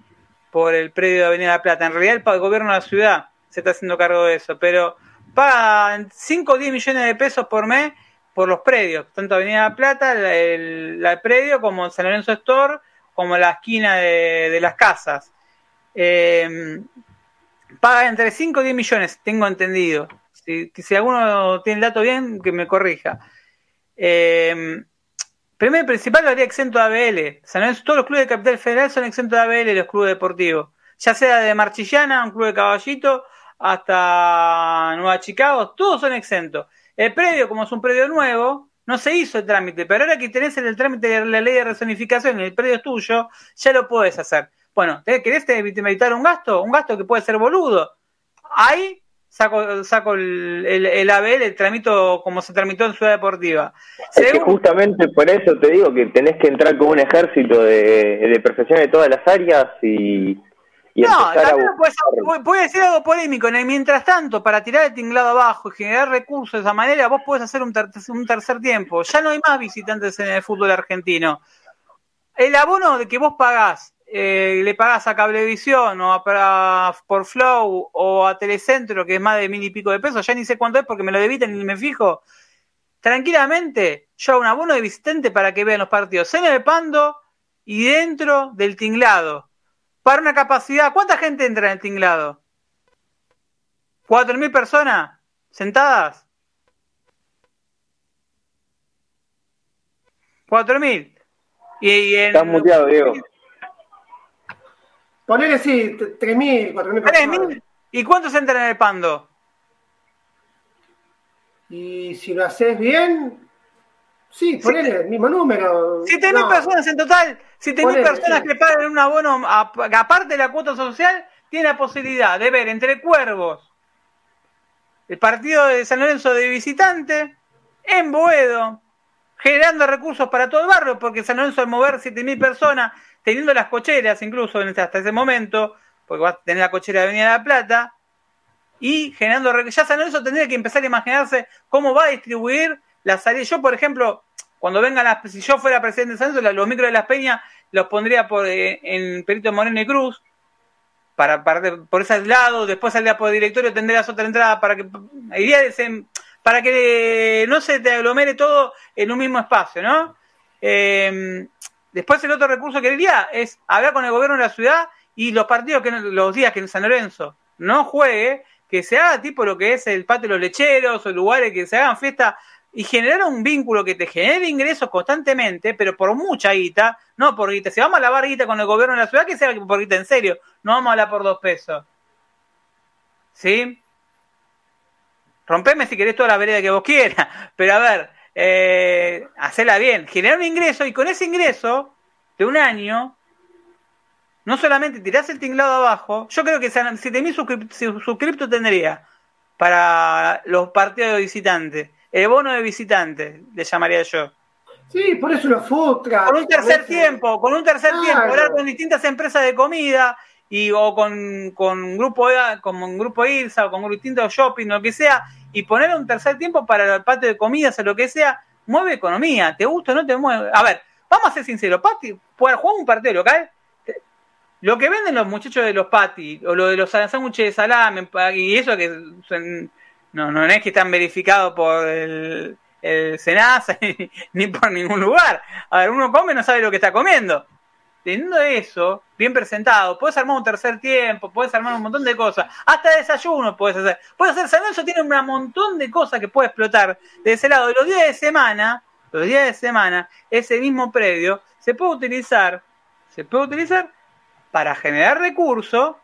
por el predio de Avenida Plata, en realidad el gobierno de la ciudad se está haciendo cargo de eso, pero pagan 5 o 10 millones de pesos por mes por los predios, tanto Avenida Plata, el, predio, como San Lorenzo Store, como la esquina de, las casas. Eh, paga entre 5 y 10 millones, tengo entendido. Si, si alguno tiene el dato bien, que me corrija. Eh, primero y principal lo haría exento de ABL. San Lorenzo, todos los clubes de Capital Federal son exentos de ABL, los clubes deportivos. Ya sea de Marchillana, un club de caballito, hasta Nueva Chicago, todos son exentos. El predio, como es un predio nuevo, no se hizo el trámite, pero ahora que tenés el trámite de la ley de rezonificación y el predio es tuyo, ya lo puedes hacer. Bueno, ¿querés meditar un gasto? Un gasto que puede ser boludo. Ahí saco, saco el, el, ABL, el tramito como se tramitó en Ciudad Deportiva. Es que justamente por eso te digo que tenés que entrar con un ejército de, de profesiones de todas las áreas y no, también puede, decir algo polémico. En el mientras tanto, para tirar el tinglado abajo y generar recursos de esa manera, vos podés hacer un, un tercer tiempo. Ya no hay más visitantes en el fútbol argentino. El abono de que vos pagás, eh, le pagás a Cablevisión o a, por Flow o a Telecentro, que es más de mil y pico de pesos, ya ni sé cuánto es porque me lo debitan y me fijo. Tranquilamente, yo hago un abono de visitante para que vean los partidos en el Pando y dentro del tinglado para una capacidad. ¿Cuánta gente entra en el tinglado? ¿Cuatro mil personas sentadas? ¿Cuatro mil? Y, Estás muteado, Diego. Ponele sí, tres mil, cuatro mil personas. ¿Y cuántos entran en el pando? Y si lo haces bien, Sí, ponele el mismo número. Siete mil personas en total, siete mil personas que pagan un abono, aparte de la cuota social, tiene la posibilidad de ver entre cuervos el partido de San Lorenzo de visitante en Boedo, generando recursos para todo el barrio, porque San Lorenzo al mover siete mil personas, teniendo las cocheras incluso hasta ese momento, porque va a tener la cochera de Avenida de la Plata, y generando ya San Lorenzo tendría que empezar a imaginarse cómo va a distribuir la salida. Yo, por ejemplo, cuando vengan las, si yo fuera presidente de San los micros de las Peñas los pondría por, eh, en Perito Moreno y Cruz, para, por ese lado, después saldría por el directorio, tendrías otra entrada para que iría para que no se te aglomere todo en un mismo espacio, ¿no? Em, después el otro recurso que diría es hablar con el gobierno de la ciudad y los partidos que los días que en San Lorenzo no juegue, que se haga tipo lo que es el patio de los lecheros o lugares que se hagan fiesta y generar un vínculo que te genere ingresos constantemente, pero por mucha guita, no por guita. Si vamos a lavar guita con el gobierno de la ciudad, que sea por guita en serio, no vamos a hablar por dos pesos. ¿Sí? Rompeme si querés toda la vereda que vos quieras, pero a ver, eh, hacela bien, generar un ingreso y con ese ingreso de un año, no solamente tirás el tinglado abajo, yo creo que 7.000 suscriptos tendría para los partidos de visitantes el bono de visitante, le llamaría yo. Sí, por eso los food Con un tercer tiempo, con un tercer tiempo, hablar con distintas empresas de comida y o con, con grupo como un grupo IRSA o con distintos shopping, lo que sea, y poner un tercer tiempo para el patio de comidas o lo que sea, mueve economía, te gusta o no te mueve. A ver, vamos a ser sinceros, Pati, jugar un partido local, lo que venden los muchachos de los patis, o lo de los sándwiches de salame, y eso que son, no, no es que están verificados por el, el SENASA ni, por ningún lugar. A ver, uno come y no sabe lo que está comiendo. Teniendo eso bien presentado, puedes armar un tercer tiempo, puedes armar un montón de cosas. Hasta desayuno puedes hacer. Puedes hacer, San Lorenzo tiene un montón de cosas que puede explotar de ese lado. Los días de semana, los días de semana, ese mismo predio se puede utilizar, se puede utilizar para generar recursos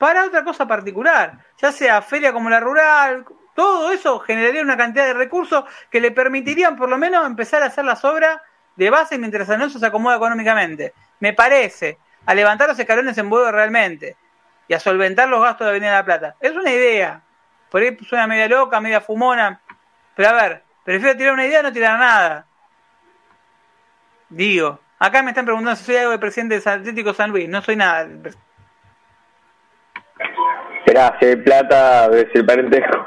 para otra cosa particular, ya sea feria como la rural, todo eso generaría una cantidad de recursos que le permitirían por lo menos empezar a hacer las obras de base mientras San se acomoda económicamente. Me parece, a levantar los escalones en vuelo realmente y a solventar los gastos de Avenida de la Plata. Es una idea. Por ahí suena media loca, media fumona. Pero a ver, prefiero tirar una idea no tirar nada. Digo, acá me están preguntando si soy algo de presidente de Atlético San Luis. No soy nada. Será, si hay plata, ves el parentesco.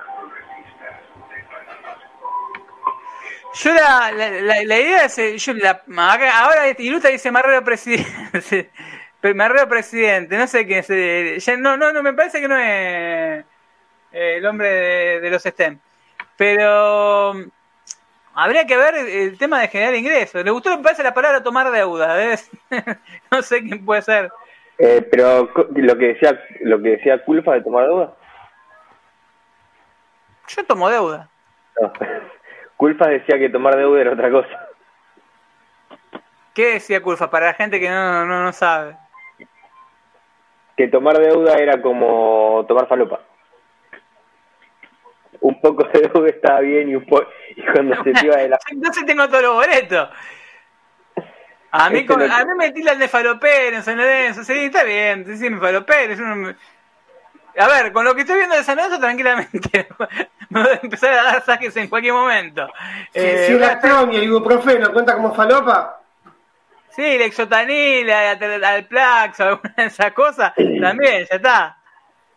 Yo la, la, idea es, yo la, ahora Ilustra dice Marrero presidente, Marrero presidente, no sé quién es, ya, no, no, no, me parece que no es el hombre de, los STEM, pero habría que ver el tema de generar ingresos. Le gustó, me parece la palabra tomar deuda, no sé quién puede ser. Eh, pero lo que decía, lo que decía Culpa de tomar deuda. Yo tomo deuda. Culfa decía que tomar deuda era otra cosa. ¿Qué decía Culfa? Para la gente que no, no, no sabe. Que tomar deuda era como tomar falopa. Un poco de deuda estaba bien y, un po y cuando se te iba de la... Entonces tengo todos los boletos. A mí, este a mí me tiran de falopero en San Lorenzo. Sí, está bien, sí, me falopero. Es un, a ver, con lo que estoy viendo de San Lorenzo, tranquilamente me voy a empezar a dar saques en cualquier momento. Si, eh, si el y el ibuprofeno cuenta como falopa. Sí, el exotanil, el Alplax, alguna de esas cosas, también, ya está.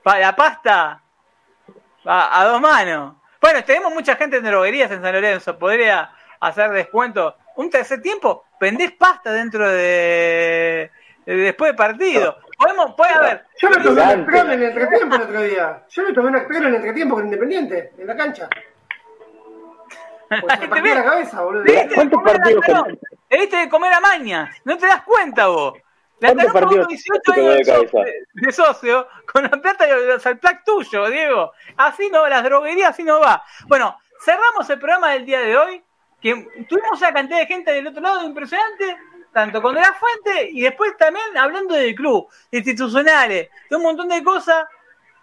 La pasta, a, a, dos manos. Bueno, tenemos mucha gente en droguerías en San Lorenzo, podría hacer descuento. Un tercer tiempo, vendés pasta dentro de, de después de partido. Podemos, puede haber. Yo me tomé un actrón en el entretiempo el otro día. Yo me tomé un actrón en el entretiempo con Independiente, en la cancha. Pues me partió la cabeza, boludo. ¿Cuántos partidos? Te diste de comer a mañas. No te das cuenta vos. La ¿Cuántos partidos 18 años de, socio, de socio con la plata y el plac tuyo, Diego. Así no va, las droguerías así no va. Bueno, cerramos el programa del día de hoy. Que tuvimos una cantidad de gente del otro lado impresionante tanto con De La Fuente y después también hablando del club, institucionales, de un montón de cosas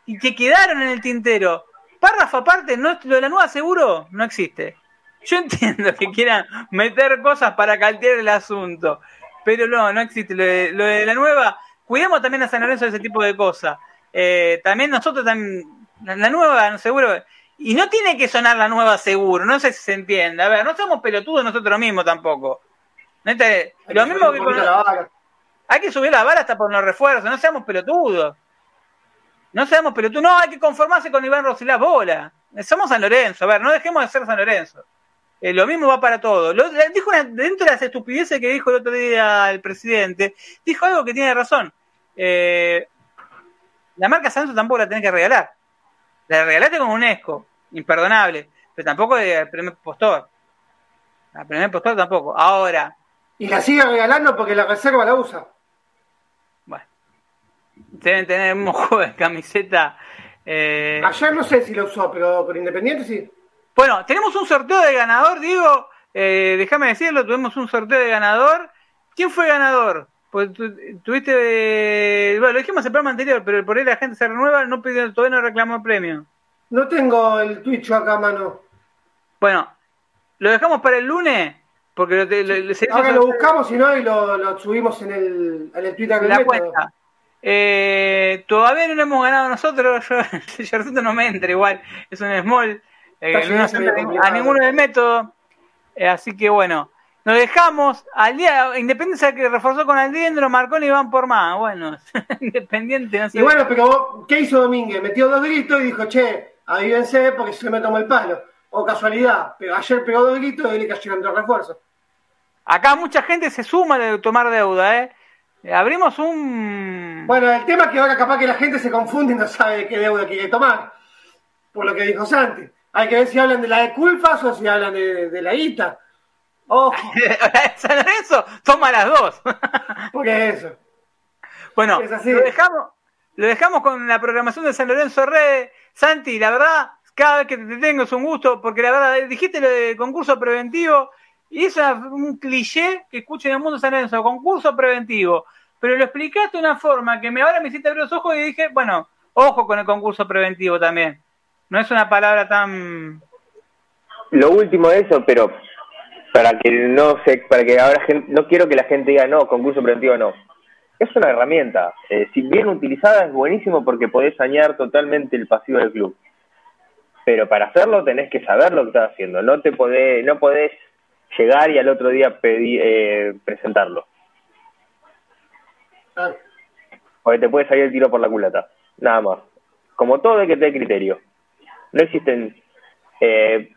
y que quedaron en el tintero. Párrafo aparte, no, lo de la nueva seguro no existe. Yo entiendo que quieran meter cosas para caltear el asunto, pero no, no existe. Lo de, la nueva, cuidemos también a San Lorenzo de ese tipo de cosas. Eh, también nosotros, también, la, nueva seguro, y no tiene que sonar la nueva seguro, no sé si se entiende. A ver, no somos pelotudos nosotros mismos tampoco. Hay lo mismo que con Hay que subir la vara hasta por los refuerzos, no seamos pelotudos. No seamos pelotudos, no, hay que conformarse con Iván Rosilá bola. Somos San Lorenzo, a ver, no dejemos de ser San Lorenzo. Eh, lo mismo va para todo. Lo, dijo dentro de las estupideces que dijo el otro día el presidente, dijo algo que tiene razón. Eh, la marca Santos tampoco la tenés que regalar. La regalaste con UNESCO, imperdonable, pero tampoco el primer postor. La primer postor tampoco. Ahora, y la sigue regalando porque la reserva la usa. Bueno. Deben tener un mojo de camiseta. Eh... Ayer no sé si lo usó, pero con Independiente sí. Bueno, tenemos un sorteo de ganador, Diego. Eh, déjame decirlo, tuvimos un sorteo de ganador. ¿Quién fue ganador? Pues tuviste. bueno, lo dijimos el programa anterior, pero por ahí la gente se renueva, no pidió, todavía no reclamó el premio. No tengo el Twitch acá, mano. Bueno, lo dejamos para el lunes porque lo, Ahora lo buscamos y no y lo, subimos en el, en el Twitter la cuenta. Eh, todavía no lo hemos ganado nosotros. Yo, el no me entra igual. Es un small. Eh, no a ninguno del método. Eh, así que bueno. Nos dejamos al día. Independencia que reforzó con Aldiendro, marcó y van por más. Bueno, independiente. No sé. Y bueno, pero ¿qué hizo Domínguez? Metió dos gritos y dijo, che, avívense porque se me tomó el palo o casualidad, pero ayer pegó dos gritos y le cayeron dos refuerzos. Acá mucha gente se suma de tomar deuda, ¿eh? Abrimos un... Bueno, el tema es que ahora capaz que la gente se confunde y no sabe de qué deuda quiere tomar, por lo que dijo Santi. Hay que ver si hablan de la de culpas o si hablan de, la ITA. Ojo. San eso toma las dos. Porque es eso. Bueno, lo dejamos, lo dejamos con la programación de San Lorenzo Red. Santi, la verdad, cada vez que te tengo es un gusto, porque la verdad, dijiste lo de concurso preventivo, y es un cliché que escuchen en el mundo San Lorenzo, concurso preventivo. pero lo explicaste de una forma que me ahora me hiciste abrir los ojos y dije, bueno, ojo con el concurso preventivo también. No es una palabra tan... Lo último de eso, pero para que no se, para que ahora gente, no quiero que la gente diga no, concurso preventivo no. Es una herramienta. Eh, si bien utilizada es buenísimo porque podés dañar totalmente el pasivo del club. Pero para hacerlo tenés que saber lo que estás haciendo. No te podés, no podés llegar y al otro día pedir, eh, presentarlo. Porque te puede salir el tiro por la culata. Nada más. Como todo hay que tener criterio. No existen... Eh,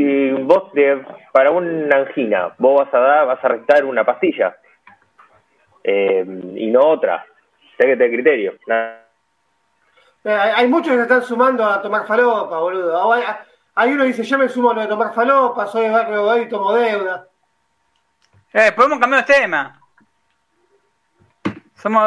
si vos te, para una angina vos vas a dar, vas a rectar una pastilla eh, y no otra. Tenés que tener criterio. Nada. Eh, Hay muchos que se están sumando a tomar falopa, boludo. O Hay, hay uno que dice, yo me sumo a lo de tomar falopa, soy de barrio y tomo deuda. Eh, podemos cambiar de tema. Somos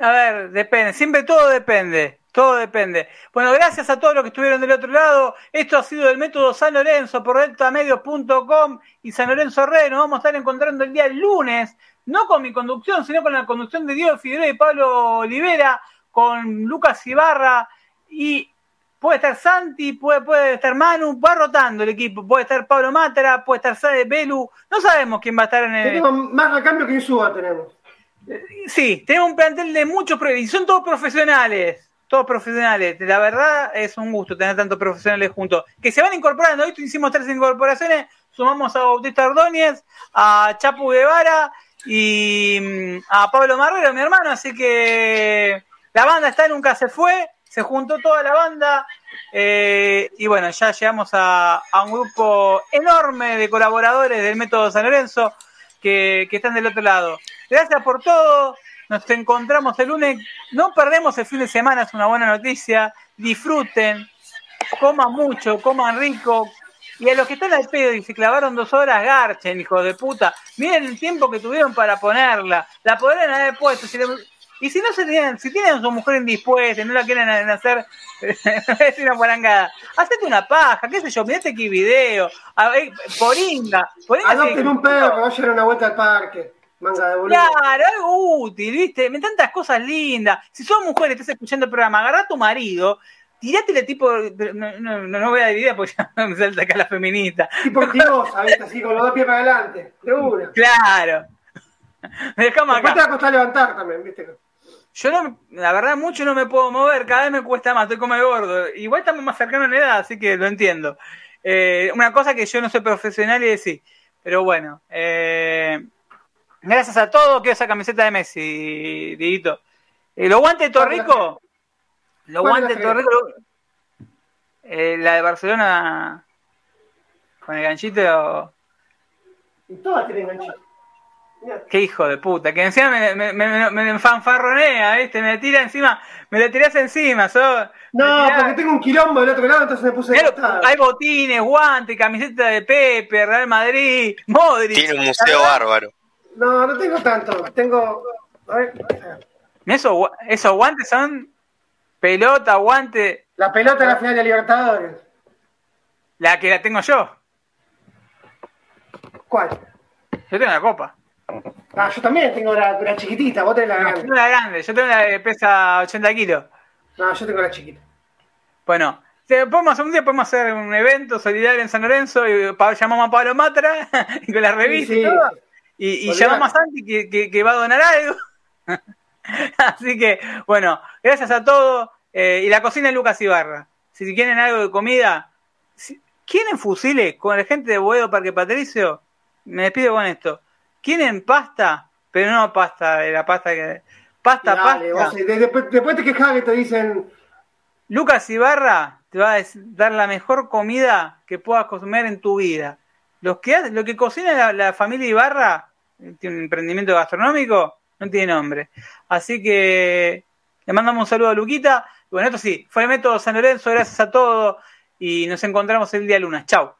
A ver, depende. Siempre todo depende. Todo depende. Bueno, gracias a todos los que estuvieron del otro lado. Esto ha sido el método San Lorenzo por deltamedios.com y San Lorenzo Red. Nos vamos a estar encontrando el día lunes, no con mi conducción, sino con la conducción de Diego Figueroa y Pablo Olivera, con Lucas Ibarra y puede estar Santi, puede, puede estar Manu, va rotando el equipo, puede estar Pablo Mátara, puede estar Sade Belu, no sabemos quién va a estar en el... Tenemos más recambio que Insúa tenemos. Sí, tenemos un plantel de muchos, y son todos profesionales, todos profesionales. La verdad es un gusto tener tantos profesionales juntos, que se van incorporando. Hoy hicimos tres incorporaciones, sumamos a Bautista Ordóñez, a Chapu Guevara y mm, a Pablo Marrero, mi hermano, así que la banda está, nunca se fue, se juntó toda la banda. eh, y bueno, ya llegamos a, a un grupo enorme de colaboradores del método San Lorenzo que, que están del otro lado. Gracias por todo. Nos encontramos el lunes. No perdemos el fin de semana, es una buena noticia. Disfruten, coman mucho, coman rico. Y a los que están al pedo y se clavaron dos horas, garchen, hijos de puta. Miren el tiempo que tuvieron para ponerla. La podrían haber puesto. Si le- y si no se tienen, si tienen a su mujer indispuesta y no la quieren hacer, es una guarangada. Hacete una paja, qué sé yo, mirate qué video. A ver, poringa. poringa Adopten un perro, vayan una vuelta al parque. Manga de boludo. Claro, algo útil, ¿viste? Me tantas cosas lindas. Si sos mujer y estás escuchando el programa, agarrá a tu marido, tirátele tipo. No, no, no, voy a dividir porque ya me salta acá la feminista. Tipo Tiosa, ¿viste? Así con los dos pies para adelante. De una. Claro. Dejamos Después te acá. va a costar levantar también, ¿viste? Yo no, la verdad, mucho no me puedo mover, cada vez me cuesta más, estoy como el gordo. Igual estamos más cercanos en edad, así que lo entiendo. Eh, una cosa que yo no soy profesional y sí. Pero bueno, eh, gracias a todos, quiero esa camiseta de Messi, Dieguito. Eh, ¿Los guantes de Torrico? ¿Los ¿Cuál guantes de Torrico? Eh, la de Barcelona con el ganchito. Y todas tienen ganchito. Mirá. Qué hijo de puta, que encima me, me, me, me- me fanfarronea, ¿viste? Me tira encima, me lo tirás encima, sos. No, tirás- porque tengo un quilombo del otro lado, entonces me puse costado. hay botines, guantes, camiseta de Pepe, Real Madrid, Modric. Tiene un museo verdad, bárbaro. No, no tengo tanto. Tengo. A ver, Esos, esos guantes son pelota, guante, la pelota de la final de Libertadores. la que la tengo yo. ¿Cuál? Yo tengo la copa. Ah, yo también tengo la, la chiquitita, vos tenés la Yo grande. tengo la grande, yo tengo la que pesa 80 kilos. No, yo tengo la chiquita. Bueno, podemos, un día podemos hacer un evento solidario en San Lorenzo y llamamos a Pablo Matra y con la revista Sí, y sí. todo. Y, y llamamos a Santi que, que- que va a donar algo. Así que, bueno, gracias a todos. Eh, y la cocina de Lucas Ibarra. Si quieren algo de comida, si, ¿quieren fusiles con la gente de Boedo Parque Patricio? Me despido con esto. ¿Quieren pasta? Pero no pasta de la pasta que. Pasta, Dale, pasta. vos, después, después te quejas que te dicen. Lucas Ibarra te va a dar la mejor comida que puedas comer en tu vida. Los que, lo que cocina la, la familia Ibarra, tiene un emprendimiento gastronómico, no tiene nombre. Así que le mandamos un saludo a Luquita. Bueno, esto sí, fue método San Lorenzo, gracias a todos y nos encontramos el día lunes. Chau.